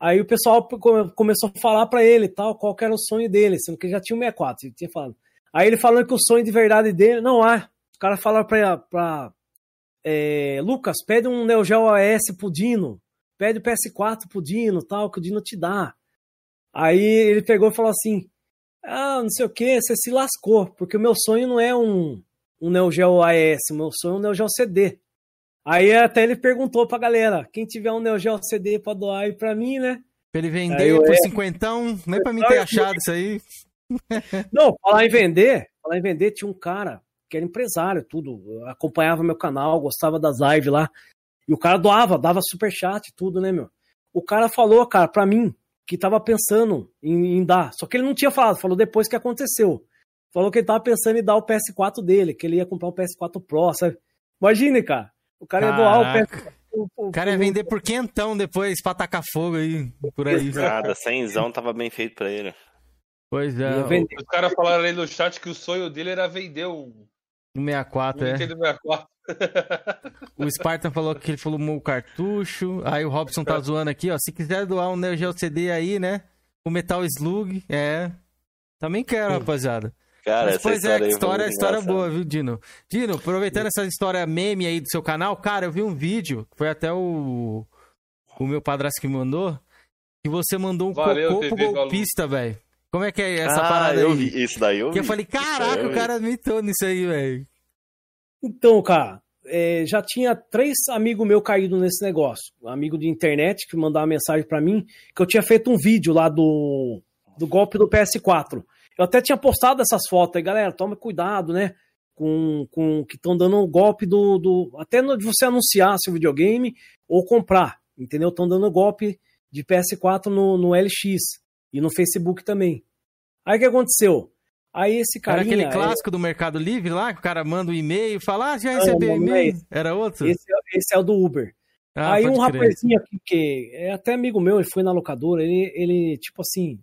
aí o pessoal come- começou a falar pra ele tal, qual era o sonho dele, sendo que ele já tinha o 64, ele tinha falado. Aí ele falando que o sonho de verdade dele, não há. Os caras falaram pra, pra é, Lucas, pede um Neo Geo OS pro Dino, pede o PS4 pro Dino, tal, que o Dino te dá. Aí ele pegou e falou assim, ah, não sei o que, você se lascou, porque o meu sonho não é um, um Neo Geo AES, o meu sonho é um Neo Geo CD. Aí até ele perguntou pra galera, quem tiver um Neo Geo CD pra doar aí pra mim, né? Pra ele vender por é. cinquentão, nem pra mim ter achado isso aí. Não, falar em vender, falar em vender, tinha um cara que era empresário, tudo, acompanhava meu canal, gostava das lives lá, e o cara doava, dava superchat, tudo, né, meu? O cara falou, cara, pra mim, que tava pensando em, em dar, só que ele não tinha falado, falou depois que aconteceu. Falou que ele tava pensando em dar o PS4 dele, que ele ia comprar o PS4 Pro, sabe? Imagine, cara, o cara ia doar o Caraca. PS4 pro- O cara ia vender por quentão depois pra tacar fogo aí, por aí. Nada, cenzão tava bem feito pra ele. Pois é, o. Os caras falaram aí no chat que o sonho dele era vender um, o 64, um é. Nintendo 64. O Spartan falou que ele falou o cartucho. Aí o Robson tá zoando aqui, ó. Se quiser doar um Neo Geo CD aí, né? O Metal Slug, é. Também quero, rapaziada. Cara, Mas, pois é, história história, história boa, viu, Dino? Dino, aproveitando essa história meme aí do seu canal, cara, eu vi um vídeo, foi até o, o meu padrasto que me mandou, que você mandou um Valeu, cocô pro TV Balu. golpista, velho. Como é que é essa ah, parada eu aí? vi. Isso daí eu Que eu vi. falei, caraca, eu o cara mitou nisso aí, velho. Então, cara, é, já tinha três amigos meus caídos nesse negócio. Um amigo de internet que mandava mensagem pra mim que eu tinha feito um vídeo lá do, do golpe do PS4. Eu até tinha postado essas fotos aí, galera, tome cuidado, né? Com, com que estão dando o golpe do, do. Até de você anunciar seu videogame ou comprar, entendeu? Estão dando golpe de PS4 no, no LX e no Facebook também. Aí o que aconteceu? Aí esse Era carinha. aquele é- clássico do Mercado Livre lá, que o cara manda um e-mail e fala, ah, já recebeu é e-mail. Era outro? Esse, é- esse é o do Uber. Ah, Aí um crer. rapazinho aqui, que é até amigo meu, ele foi na locadora, ele, ele tipo assim,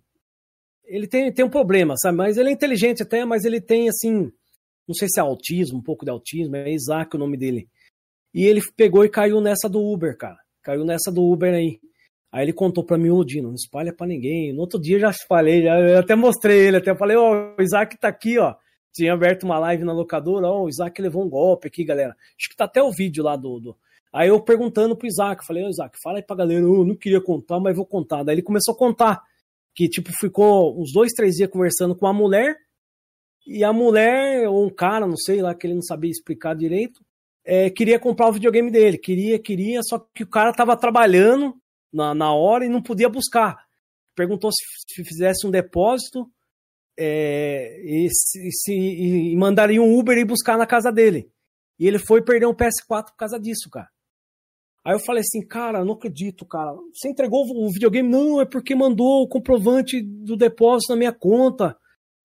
ele tem, tem um problema, sabe? Mas ele é inteligente até, mas ele tem, assim, não sei se é autismo, um pouco de autismo, é Isaac o nome dele. E ele pegou e caiu nessa do Uber, cara. Caiu nessa do Uber aí. Aí ele contou pra mim, ô Dino, não espalha pra ninguém. No outro dia eu já espalhei, já, eu até mostrei ele, até falei, ó, o Isaac tá aqui, ó. Tinha aberto uma live na locadora, ó, o Isaac levou um golpe aqui, galera. Acho que tá até o vídeo lá do. do... Aí eu perguntando pro Isaac, falei, ô Isaac, fala aí pra galera, eu não queria contar, mas vou contar. Daí ele começou a contar. Que, tipo, ficou uns dois, três dias conversando com a mulher, e a mulher, ou um cara, não sei lá, que ele não sabia explicar direito, é, queria comprar o videogame dele. Queria, queria, só que o cara tava trabalhando na, na hora e não podia buscar. Perguntou se, se fizesse um depósito é, e, se, e mandaria um Uber ir buscar na casa dele. E ele foi perder um PS4 por causa disso, cara. Aí eu falei assim, cara, não acredito, cara. Você entregou o videogame? Não, é porque mandou o comprovante do depósito na minha conta.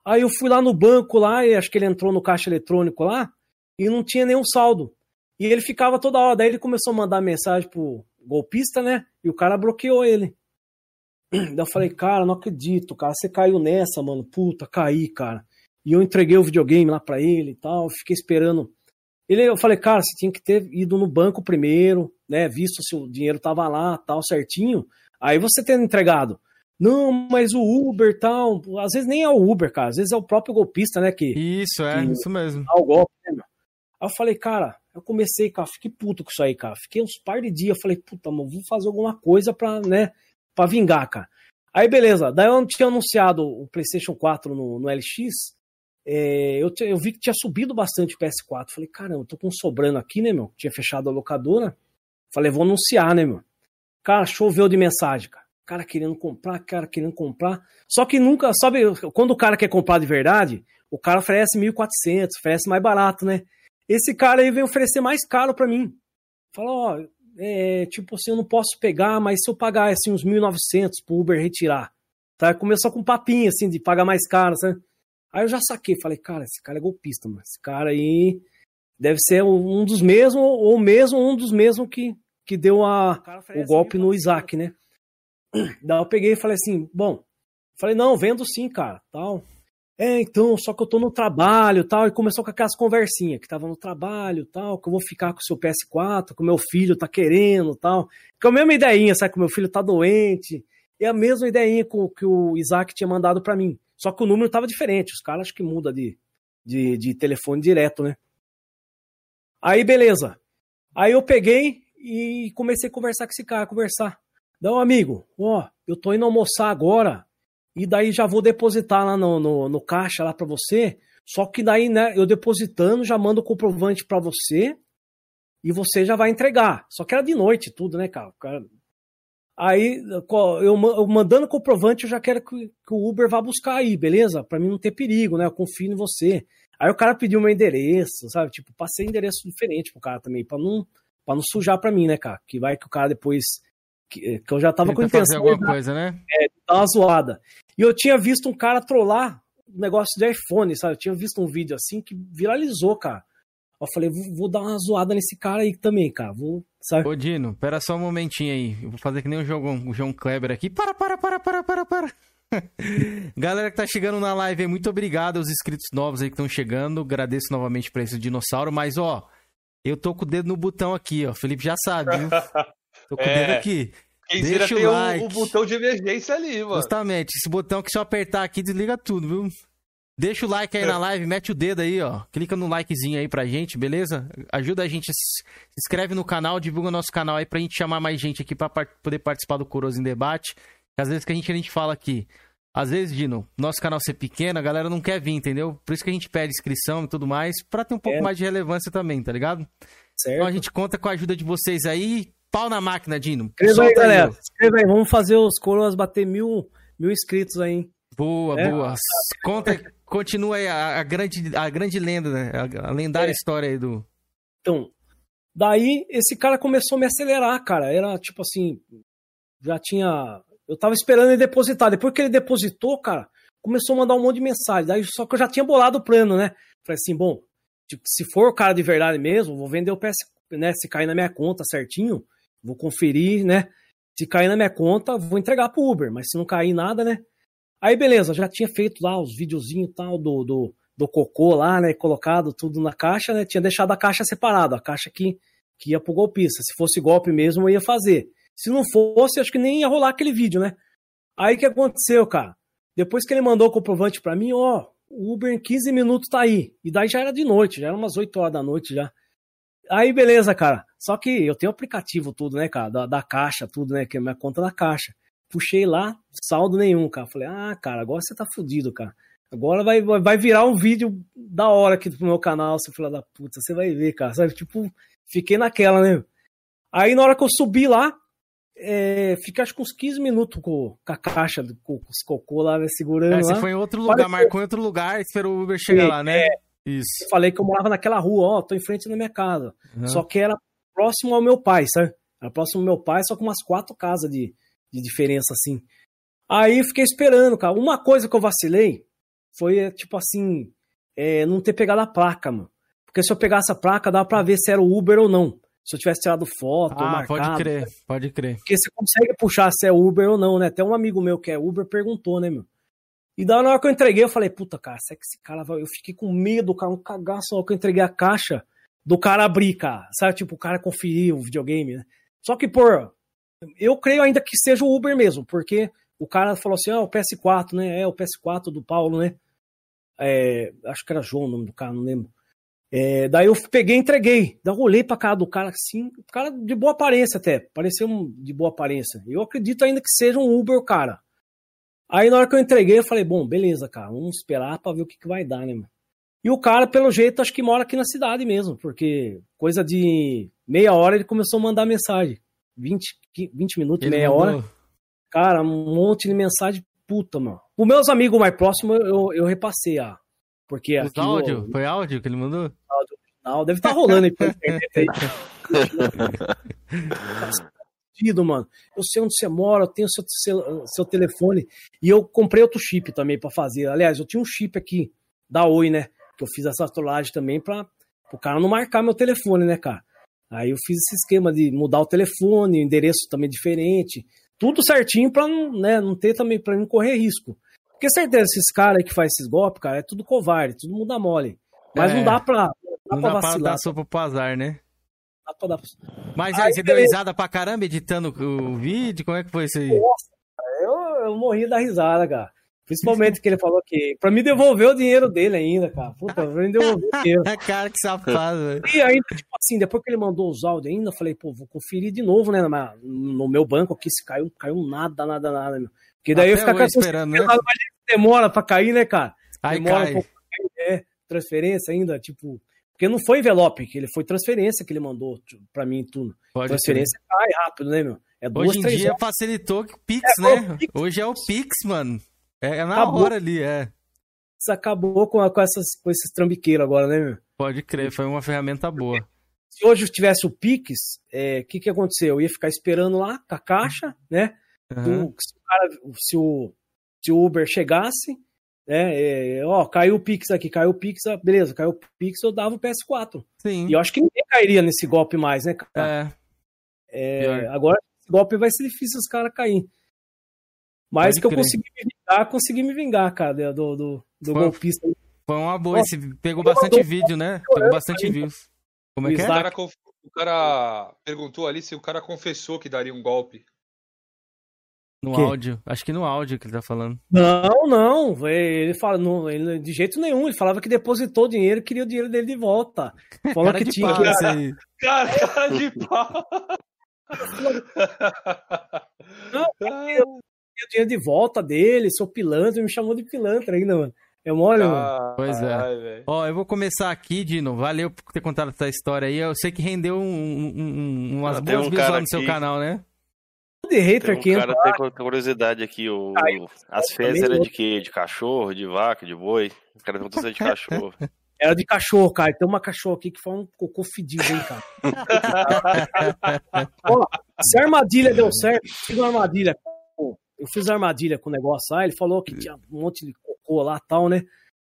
Aí eu fui lá no banco lá, e acho que ele entrou no caixa eletrônico lá, e não tinha nenhum saldo. E ele ficava toda hora. Daí ele começou a mandar mensagem pro golpista, né? E o cara bloqueou ele. Daí eu falei, cara, não acredito, cara, você caiu nessa, mano. Puta, caí, cara. E eu entreguei o videogame lá pra ele e tal, fiquei esperando. Ele, eu falei, cara, você tinha que ter ido no banco primeiro, né? Visto se o dinheiro tava lá, tal, certinho. Aí você tendo entregado. Não, mas o Uber tal. Às vezes nem é o Uber, cara. Às vezes é o próprio golpista, né? Que, Isso, é, que isso mesmo. dá o golpe, né? Aí eu falei, cara, eu comecei, cara, fiquei puto com isso aí, cara. Fiquei uns par de dias. Falei, puta, mano, vou fazer alguma coisa pra, né? Pra vingar, cara. Aí, beleza. Daí eu tinha anunciado o PlayStation 4 no, no LX. É, eu, te- eu vi que tinha subido bastante o PS4. Falei, caramba, eu tô com sobrando aqui, né, meu? Tinha fechado a locadora. Falei, vou anunciar, né, meu? Cara, choveu de mensagem, cara. Cara querendo comprar, cara querendo comprar. Só que nunca, sabe, quando o cara quer comprar de verdade, o cara oferece 1.400, oferece mais barato, né? Esse cara aí vem oferecer mais caro pra mim. Fala, ó, é, tipo assim, eu não posso pegar, mas se eu pagar assim uns 1.900 pro Uber retirar. Tá? Começou com um papinho assim de pagar mais caro, sabe? Aí eu já saquei, falei, cara, esse cara é golpista, mano. Esse cara aí deve ser um dos mesmos, ou mesmo um dos mesmos que, que deu a, o golpe no Isaac, né? Daí eu peguei e falei assim, bom, falei, não, vendo sim, cara, tal. É, então, só que eu tô no trabalho, tal, e começou com aquelas conversinhas, que tava no trabalho, tal, que eu vou ficar com o seu PS4, que o meu filho tá querendo, tal. Que é a mesma ideinha, sabe, que o meu filho tá doente. É a mesma ideinha com- que o Isaac tinha mandado pra mim. Só que o número tava diferente, os caras acho que muda de, de, de telefone direto, né? Aí, beleza. Aí eu peguei e comecei a conversar com esse cara, conversar. Não, amigo, ó, eu tô indo almoçar agora e daí já vou depositar lá no, no, no caixa lá pra você. Só que daí, né, eu depositando, já mando o comprovante pra você e você já vai entregar. Só que era de noite tudo, né, cara? O cara- Aí, eu, ma- eu mandando o comprovante, eu já quero que, que o Uber vá buscar aí, beleza? Pra mim não ter perigo, né? Eu confio em você. Aí o cara pediu meu endereço, sabe? Tipo, passei endereço diferente pro cara também, pra não, pra não sujar pra mim, né, cara? Que vai que o cara depois. Que, que eu já tava com Tenta fazer intenção alguma de- coisa, né? é, dar uma zoada. E eu tinha visto um cara trollar um negócio de iPhone, sabe? Eu tinha visto um vídeo assim que viralizou, cara. Eu falei, vou, vou dar uma zoada nesse cara aí também, cara. Vou, sabe? Ô, Dino, pera só um momentinho aí. Eu vou fazer que nem o João, o João Kleber aqui. Para, para, para, para, para, para. Galera que tá chegando na live aí, muito obrigado aos inscritos novos aí que estão chegando. Agradeço novamente pra esse dinossauro. Mas, ó, eu tô com o dedo no botão aqui, ó. Felipe já sabe, viu? Tô com o É. dedo aqui. Quem Deixa o tem o, like. o botão de emergência ali, mano. Justamente, esse botão que se eu apertar aqui desliga tudo, viu? Deixa o like aí na live, mete o dedo aí, ó. Clica no likezinho aí pra gente, beleza? Ajuda a gente, se inscreve no canal, divulga nosso canal aí pra gente chamar mais gente aqui pra poder participar do Coroso em Debate. Às vezes que a gente, a gente fala aqui, às vezes, Dino, nosso canal ser pequeno, a galera não quer vir, entendeu? Por isso que a gente pede inscrição e tudo mais, pra ter um pouco É. mais de relevância também, tá ligado? Certo. Então a gente conta com a ajuda de vocês aí. Pau na máquina, Dino. Escreva aí, galera. ó. Escreva aí. Vamos fazer os coroas bater mil, mil inscritos aí, hein? Boa, É. boa. Conta, continua aí a, a grande, a grande lenda, né? A, a lendária É. história aí do. Então, daí esse cara começou a me acelerar, cara. Era tipo assim, já tinha. Eu tava esperando ele depositar. Depois que ele depositou, cara, começou a mandar um monte de mensagem. Daí, só que eu já tinha bolado o plano, né? Falei assim, bom, tipo, se for o cara de verdade mesmo, vou vender o PS, né? Se cair na minha conta certinho, vou conferir, né? Se cair na minha conta, vou entregar pro Uber. Mas se não cair nada, né? Aí, beleza, já tinha feito lá os videozinhos e tal do, do, do cocô lá, né? Colocado tudo na caixa, né? Tinha deixado a caixa separada, a caixa que, que ia pro golpista. Se fosse golpe mesmo, eu ia fazer. Se não fosse, acho que nem ia rolar aquele vídeo, né? Aí que aconteceu, cara? Depois que ele mandou o comprovante pra mim, ó, o Uber em 15 minutos tá aí. E daí já era de noite, já era umas 8 horas da noite já. Aí beleza, cara. Só que eu tenho aplicativo tudo, né, cara? Da, da caixa, tudo, né? Que é minha conta na caixa. Puxei lá, saldo nenhum, cara. Falei, ah, cara, agora você tá fudido, cara. Agora vai, vai virar um vídeo da hora aqui pro meu canal, seu filho da puta. Você vai ver, cara. Sabe? Tipo, fiquei naquela, né? Aí na hora que eu subi lá, é, fiquei acho que uns 15 minutos com, com a caixa, com, com os cocô lá, né, segurando É, você lá. foi em outro lugar, Pareceu- marcou em outro lugar, esperou o Uber chegar É, lá, né? é. Isso. Falei que eu morava naquela rua, ó, tô em frente da minha casa. Aham. Só que era próximo ao meu pai, sabe? Era próximo ao meu pai, só com umas quatro casas de, de diferença, assim. Aí fiquei esperando, cara. Uma coisa que eu vacilei foi, é, tipo assim, é, não ter pegado a placa, mano. Porque se eu pegasse a placa, dava pra ver se era o Uber ou não. se eu tivesse tirado foto, ou Ah, marcado. pode crer, pode crer. Porque você consegue puxar se é Uber ou não, né? Até um amigo meu que é Uber perguntou, né, meu? E na hora que eu entreguei, eu falei, puta, cara, será que esse cara vai. Eu fiquei com medo, cara, um cagaço na hora que eu entreguei a caixa do cara abrir, cara. Sabe, tipo, o cara conferir o videogame, né? Só que, pô, eu creio ainda que seja o Uber mesmo, porque o cara falou assim, ah, o PS4, né? É o PS4 do Paulo, né? É, acho que era João o nome do cara, não lembro. É, daí eu peguei e entreguei. Daí eu olhei pra cara do cara assim, cara de boa aparência até, pareceu um de boa aparência. Eu acredito ainda que seja um Uber, cara. Aí na hora que eu entreguei, eu falei, bom, beleza, cara, vamos esperar pra ver o que, que vai dar, né, mano? E o cara, pelo jeito, acho que mora aqui na cidade mesmo, porque coisa de meia hora ele começou a mandar mensagem. 20, 20 minutos, Ele meia mandou- hora. Cara, um monte de mensagem puta, mano. Os meus amigos mais próximos eu, eu repassei, ah. Porque Os aqui. áudio? Foi áudio que ele mandou? Não, deve estar rolando aí pela internet aí. Mano. Eu sei onde você mora, eu tenho seu, seu, seu telefone. E eu comprei outro chip também pra fazer. Aliás, eu tinha um chip aqui da Oi, né? Que eu fiz essa trollagem também pra o cara não marcar meu telefone, né, cara? Aí eu fiz esse esquema de mudar o telefone, o endereço também diferente. Tudo certinho pra não, né, não ter também, pra não correr risco. Porque certeza, esses caras que faz esses golpes, cara, é tudo covarde, tudo muda mole. Mas É. não dá pra, não dá Não pra dá pra dar sopa pro azar, né? Dá pra dar- Mas Aí, aí, você deu risada pra caramba editando o vídeo? Como é que foi isso aí? Nossa, eu, eu morri da risada, cara. Principalmente que ele falou que. Pra me devolver o dinheiro dele ainda, cara. Puta, pra me devolver o dinheiro. cara, que safado, velho. E ainda, tipo assim, depois que ele mandou os áudios ainda, eu falei, pô, vou conferir de novo, né? No meu banco aqui, se caiu, caiu nada, nada, nada, meu. Porque daí eu Até hoje essa esperando, né? Demora pra cair, né, cara? Aí demora cai. um pouco pra cair, é, transferência ainda, tipo. Porque não foi envelope, que ele foi transferência que ele mandou tipo, pra mim e tudo. Pode transferência cai rápido, né, meu? É duas, Hoje em dia horas. facilitou que o Pix, É, né? o Pix. Hoje é o Pix, mano. É, é na Acabou. hora ali, é. Isso acabou com, a- com, essas, com esses trambiqueiros agora, né, meu? Pode crer, foi uma ferramenta boa. Se hoje tivesse o Pix, o que que ia acontecer? Eu ia ficar esperando lá com a caixa, né? Aham. Do- se, o cara- se o, se o Uber chegasse, né? é, ó, caiu o Pix aqui, caiu o Pix, ah, beleza, caiu o Pix, eu dava o PS4. Sim. E eu acho que ninguém cairia nesse golpe mais, né, cara? É. É, agora, esse golpe vai ser difícil os caras caírem. Mas Pode que eu crer. consegui me vingar, consegui me vingar, cara, do, do, do Foi- golpista. Foi uma boa. Esse pegou bastante mandou- vídeo, né? Pegou bastante falei- views. Como é O que O é? Isaac- cara, conf- o cara perguntou ali se o cara confessou que daria um golpe. No quê? áudio. Acho que no áudio que ele tá falando. Não, não. Ele fala, não, ele, de jeito nenhum. Ele falava que depositou o dinheiro e queria o dinheiro dele de volta. Falou Cara que de tinha pau que. aí. Cara, cara de pau. Não, queria o dinheiro de volta dele, seu pilantra, me chamou de pilantra ainda, mano. É mole, mano. Pois é. Velho. Ó, eu vou começar aqui, Dino. Valeu por ter contado essa história aí. Eu sei que rendeu um, um- um- umas Ah, boas um views lá no seu aqui- canal, né? De hater Tem um cara entra tem curiosidade aqui. O, Caiu. as fezes eram não. de quê? De cachorro, de vaca, de boi? O cara perguntou se é de cachorro. era de cachorro, cara. Tem uma cachorra aqui que foi um cocô fedido, hein, cara. Ó, se a armadilha deu certo, fiz uma armadilha. Eu fiz a armadilha com o negócio lá, ele falou que tinha um monte de cocô lá e tal, né?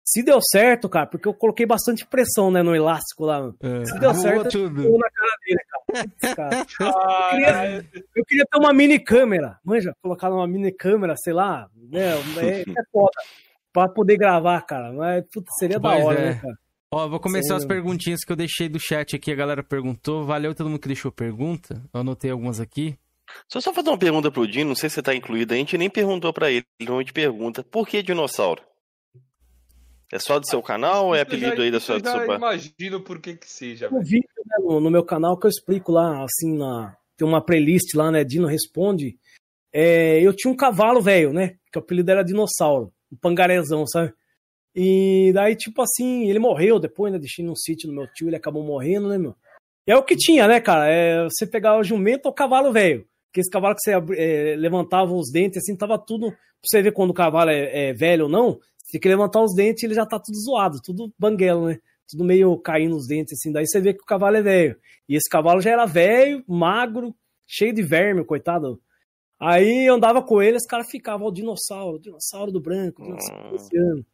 Se deu certo, cara, porque eu coloquei bastante pressão, né, no elástico lá. É. Se deu certo, eu na cara dele, cara. Putz, cara. Eu queria, eu queria ter uma mini câmera, manja, colocar uma mini câmera, sei lá, né? É, é foda. Pra poder gravar, cara. Mas, puta, seria da Pois hora, é. né, cara? Ó, vou começar as Sério. perguntinhas que eu deixei do chat aqui. A galera perguntou. Valeu todo mundo que deixou pergunta. Eu anotei algumas aqui. Só só fazer uma pergunta pro Dino, não sei se você tá incluído, a gente nem perguntou pra ele, ele normalmente pergunta, por que dinossauro? É só do seu canal ou é apelido aí da sua... Eu já imagino por que que seja, um vídeo né, no, no meu canal que eu explico lá, assim, na, tem uma playlist lá, né? Dino Responde. É, eu tinha um cavalo velho, né? Que o apelido era Dinossauro, um pangarezão, sabe? E daí, tipo assim, ele morreu depois, né? Deixei num sítio no meu tio, ele acabou morrendo, né, meu? É o que tinha, né, cara? É você pegar o jumento ou o cavalo velho. Que esse cavalo que você é, levantava os dentes, assim, tava tudo. Pra você ver quando o cavalo é, é velho ou não, você tem que levantar os dentes ele já tá tudo zoado, tudo banguelo, né? Tudo meio caindo os dentes, assim. Daí você vê que o cavalo é velho. E esse cavalo já era velho, magro, cheio de verme, coitado. Aí eu andava com ele, os caras ficavam, ó, o dinossauro, o dinossauro do branco, o dinossauro desse ano.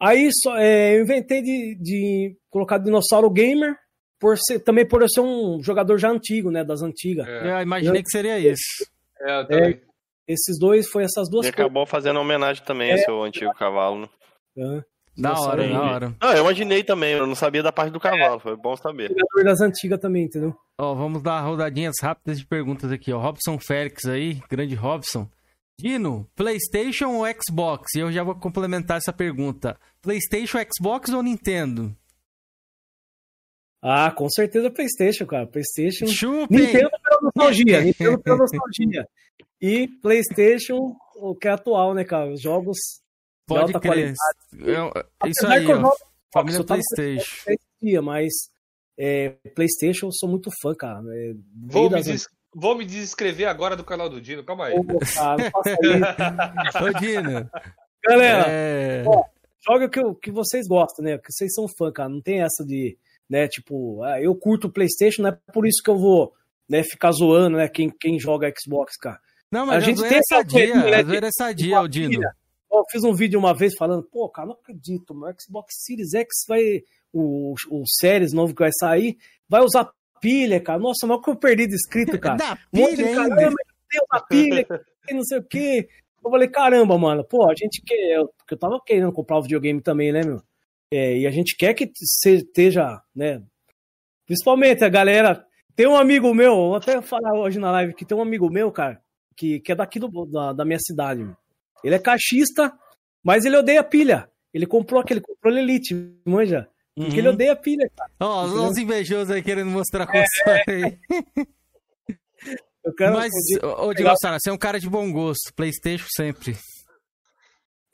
Aí só, é, eu inventei de, de colocar dinossauro gamer, por ser, também por eu ser um jogador já antigo, né? Das antigas. É, Eu imaginei que seria isso. é, eu também. Esses dois, foi essas duas E coisas. acabou fazendo homenagem também a seu antigo cavalo. né? Da Nossa, hora, eu- da hora. Ah, eu imaginei também, eu não sabia da parte do cavalo, foi bom saber. Jogador das antigas também, entendeu? Ó, vamos dar rodadinhas rápidas de perguntas aqui, ó. Robson Félix aí, grande Robson. Dino, PlayStation ou Xbox? E eu já vou complementar essa pergunta. PlayStation, Xbox ou Nintendo? Ah, com certeza PlayStation, cara. PlayStation. Chupem! Nintendo pela nostalgia. Nintendo pela nostalgia. E PlayStation, o que é atual, né, cara? Os jogos de Pode alta crer. qualidade. Eu- isso aí, ó. jogo Família PlayStation. dia, mas é, PlayStation eu sou muito fã, cara. É, Vou, me des- vou me descrever agora do canal do Dino, calma aí. Pô, cara, não faça isso. Ô, Dino. Galera, é... ó, joga o que, o que vocês gostam, né? Que vocês são fã, cara. Não tem essa de, né, tipo, ah, eu curto o PlayStation, não é por isso que eu vou, né, ficar zoando, né, quem, quem joga Xbox, cara. Não, mas a gente gente tem é essa zoeirinha, né, A zoeira é de- sadia, ô, Dino. Filha, Eu fiz um vídeo uma vez falando, pô, cara, não acredito, meu Xbox Series X vai, o, o Series novo que vai sair, vai usar pilha, cara. Nossa, mas o que eu perdi de inscrito, cara. Um de pilha cara, ainda. "Ah, mas Deus, a pilha, que não sei o quê. Eu falei, caramba, mano, pô, a gente quer. eu- Porque eu tava querendo comprar o videogame também, né, meu? É, e a gente quer que esteja, né? Principalmente a galera. Tem um amigo meu, vou até falar hoje na live que tem um amigo meu, cara, que, que é daqui do, da, da minha cidade. meu. Ele é caixista, mas ele odeia pilha. Ele comprou aquele controle Elite, manja? Porque ele Uhum. odeia pilha, cara. Ó, Entendeu? os invejosos aí querendo mostrar console aí. Eu quero Mas, ô, ô, Dinossauro, você é um cara de bom gosto. PlayStation sempre.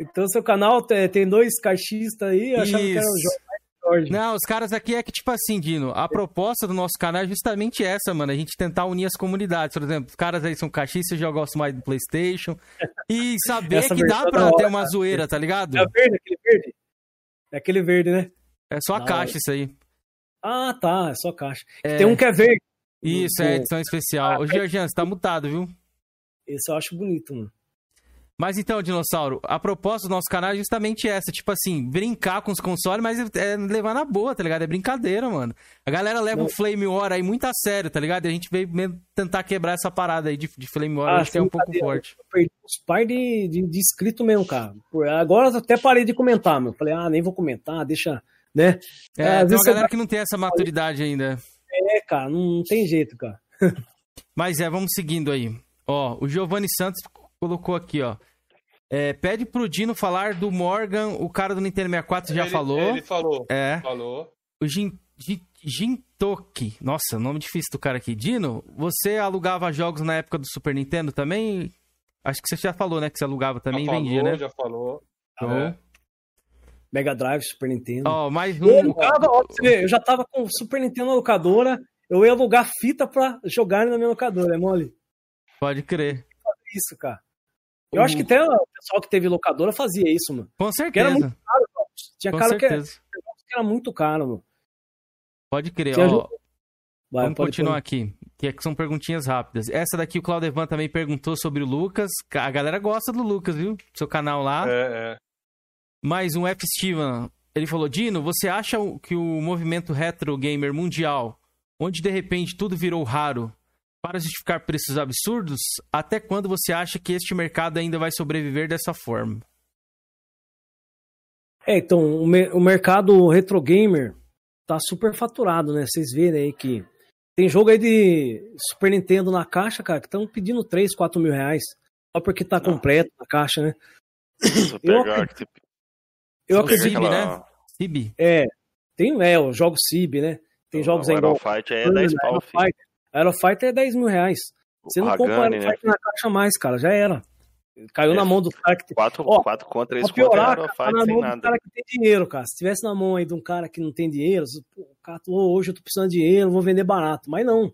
Então, seu canal tem, dois caixistas aí, eu achava que era o Isso. Jorge. Não, os caras aqui é que, tipo assim, Dino, a proposta do nosso canal é justamente essa, mano. A gente tentar unir as comunidades. Por exemplo, os caras aí são caixistas, já gostam mais do PlayStation. E saber que dá versão pra hora, ter uma cara. zoeira, tá ligado? É verde, aquele verde? É aquele verde, né? É só a Da caixa hora. isso aí. Ah, tá, é só caixa. É. Tem um que é verde. Isso, é edição especial. Ô, Georgian, você tá mutado, viu? Esse eu acho bonito, mano. Mas então, Dinossauro, a proposta do nosso canal é justamente essa, tipo assim, brincar com os consoles, mas é levar na boa, tá ligado? É brincadeira, mano. A galera leva Não. o Flame War aí muito a sério, tá ligado? E a gente veio tentar quebrar essa parada aí de, de Flame War, Ah, acho que é um pouco forte. Eu perdi uns par de, de, de inscrito mesmo, cara. Por- Agora eu até parei de comentar, meu. Falei, ah, nem vou comentar, deixa, né? É, às tem uma galera que não tem essa maturidade ainda. É, cara, não, não tem jeito, cara. Mas é, vamos seguindo aí. Ó, o Giovanni Santos colocou aqui, ó. É, pede pro Dino falar do Morgan, o cara do Nintendo 64 já Ele- falou. Ele falou. É. Falou. O Jin, Jin, Jintoki. Nossa, nome difícil do cara aqui. Dino, você alugava jogos na época do Super Nintendo também? Acho que você já falou, né? Que você alugava também já e vendia, falou, né? já falou. Show. É. Mega Drive, Super Nintendo. Ó, mais Eu, um. alugava, ó, eu já tava com o Super Nintendo na locadora, eu ia alugar fita pra jogar na minha locadora, é mole? Pode crer. Isso, cara. Eu acho que até o pessoal que teve locadora fazia isso, mano. Com Porque era certeza. muito caro, cara. Tinha Com cara que era, certeza. que era muito caro, mano. Pode crer, Tinha ó. Vai, Vamos continuar pôr. aqui, que é que são perguntinhas rápidas. Essa daqui o Claudevan também perguntou sobre o Lucas. A galera gosta do Lucas, viu? Seu canal lá. É, é. Mais um F. Steven. Ele falou: Dino, você acha o- que o movimento retro gamer mundial, onde de repente tudo virou raro, para justificar preços absurdos, até quando você acha que este mercado ainda vai sobreviver dessa forma? É, então, o, me- o mercado retro gamer tá super faturado, né? Vocês verem aí que tem jogo aí de Super Nintendo na caixa, cara, que estão pedindo 3, 4 mil reais. Só porque tá completo na caixa, né? Se eu Eu pegar, tipo, Eu acredito, aquela- né? Cib? É, tem é, os jogos CIB, né? Tem jogos o aí Aerofight aí é 10 pau, Aero filho. Fighter. Aero Fighter é 10 mil reais. Você não compra o Hagane, Aero né? Fighter na caixa mais, cara, já era. Caiu É. na mão do cara que tem. 4, Ó, 4 contra 3 Pra contra piorar, Aerofight cara, tá na sem mão do nada. cara que tem dinheiro, cara. Se tivesse na mão aí de um cara que não tem dinheiro, pô, o cara, "Ô, hoje eu tô precisando de dinheiro, vou vender barato. Mas não.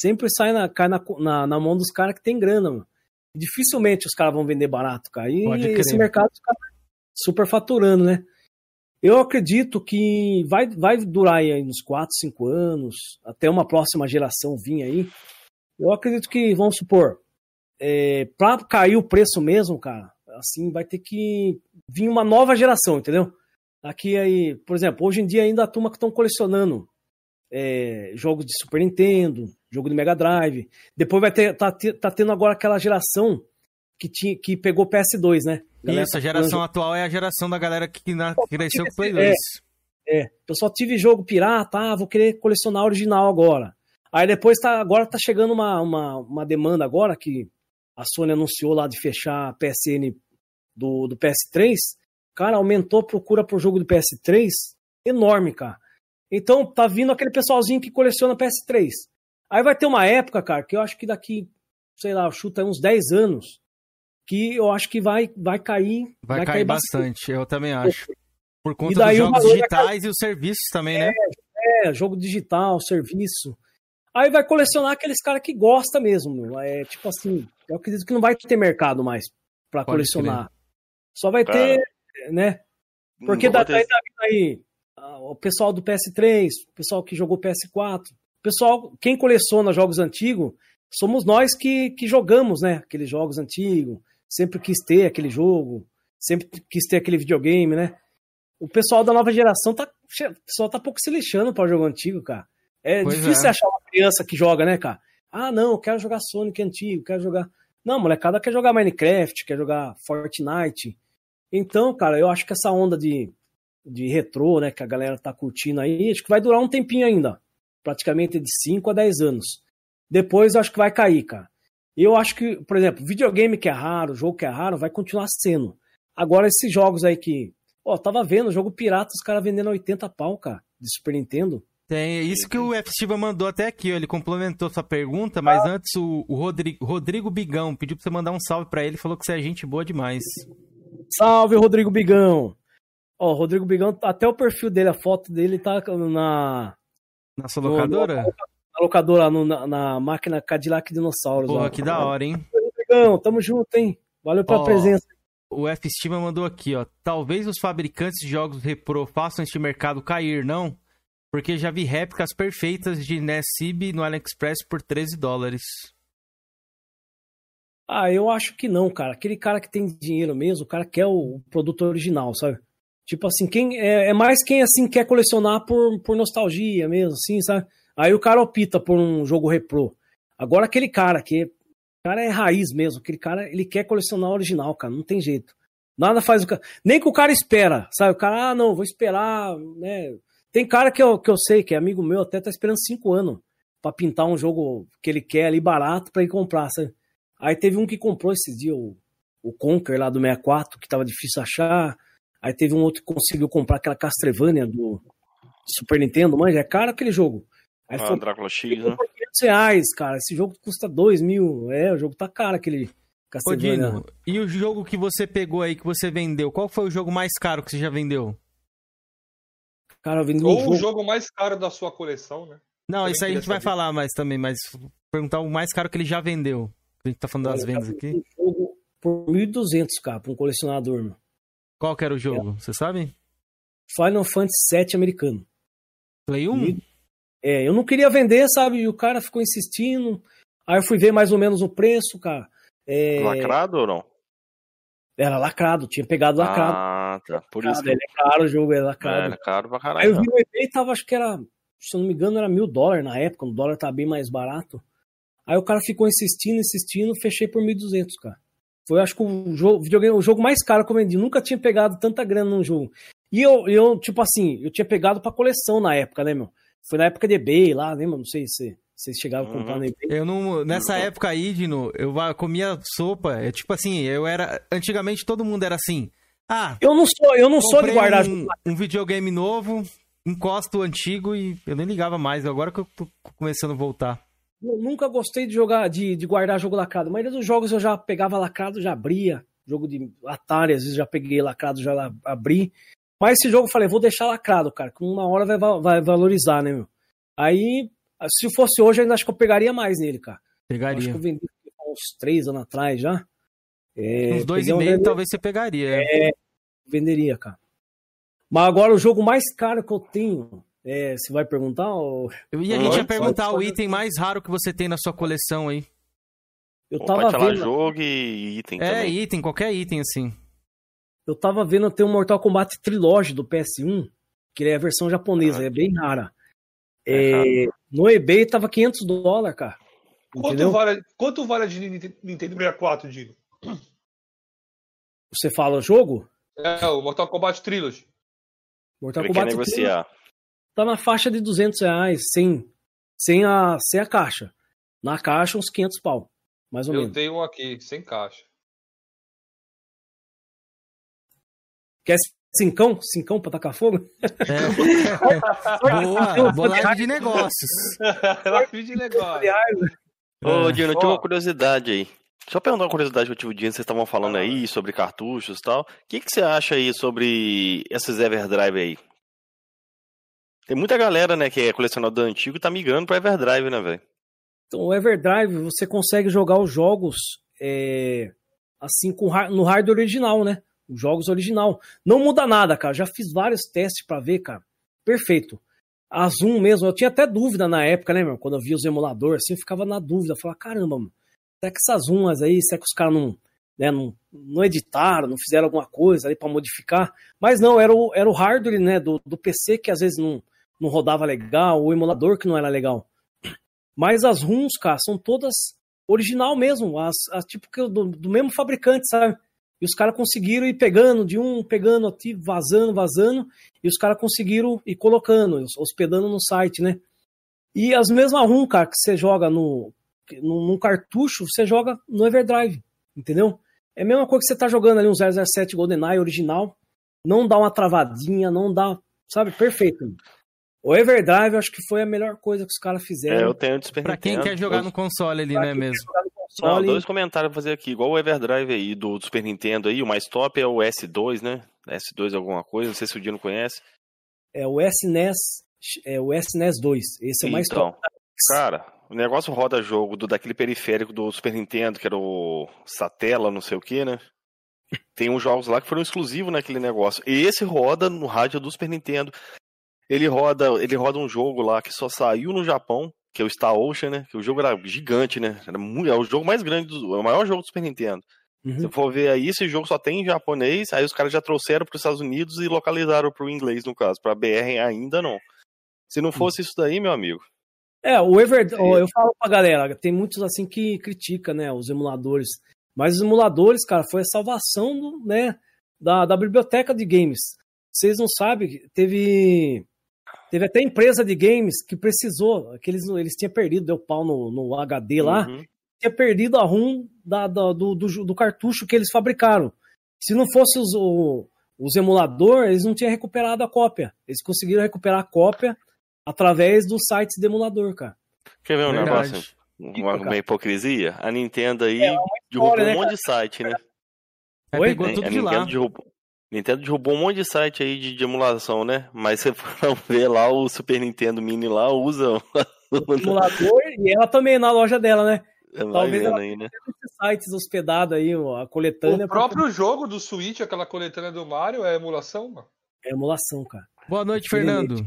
Sempre sai na, cai na, na, na mão dos caras que tem grana, mano. Dificilmente os caras vão vender barato, cara. E esse mercado os caras super faturando, né? Eu acredito que vai, vai durar aí uns 4, 5 anos, até uma próxima geração vir aí. Eu acredito que, vamos supor, é, pra cair o preço mesmo, cara, assim, vai ter que vir uma nova geração, entendeu? Aqui aí, por exemplo, hoje em dia ainda a turma que estão colecionando é, jogos de Super Nintendo, jogo de Mega Drive. Depois vai ter, tá, tá tendo agora aquela geração que, tinha, que pegou PS2, né? Isso, a tá geração atual é a geração da galera que na- cresceu com o Play É. 2. É, eu só tive jogo pirata, ah, vou querer colecionar original agora. Aí depois tá, agora tá chegando uma, uma, uma demanda agora que a Sony anunciou lá de fechar a PSN do, do PS3. Cara, aumentou a procura por jogo do PS3 enorme, cara. Então tá vindo aquele pessoalzinho que coleciona PS3. Aí vai ter uma época, cara, que eu acho que daqui, sei lá, chuta uns 10 anos, que eu acho que vai, vai cair. Vai, cair bastante, eu também acho. Por conta daí dos jogos vai digitais e os serviços também, né? É, jogo digital, serviço. Aí vai colecionar aqueles caras que gosta mesmo. meu. É tipo assim, eu acredito que não vai ter mercado mais pra Pode colecionar. Só vai ter, né? Porque da, vai ter- tá aí o pessoal do PS3, o pessoal que jogou PS4, o pessoal, quem coleciona jogos antigos, somos nós que, que jogamos, né? Aqueles jogos antigos, sempre quis ter aquele jogo, sempre quis ter aquele videogame, né? O pessoal da nova geração tá, o pessoal tá pouco se lixando para jogo antigo, cara. É Pois difícil é. achar uma criança que joga, né, cara? Ah, não, eu quero jogar Sonic antigo, quero jogar. Não, molecada quer jogar Minecraft, quer jogar Fortnite. Então, cara, eu acho que essa onda de, de retrô, né, que a galera tá curtindo aí, acho que vai durar um tempinho ainda. Praticamente de 5 a 10 anos. Depois eu acho que vai cair, cara. Eu acho que, por exemplo, videogame que é raro, jogo que é raro, vai continuar sendo. Agora, esses jogos aí que. Ó, tava vendo, jogo pirata, os caras vendendo a 80 pau, cara, de Super Nintendo. Tem, é isso que o F. Silva mandou até aqui, ó, ele complementou sua pergunta, mas Ah. antes o, o Rodrigo, Rodrigo Bigão pediu pra você mandar um salve pra ele, falou que você é gente boa demais. Salve, Rodrigo Bigão! Ó, o Rodrigo Bigão, até o perfil dele, a foto dele tá na. Na sua no- locadora? no- na locadora, no- na, na máquina Cadillac Dinossauros. Porra, que da hora, hein? Tamo junto, hein? Valeu pela Ó, presença. O F. Estima mandou aqui, ó. Talvez os fabricantes de jogos repro façam este mercado cair, não? Porque já vi réplicas perfeitas de NESIB no AliExpress por 13 dólares. Ah, eu acho que não, cara. Aquele cara que tem dinheiro mesmo, o cara quer o produto original, sabe? Tipo assim, quem é, é mais quem assim quer colecionar por, por nostalgia mesmo, assim, sabe? Aí o cara opta por um jogo reprô. Agora aquele cara que cara é raiz mesmo, aquele cara, ele quer colecionar o original, cara, não tem jeito. Nada faz o cara, nem que o cara espera, sabe? O cara, ah, não, vou esperar, né? Tem cara que eu, que eu sei, que é amigo meu, até tá esperando cinco anos pra pintar um jogo que ele quer ali barato pra ir comprar, sabe? Aí teve um que comprou esse dia, o, o Conker lá do 64, que tava difícil achar. Aí teve um outro que conseguiu comprar aquela Castlevania do Super Nintendo, manja, é caro aquele jogo. Aí Ah, foi Drácula X, né? 500 reais, cara. Esse jogo custa 2 mil. É, o jogo tá caro, aquele Castlevania. Dino, e o jogo que você pegou aí, que você vendeu, qual foi o jogo mais caro que você já vendeu? Cara, eu vendi um Ou jogo. o jogo mais caro da sua coleção, né? Não, Também isso aí a gente queria vai saber. falar mais também, mas perguntar o mais caro que ele já vendeu. A gente tá falando das Eu vendas aqui. um jogo por 1.200, cara, pra um colecionador, meu. Qual que era o jogo? Você sabe? Final Fantasy VII americano. Play 1? É, eu não queria vender, sabe? E o cara ficou insistindo. Aí eu fui ver mais ou menos o preço, cara. É, Lacrado ou não? Era lacrado, tinha pegado lacrado. Ah, tá. Por isso que ele é caro o jogo, é é, lacrado. é caro pra Aí caralho. eu vi né? no eBay, tava, acho que era, se eu não me engano, era mil dólares na época, o dólar tava bem mais barato. Aí o cara ficou insistindo, insistindo, fechei por 1.200, cara. Foi, acho que o jogo, videogame, o jogo mais caro que eu vendi. Nunca tinha pegado tanta grana num jogo. E eu, eu, tipo assim, eu tinha pegado pra coleção na época, né, meu? Foi na época de eBay lá, lembra? Não sei se vocês chegaram a comprar Uhum. no eBay. Eu não. Nessa época aí, Dino, eu comia sopa. É tipo assim, eu era. Antigamente todo mundo era assim. Ah, Eu não sou, eu não sou de guardar um, um videogame novo, encosto o antigo e eu nem ligava mais. Agora que eu tô começando a voltar. Eu nunca gostei de jogar, de, de guardar jogo lacrado. A maioria dos jogos eu já pegava lacrado, já abria. Jogo de Atari, às vezes já peguei lacrado, já abri. Mas esse jogo eu falei, vou deixar lacrado, cara, que uma hora vai, va- vai valorizar, né, meu? Aí, se fosse hoje, ainda acho que eu pegaria mais nele, cara. Eu Acho Pegaria. que eu vendi há uns três anos atrás já. É, Uns dois e um meio, talvez você pegaria. é. venderia, cara. Mas agora o jogo mais caro que eu tenho, é, você vai perguntar? Ou... Eu ia, a gente ia pode, perguntar o item mais raro que você tem na sua coleção aí. Eu Ou tava pode falar vendo. jogo e item É, também. item, qualquer item assim. Eu tava vendo ter um Mortal Kombat Trilogy do PS1, que é a versão japonesa, é bem rara. É, no eBay tava 500 dólares, cara. Quanto vale, quanto vale a de Nintendo Nintendo 64, Dino? Você fala jogo? É, o Mortal Kombat Trilogy. Mortal Ele quer Kombat negociar. tá na faixa de 200 reais, sem, sem, a, sem a caixa. Na caixa, uns 500 pau, mais ou Eu menos. tenho um aqui, sem caixa. Quer cincão? Cincão pra tacar fogo? Boa, bolagem de negócios. Live de negócio. Ô, É. Dino, eu tive Ó. uma curiosidade aí. Eu perguntar uma curiosidade que eu tive o dia, vocês estavam falando aí sobre cartuchos e tal. O que, que você acha aí sobre esses Everdrive aí? Tem muita galera, né, que é colecionador antigo e tá migrando pra Everdrive, né, velho? Então, o Everdrive, você consegue jogar os jogos é, assim com no hardware original, né? Os jogos original. Não muda nada, cara. Já fiz vários testes pra ver, cara. Perfeito. A Zoom mesmo, eu tinha até dúvida na época, né, meu? Quando eu via os emuladores, assim, eu ficava na dúvida. Falava, caramba, mano, será que essas Zoomas aí, será que os caras não, né, não, não editaram, não fizeram alguma coisa ali pra modificar? Mas não, era o, era o hardware, né, do, do PC que às vezes não, não rodava legal, o emulador que não era legal. Mas as runs, cara, são todas original mesmo, as, as tipo do, do mesmo fabricante, sabe? E os caras conseguiram ir pegando de um, pegando aqui, vazando, vazando, e os caras conseguiram ir colocando, hospedando no site, né? E as mesmas ROM, cara, que você joga no, no, num cartucho, você joga no Everdrive, entendeu? É a mesma coisa que você tá jogando ali um 007 GoldenEye original, não dá uma travadinha, não dá, sabe? Perfeito. O Everdrive, eu acho que foi a melhor coisa que os caras fizeram. É, eu tenho Super Pra quem quer jogar no console ali, Pra né, quem quer mesmo? Não, dois comentários pra fazer aqui. Igual o Everdrive aí do, do Super Nintendo aí, o mais top é o S2, né? S2 alguma coisa, não sei se o Dino conhece. é o SNES, é o SNES 2. Esse é o mais Então, top. Cara, o negócio roda jogo do, daquele periférico do Super Nintendo, que era o Satela, não sei o que, né? Tem uns jogos lá que foram exclusivos naquele negócio. E esse roda no rádio do Super Nintendo. Ele roda, ele roda um jogo lá que só saiu no Japão, que é o Star Ocean, né? Que o jogo era gigante, né? Era muito, é o jogo mais grande, do, é o maior jogo do Super Nintendo. Uhum. Se for ver aí, esse jogo só tem em japonês, aí os caras já trouxeram para os Estados Unidos e localizaram para o inglês, no caso. Para BR ainda não. Se não fosse isso daí, meu amigo. É, o Everdrive, eu falo pra galera, tem muitos assim que critica, né, os emuladores. Mas os emuladores, cara, foi a salvação, do, né, da, da biblioteca de games. Vocês não sabem, teve teve até empresa de games que precisou, que eles, eles tinham perdido, deu pau no, no HD lá, Uhum. tinha perdido a ROM da, da- do, do, do cartucho que eles fabricaram. Se não fosse os, o- os emuladores, eles não tinham recuperado a cópia. Eles conseguiram recuperar a cópia através dos sites de emulador, cara. Quer ver um Verdade. negócio? Uma, uma hipocrisia? A Nintendo aí derrubou história, um né, monte de site, né? Oi? pegou tudo a de lá. Nintendo derrubou, Nintendo derrubou um monte de site aí de, de emulação, né? Mas você for ver lá o Super Nintendo Mini lá, usa. O emulador e ela também na loja dela, né? Vai Talvez vendo ela aí, né? Esses sites hospedados aí, ó, a coletânea. O próprio jogo do Switch, aquela coletânea do Mario, é emulação, mano. É emulação, cara. Boa noite, Fernando.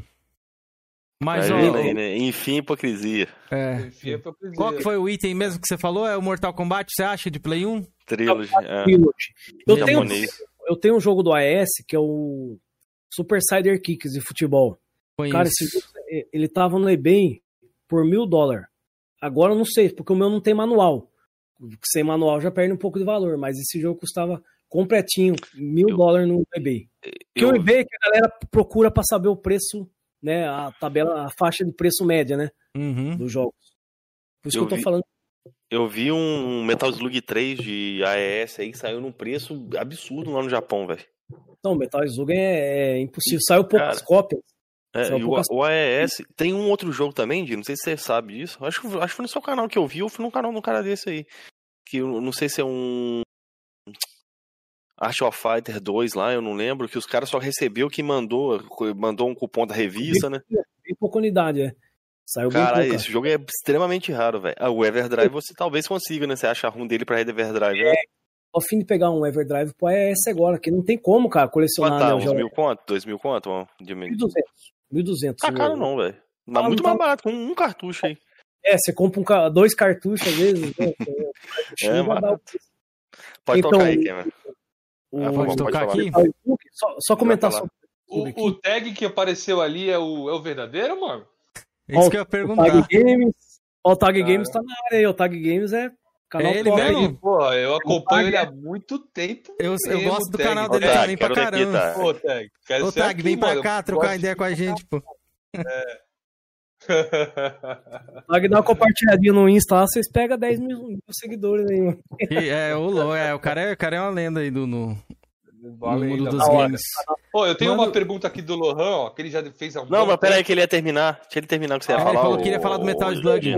Mas, Vai ó, aí, né? Enfim, hipocrisia. é, Enfim, é dizer. qual que foi o item mesmo que você falou? É o Mortal Kombat, você acha, de Play 1? Trilogy. É. Trilogy. Eu tenho, Japonês. Eu tenho um jogo do AES que é o Super Cider Kicks de futebol. Conheço. Cara, esse eh, ele tava no eBay por mil dólares. Agora eu não sei, porque o meu não tem manual. Sem manual já perde um pouco de valor, mas esse jogo custava completinho, mil dólares no eBay. Eu- o eBay é que a galera procura pra saber o preço, né? A tabela, a faixa de preço média, né? Uhum. Dos jogos. Por isso Eu que eu tô vi- falando. Eu vi um Metal Slug 3 de AES aí que saiu num preço absurdo lá no Japão, velho. Não, Metal Slug é, é impossível. Saiu poucas Cara, cópias. É, e o, poucas- o AES tem um outro jogo também, não sei se você sabe disso. Acho, que- acho que foi no seu canal que eu vi, ou foi no canal de um cara desse aí. Que eu não sei se é um. Art of Fighter 2 lá, eu não lembro, que os caras só recebeu que mandou, mandou um cupom da revista, né? Bem pouca unidade, é. Saiu bem Cara, pouca. esse jogo é extremamente raro, velho. Ah, o Everdrive você talvez consiga, né? Você acha a ROM dele pra Everdrive, né? Tô a fim de pegar um Everdrive pro AES agora, que não tem como, cara, colecionar Quanto tá? né, Uns mil conto? Dois mil conto? de mim. 1.200. 1.200. Tá caro não, velho. Mas Ah, muito não mais tá- barato, com um cartucho aí. É, você compra um dois cartuchos às vezes. Né? É, barato. Pode Então, tocar aí, Cameron. o- Ah, Pode tocar aqui? Só, só comentar sobre O, o tag que apareceu ali é o, é o verdadeiro, mano? Isso que eu ia O perguntar. Tag Games, ó, o Tag Cara. Games tá na área aí. O Tag Games é canal É ele top. mesmo? Pô, eu acompanho ele há muito tempo. Eu, eu mesmo, gosto do Tag. canal Ô, dele Tag, também pra ver aqui, caramba. Tag. Pô, Tag, quero Ô, Tag, aqui, vem pra mano. cá trocar ideia com a gente, pô. O Tag dá uma compartilhadinha no Insta lá, vocês pegam 10 mil mil seguidores aí, mano. E, é, o, Lô, é, o cara é, o cara é uma lenda aí do, no, no Valeu, mundo dos hora. games. Pô, eu tenho Mano- uma pergunta aqui do Lohan, ó, que ele já fez há um Não, mas pera aí tempo. que ele ia terminar. Deixa ele terminar o que você ia Ah, falar. ele falou que ia falar do Metal Slug.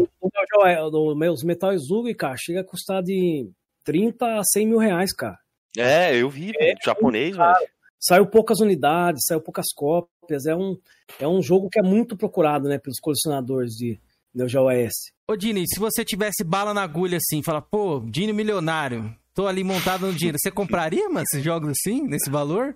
É- do- Os Metal Slug, cara, chega a custar de 30 a 100 mil reais, cara. É, eu vi, velho, japonês, velho. Saiu poucas unidades, saiu poucas cópias. É um, é um jogo que é muito procurado, né, pelos colecionadores de Neo Geo S. Ô, Dini, se você tivesse bala na agulha assim, fala, pô, Dini milionário, tô ali montado no dinheiro, você compraria, mano, esses jogos assim, nesse valor?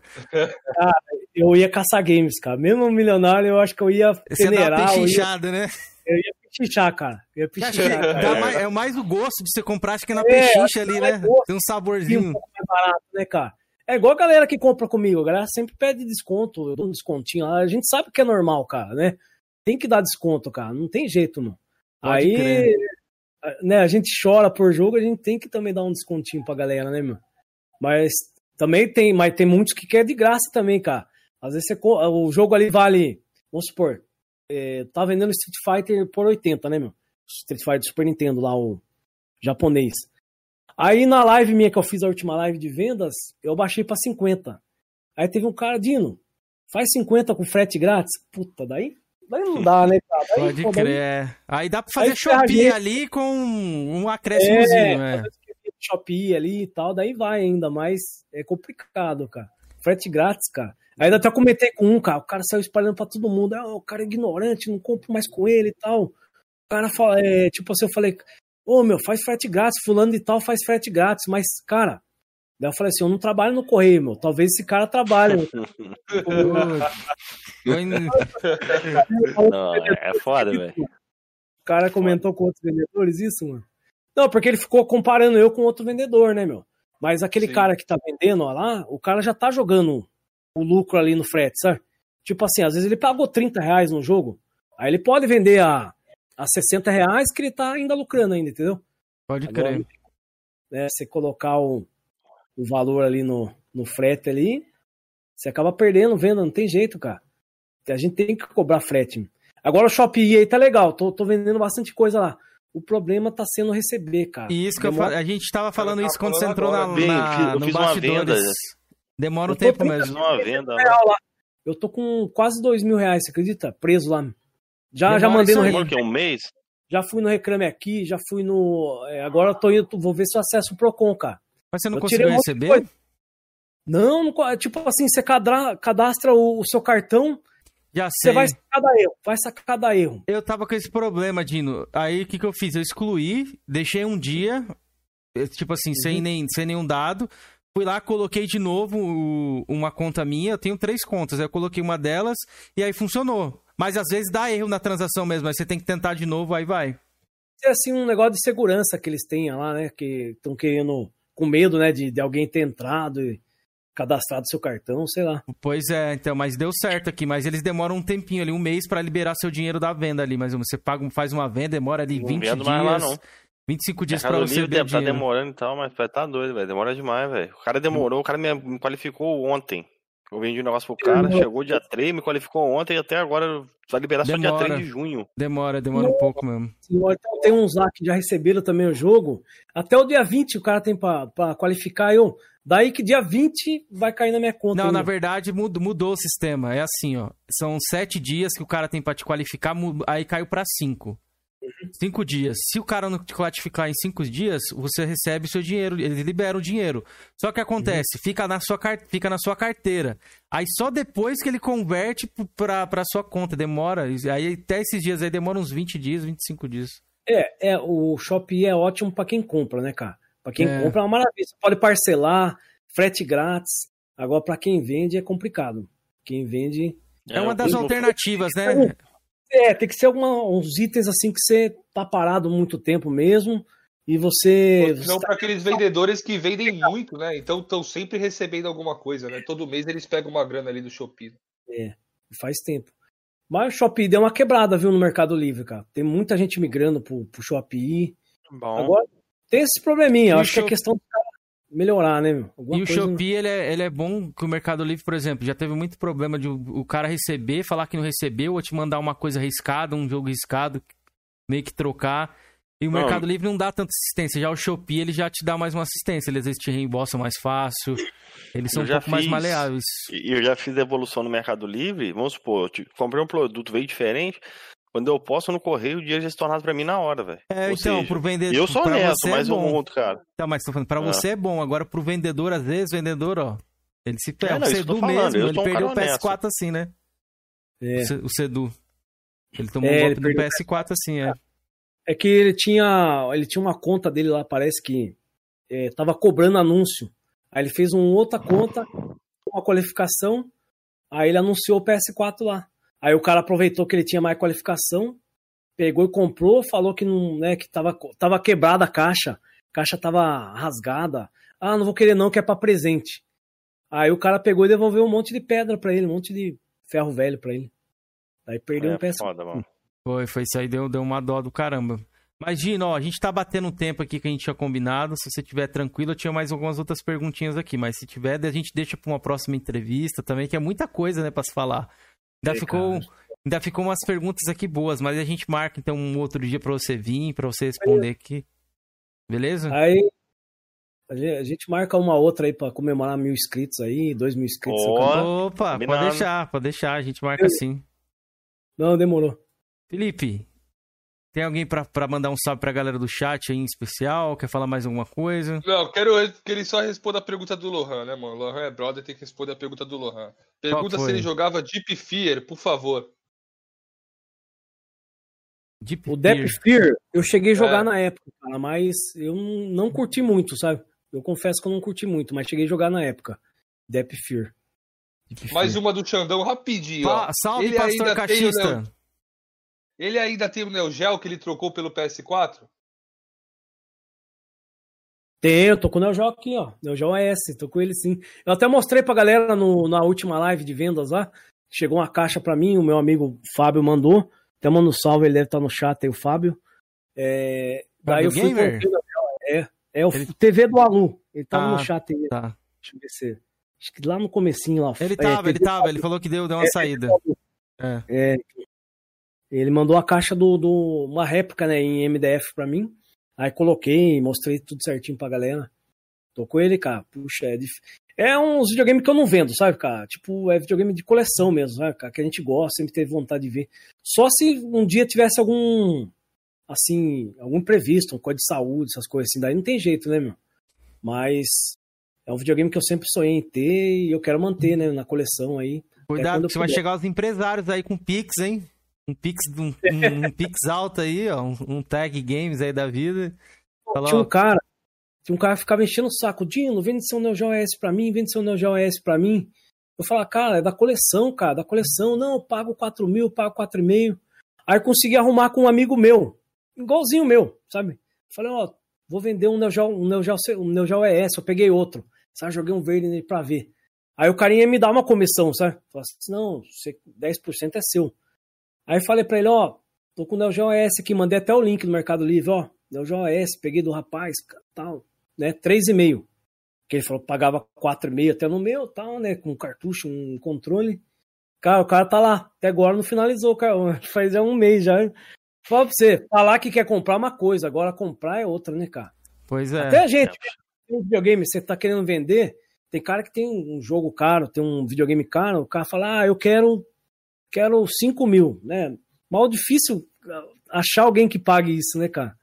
Eu ia caçar games, cara. Mesmo milionário, eu acho que eu ia Você peneirar. Eu ia, pechinchada, né? eu ia pechinchar, cara. Eu ia Você pechinchar, cara. dá mais- é mais o gosto de você comprar, acho que é na É, pechincha ali, mais né? gosto. Tem um um saborzinho. pouco mais barato, né, cara? É igual a galera que compra comigo. A galera sempre pede desconto. Eu dou um descontinho lá. A gente sabe que é normal, cara, né? Tem que dar desconto, cara. Não tem jeito, não. Pode Aí, crer. Né, a gente chora por jogo, a gente tem que também dar um descontinho pra galera, né, meu? Mas também tem, mas tem muitos que quer de graça também, cara. Às vezes você, o jogo ali vale, vamos supor, é, tá vendendo Street Fighter por 80, né, meu? Street Fighter Super Nintendo lá, o japonês. Aí na live minha que eu fiz a última live de vendas, eu baixei pra 50. Aí teve um cara, Dino, faz 50 com frete grátis? Puta, daí, daí não dá, né, cara? Daí, Pode pô, daí- crer. Aí dá pra fazer Aí a Shopee ali com um acréscimozinho, É, é. Shopee ali e tal, daí vai ainda, mas é complicado, cara. Frete grátis, cara. Ainda até comentei com um, cara, o cara saiu espalhando pra todo mundo, ah, o cara é ignorante, não compro mais com ele e tal. O cara fala, é, tipo assim, eu falei, ô meu, faz frete grátis, fulano de tal faz frete grátis, mas, cara, daí eu falei assim, eu não trabalho no correio, meu, talvez esse cara trabalhe. Não, é foda, velho. O cara comentou com outros vendedores isso, mano. Não, porque ele ficou comparando eu com outro vendedor, né, meu? Mas aquele Sim. cara que tá vendendo ó, lá, o cara já tá jogando o lucro ali no frete, sabe? Tipo assim, às vezes ele pagou 30 reais no jogo, aí ele pode vender a, a 60 reais que ele tá ainda lucrando ainda, entendeu? Pode Agora, crer. né, você colocar o, o valor ali no, no frete ali, você acaba perdendo venda, não tem jeito, cara. A gente tem que cobrar frete. Agora o Shopee aí tá legal, tô, tô vendendo bastante coisa lá. O problema tá sendo receber, cara. E isso que eu Demora- falo, a gente tava falando tava isso quando falando você entrou na, agora. Bem, na- eu fiz- eu no fiz uma venda. Demora um tempo mesmo. uma venda. Lá. Eu tô com quase dois mil reais, você acredita? Preso lá. Já, já mandei no reclame, que um mês? já fui no reclame aqui, já fui no. é, agora eu tô indo, vou ver se eu acesso o Procon, cara. Mas você não Eu conseguiu um receber? Não, não tipo assim, você cadra- cadastra o, o seu cartão, Já você sei. vai sacar da erro, vai sacar da erro. Eu tava com esse problema, Dino. Aí o que, que eu fiz? Eu excluí, deixei um dia, eh, tipo assim, sem, Uhum. nem, sem nenhum dado. Fui lá, coloquei de novo o- uma conta minha. Eu tenho três contas. Aí eu coloquei uma delas e aí funcionou. Mas às vezes dá erro na transação mesmo. Aí você tem que tentar de novo, aí vai. É assim um negócio de segurança que eles têm lá, né? Que estão querendo, com medo, né, de, de alguém ter entrado e cadastrado seu cartão, sei lá. Pois é, então, mas deu certo aqui. Mas eles demoram um tempinho ali, um mês pra liberar seu dinheiro da venda ali. Mas você paga, faz uma venda, demora ali Não 20 vendo dias. mais lá, não. 25 dias pra Mercado você Livre ver deve tá dinheiro. demorando e tal, mas vai tá doido, velho. Demora demais, velho. O cara demorou, o cara me qualificou ontem. Eu vendi um negócio pro cara, chegou dia 3, me qualificou ontem e até agora vai liberar só dia Demora. 3 de junho. Demora, demora um pouco mesmo. Então tem uns lá que já receberam também o jogo. Até o dia 20 o cara tem pra, pra qualificar eu. Daí que dia 20 vai cair na minha conta. Não, ainda. na verdade mudou, mudou o sistema. É assim, ó. São sete dias que o cara tem pra te qualificar, aí caiu pra cinco. Cinco dias. Se o cara não te classificar em cinco dias, você recebe o seu dinheiro, ele libera o dinheiro. Só que acontece, fica, na sua car- fica na sua carteira. Aí só depois que ele converte pra, pra sua conta, demora. Aí até esses dias aí demora uns 20 dias, 25 dias. É, é, o Shopee é ótimo pra quem compra, né, cara? Pra quem É. compra é uma maravilha. Você pode parcelar, frete grátis. Agora, pra quem vende é complicado. Quem vende. É, uma das eu- alternativas, né? É, tem que ser alguma, uns itens assim que você tá parado muito tempo mesmo. E você. Não para aqueles vendedores que vendem muito, né? Então estão sempre recebendo alguma coisa, né? Todo mês eles pegam uma grana ali do Shopee. É, faz tempo. Mas o Shopee deu uma quebrada, viu, no Mercado Livre, cara. Tem muita gente migrando pro, pro Shopee. Bom. Agora, tem esse probleminha. Acho que é Shop- questão do cara melhorar, né, meu? Alguma E o coisa- Shopee, ele é, ele é bom que o Mercado Livre, por exemplo, já teve muito problema de o, cara receber, falar que não recebeu, ou te mandar uma coisa arriscada, um jogo riscado, meio que trocar. E o Não. Mercado Livre não dá tanta assistência. Já o Shopee, ele já te dá mais uma assistência. Ele às vezes te reembolsa mais fácil. Eles são um já pouco mais fiz- maleáveis. E eu já fiz evolução no Mercado Livre. Vamos supor, eu te- comprei um produto, veio diferente. Quando eu posto no correio, o dinheiro já se tornado pra mim na hora, velho. É, Ou então, seja, pro vendedor. Eu sou honesto, você é mas um bom. outro cara. Então, mas tô falando, pra Ah. você é bom. Agora, pro vendedor, às vezes, o vendedor, ó. Ele se perde. É, não, o Sedu mesmo, ele um perdeu o cara honesto. PS4 assim, né? É. O Sedu. Ele tomou É, um golpe do perdeu o PS4 assim, é. É que ele tinha, ele tinha uma conta dele lá, parece que é, tava cobrando anúncio. Aí ele fez uma outra conta, uma qualificação, aí ele anunciou o PS4 lá. Aí o cara aproveitou que ele tinha mais qualificação, pegou e comprou, falou que não, né, que tava, tava quebrada a caixa, a caixa tava rasgada. Ah, não vou querer não, que é pra presente. Aí o cara pegou e devolveu um monte de pedra pra ele, um monte de ferro velho pra ele. Aí perdeu É um PS4. foda, mano. Foi, foi isso aí, deu, deu uma dó do caramba. Mas, Gino, ó, a gente tá batendo um tempo aqui que a gente tinha combinado. Se você tiver tranquilo, eu tinha mais algumas outras perguntinhas aqui. Mas se tiver, a gente deixa pra uma próxima entrevista também, que é muita coisa, né, pra se falar. Ainda ficou. cara. Ainda ficou umas perguntas aqui boas, mas a gente marca então um outro dia pra você vir, pra você responder aqui. Beleza? Aí a gente, marca uma outra aí pra comemorar mil inscritos aí, dois mil inscritos. canal. Opa, pode deixar, pode deixar, a gente marca sim. Não, demorou. Felipe, tem alguém pra, pra mandar um salve pra galera do chat aí em especial? Quer falar mais alguma coisa? Não, quero que ele só responda a pergunta do Lohan, né, mano? Lohan é brother, tem que responder a pergunta do Lohan. Pergunta se ele jogava Deep Fear, por favor. Deep O Death Fear. Fear, eu cheguei a jogar É. na época, cara, mas eu não, curti muito, sabe? Eu confesso que eu não curti muito, mas cheguei a jogar na época. Death Fear. Mais uma do Xandão, rapidinho. ó. Pa- salve, Ele pastor ainda tem o cachista. Neo- Ele ainda tem o Neo Geo que ele trocou pelo PS4? Tem, eu tô com o Neo Geo aqui, ó. Neo Geo S, tô com ele sim. Eu até mostrei pra galera no, na última live de vendas lá. Chegou uma caixa pra mim, o meu amigo Fábio mandou. Até mando um salve, ele deve estar no chat aí, o Fábio. É, daí Fábio eu fui Gamer? É, é o Ele- TV do Alu. Ele tava Ah, no chat aí. Tá. Deixa eu ver se. Acho que lá no comecinho lá. Ele É, tava, ele tava, ele falou que deu, deu uma É, saída. É. É, ele mandou a caixa do, do uma réplica, né, em MDF pra mim. Aí coloquei, mostrei tudo certinho pra galera. Tô com ele, cara. Puxa, é dif... É uns videogame que eu não vendo, sabe, cara? Tipo, é videogame de coleção mesmo, sabe, cara? Que a gente gosta, sempre teve vontade de ver. Só se um dia tivesse algum, assim, algum imprevisto, uma coisa de saúde, essas coisas assim. Daí não tem jeito, né, meu? Mas é um videogame que eu sempre sonhei em ter e eu quero manter, né, na coleção aí. Cuidado, quando eu que você vai chegar os empresários aí com Pix, hein? Um Pix, um, um- um Pix alto aí, ó. Um, um tag games aí da vida. Fala, Tinha um cara, tinha um cara que ficava enchendo o saco, Dino, vende seu Neo Geo S pra mim, vende seu Neo Geo S pra mim. Eu falava, cara, é da coleção, cara, da coleção. Não, eu pago 4 mil, eu pago 4,5. Aí eu consegui arrumar com um amigo meu, igualzinho meu, sabe? Falei, ó, vou vender um Neo Geo, um Neo Geo, um Neo Geo ES, eu peguei outro. Sabe, joguei um verde nele pra ver. Aí o carinha ia me dar uma comissão, sabe? Falei assim, não, você- 10% é seu. Aí falei pra ele, ó, tô com o Neo Geo ES aqui, mandei até o link no Mercado Livre, ó, Neo Geo peguei do rapaz, tal, né, 3,5. Que ele falou que pagava 4,5 até no meu, tal, né, com cartucho, um controle. Cara, o cara tá lá, até agora não finalizou, cara, faz já um mês já. Fala pra você, falar que quer comprar é uma coisa, agora comprar é outra, né, cara? Pois é. Até a gente, um videogame, você tá querendo vender, tem cara que tem um jogo caro, tem um videogame caro, o cara fala, ah, eu quero, quero 5 mil, né? Mal difícil ah, achar alguém que pague isso, né, cara?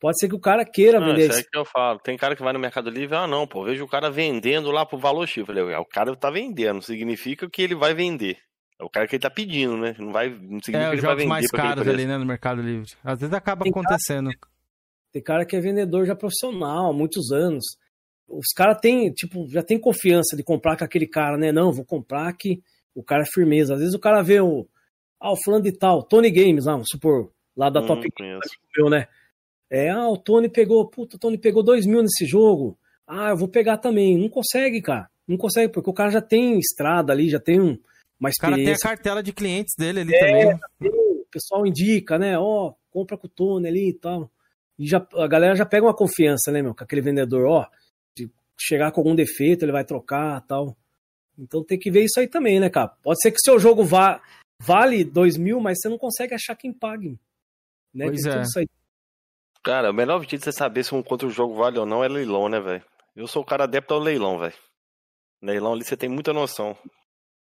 Pode ser que o cara queira Não, vender isso é isso. que eu falo. Tem cara que vai no Mercado Livre, ah, não, pô, vejo o cara vendendo lá pro valor X. Eu Falei, "Ué, o cara tá vendendo, significa que ele vai vender. É o cara que ele tá pedindo, né? Não, vai, não significa É, que os ele vai jogos vender mais caros ali, né, no Mercado Livre. Às vezes acaba Tem cara- acontecendo. Tem cara que é vendedor já profissional, há muitos anos. Os caras têm, tipo, já tem confiança de comprar com aquele cara, né? Não, vou comprar que o cara é firmeza. Às vezes o cara vê o. Ah, o fulano de tal, Tony Games, lá, vamos supor, lá da Hum, Top meu, né? É, ah, o Tony pegou, puta, o Tony pegou dois mil nesse jogo. Ah, eu vou pegar também. Não consegue, cara. Não consegue, porque o cara já tem estrada ali, já tem um, uma O cara tem a cartela de clientes dele ali É, também. o pessoal indica, né? Ó, compra com o Tony ali e tal. E já, a galera já pega uma confiança, né, meu? Com aquele vendedor, ó, de chegar com algum defeito, ele vai trocar tal. Então tem que ver isso aí também, né, cara? Pode ser que seu jogo vá, vale 2 mil, mas você não consegue achar quem pague. Né? Pois Tem é. tudo isso aí. Cara, o melhor jeito de você saber se um contra o jogo vale ou não é leilão, né, velho? Eu sou o cara adepto ao leilão, velho. Leilão ali você tem muita noção.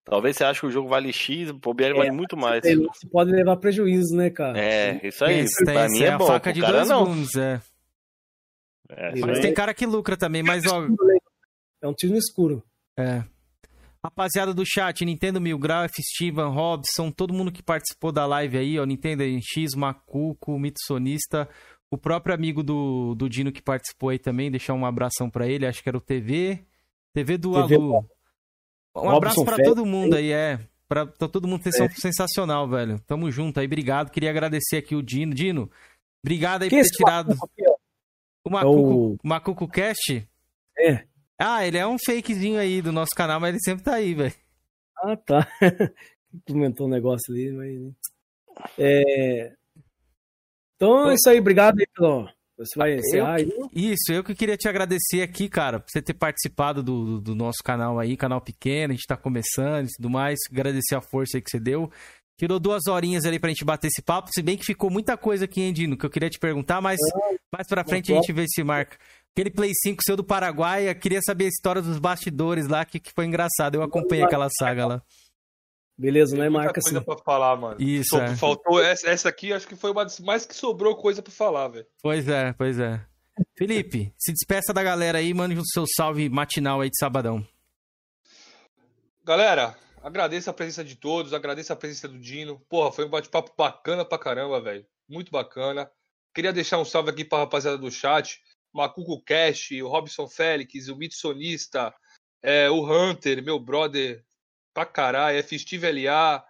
Talvez você ache que o jogo vale X, o bobear É, vale muito mais. Você pode levar prejuízo, né, cara? É, isso aí. Tem- pra mim é, a bom. faca de cara dois não. é. É, isso Mas aí. tem cara que lucra também, mas ó, É um tiro no escuro. É. Rapaziada do chat, Nintendo Mil Grau, F. Steven, Robson, todo mundo que participou da live aí, ó, Nintendo X, Macuco, Mitsonista, o próprio amigo do, do Dino que participou aí também, deixar um abração pra ele, acho que era o TV, TV do TV Alu. Um Robson abraço pra Félix, todo mundo aí, é. Pra, pra todo mundo, vocês são sensacional, velho. Tamo junto aí, obrigado. Queria agradecer aqui o Dino. Dino, obrigado aí Quem é por ter tirado ó? o Macuco, o- Macuco Cast. É. Ah, ele é um fakezinho aí do nosso canal, mas ele sempre tá aí, velho. Ah, tá. Comentou um negócio ali, mas. É... Então é isso aí, obrigado aí pelo. Você vai encerrar aí? Isso, eu que queria te agradecer aqui, cara, por você ter participado do, do nosso canal aí, canal pequeno, a gente tá começando e tudo mais. Agradecer a força aí que você deu. Tirou duas horinhas ali pra gente bater esse papo, se bem que ficou muita coisa aqui, hein, Dino, que eu queria te perguntar, mas mais pra frente a gente vê se marca. Aquele Play 5 seu do Paraguai, eu queria saber a história dos bastidores lá, que, que foi engraçado. Eu acompanhei aquela saga lá. Beleza, né? Muita Marca coisa assim. pra falar, mano. Isso, é. Faltou essa, essa aqui, acho que foi uma das mais que sobrou coisa pra falar, velho. Pois é, pois é. Felipe, se despeça da galera aí, mande o seu salve matinal aí de sabadão. Galera, agradeço a presença de todos, agradeço a presença do Dino. Porra, foi um bate-papo bacana pra caramba, velho. Muito bacana. Queria deixar um salve aqui pra rapaziada do chat. Macuco Cash, o Robson Félix, o Mitsonista, é, o Hunter, meu brother pra caralho, F. Steve LA,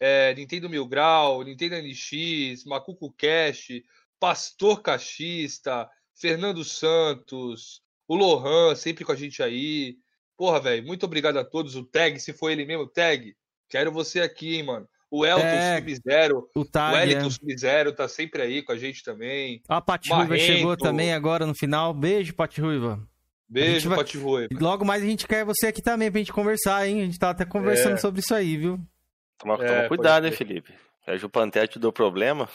é, Nintendo Mil Grau, Nintendo NX, Macuco Cash, Pastor Cachista, Fernando Santos, o Lohan, sempre com a gente aí. Porra, velho, muito obrigado a todos. O Tag, se foi ele mesmo, Tag, quero você aqui, hein, mano. O Elton Tag, Sub-Zero, O o é. Wellington Sub-Zero tá sempre aí com a gente também. A Pati Ruiva chegou também agora no final. Beijo, Pati Ruiva. Beijo, vai- Pati Rui. Logo mais a gente quer você aqui também pra gente conversar, hein? A gente tá até conversando É. sobre isso aí, viu? Toma, É, toma pode cuidado, hein. Felipe. Se a Jupantete te deu problema, é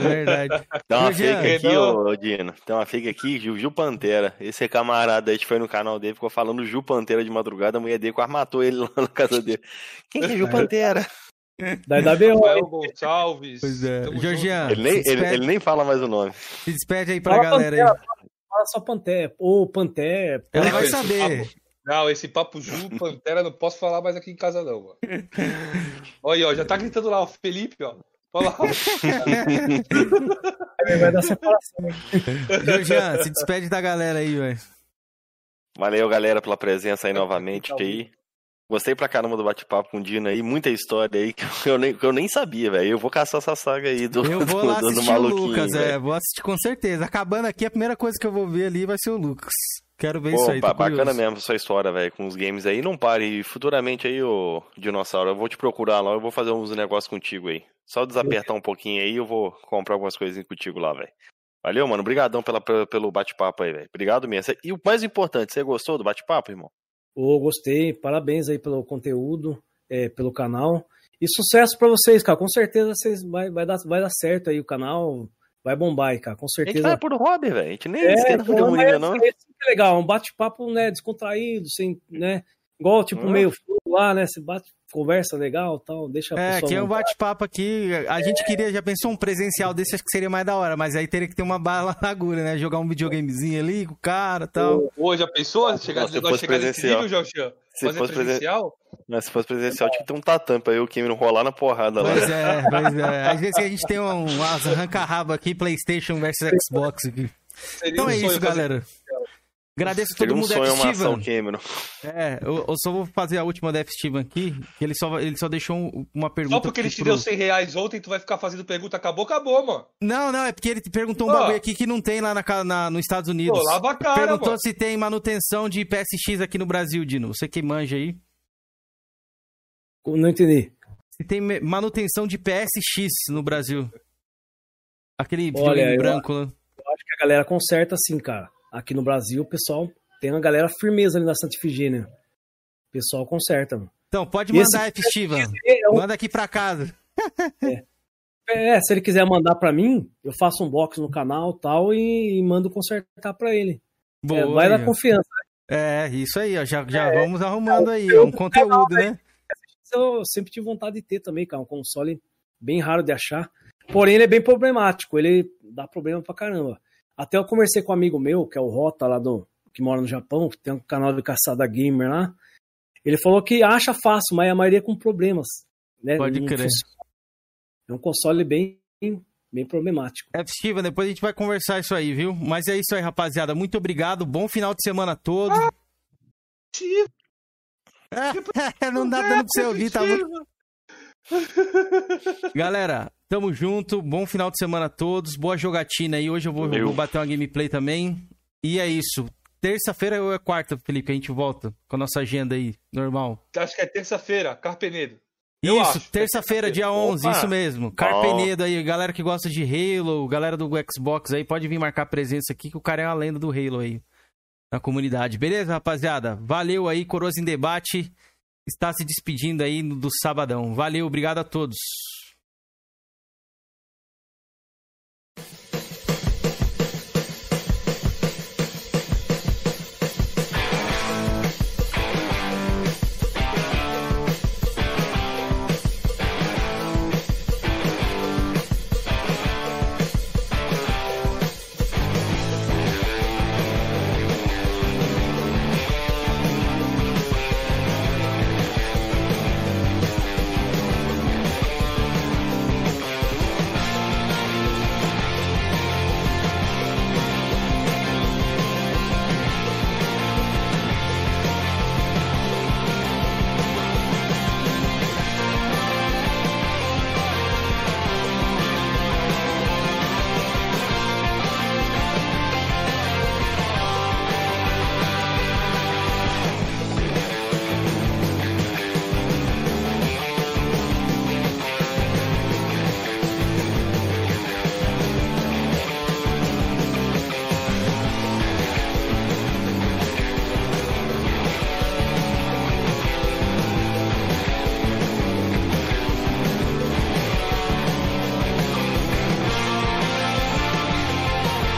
verdade. Dá uma Ô, Jean, fake aqui, não. ô Dino. Tem uma fake aqui, Gil, Gil Pantera. Esse camarada aí que foi no canal dele, ficou falando Gil Pantera de madrugada, a mulher dele quase matou ele lá na casa dele. Quem que é Gil Pantera? Da WO, Rafael Gonçalves. Pois é. Georgian, Ele nem, ele, ele nem fala mais o nome. se despede aí pra Fala galera aí. Pantera, Fala só Pantera. Ou Pantera. Ela vai saber. papo- Não, esse papo Ju, Pantera, não posso falar mais aqui em casa, não, mano. Olha aí, ó, já tá gritando lá, o Felipe, ó. Olha lá. Vai dar separação. Georgian, se despede da galera aí, velho. Valeu, galera, pela presença aí novamente aí. Gostei pra caramba do bate-papo com o Dino aí, muita história aí que eu nem, que eu nem sabia, velho. Eu vou caçar essa saga aí do, Eu vou do, lá do, do assistir o maluquinho. Lucas, é. Vou assistir com certeza. Acabando aqui, a primeira coisa que eu vou ver ali vai ser o Lucas. Quero ver Pô, isso aí, tô bacana curioso. mesmo sua história, velho, com os games aí. Não pare. E futuramente aí, ô Dinossauro, eu vou te procurar lá, eu vou fazer uns negócios contigo aí. Só desapertar um pouquinho aí, eu vou comprar algumas coisinhas contigo lá, velho. Valeu, mano. Obrigadão pela, pela- pelo bate-papo aí, velho. Obrigado mesmo. E o mais importante, você gostou do bate-papo, irmão? Ô, gostei. Parabéns aí pelo conteúdo, é, pelo canal. E sucesso pra vocês, cara. Com certeza vocês vai, vai, dar, vai dar certo aí o canal. Vai bombar aí, cara. Com A gente certeza. vai por hobby, velho. A gente nem É, esquenta então, ainda, não. é é legal, um bate-papo, né, descontraído, sem, né, igual, tipo, Ah. meio lá, né, você bate, conversa legal tal, deixa a É, pessoa... aqui é um à vontade. bate-papo aqui. A gente queria, já pensou um presencial desse, acho que seria mais da hora, mas aí teria que ter uma bala na agulha, né? Jogar um videogamezinho ali com o cara e tal. Ô, já pensou? Chegar, Se fosse chegar nesse presencial. nível? Se Fazer fosse presen- presencial? Se fosse presencial, tinha que ter um tatame pra eu, o Cameron, rolar na porrada lá. Pois é, pois é. Às vezes a gente tem um, umas arranca-rabo aqui, Playstation versus Xbox aqui. Seria Então um é isso, fazer- galera. Agradeço Seria todo um mundo sonho Death uma ação. Cameron. É, eu, eu só vou fazer a última Death Steven aqui, que ele só, ele só deixou um- uma pergunta. Só porque ele te pro- deu 100 reais ontem, tu vai ficar fazendo pergunta, acabou, acabou, mano. Não, não, é porque ele perguntou um Ó. bagulho aqui que não tem lá na, na- nos Estados Unidos. Pô, lava a cara, Perguntou mano. se tem manutenção de PSX aqui no Brasil, Dino. Você que manja aí. Não entendi. Se tem manutenção de PSX no Brasil. Aquele Olha, branco lá. Eu acho que a galera conserta assim, cara. Aqui no Brasil, o pessoal tem uma galera firmeza ali na Santa Ifigênia. O pessoal conserta, mano. Então, pode esse mandar, F. Steven. É, um- Manda aqui pra casa. é, se ele quiser mandar pra mim, eu faço um box no canal tal e, e mando consertar pra ele. Boa, É, vai dar confiança. É, isso aí, ó. Já, já É. vamos arrumando aí, ó, um conteúdo, né? Eu sempre tive vontade de ter também, cara. Um console bem raro de achar. Porém, ele é bem problemático. Ele dá problema pra caramba. Até eu conversei com um amigo meu, que é o Rota, lá do. que mora no Japão, que tem um canal de caçada gamer lá. Ele falou que acha fácil, mas a maioria com problemas. Né? Pode Não crer. funciona. É um console bem, bem problemático. F. Steven, depois a gente vai conversar isso aí, viu? Mas é isso aí, rapaziada. Muito obrigado. Bom final de semana todo. Não dá dando pra você ouvir, tá muito... Galera, tamo junto. Bom final de semana a todos. Boa jogatina aí. Hoje eu vou, vou bater uma gameplay também. E é isso. Terça-feira ou é quarta, Felipe? A gente volta com a nossa agenda aí, normal. Acho que é terça-feira, Carpenedo. Eu Isso, acho. terça-feira, dia 11, Opa. isso mesmo. Carpenedo aí, galera que gosta de Halo, galera do Xbox aí, pode vir marcar presença aqui, que o cara é a lenda do Halo aí, na comunidade. Beleza, rapaziada? Valeu aí, Coroas em Debate está se despedindo aí do sabadão. Valeu, obrigado a todos.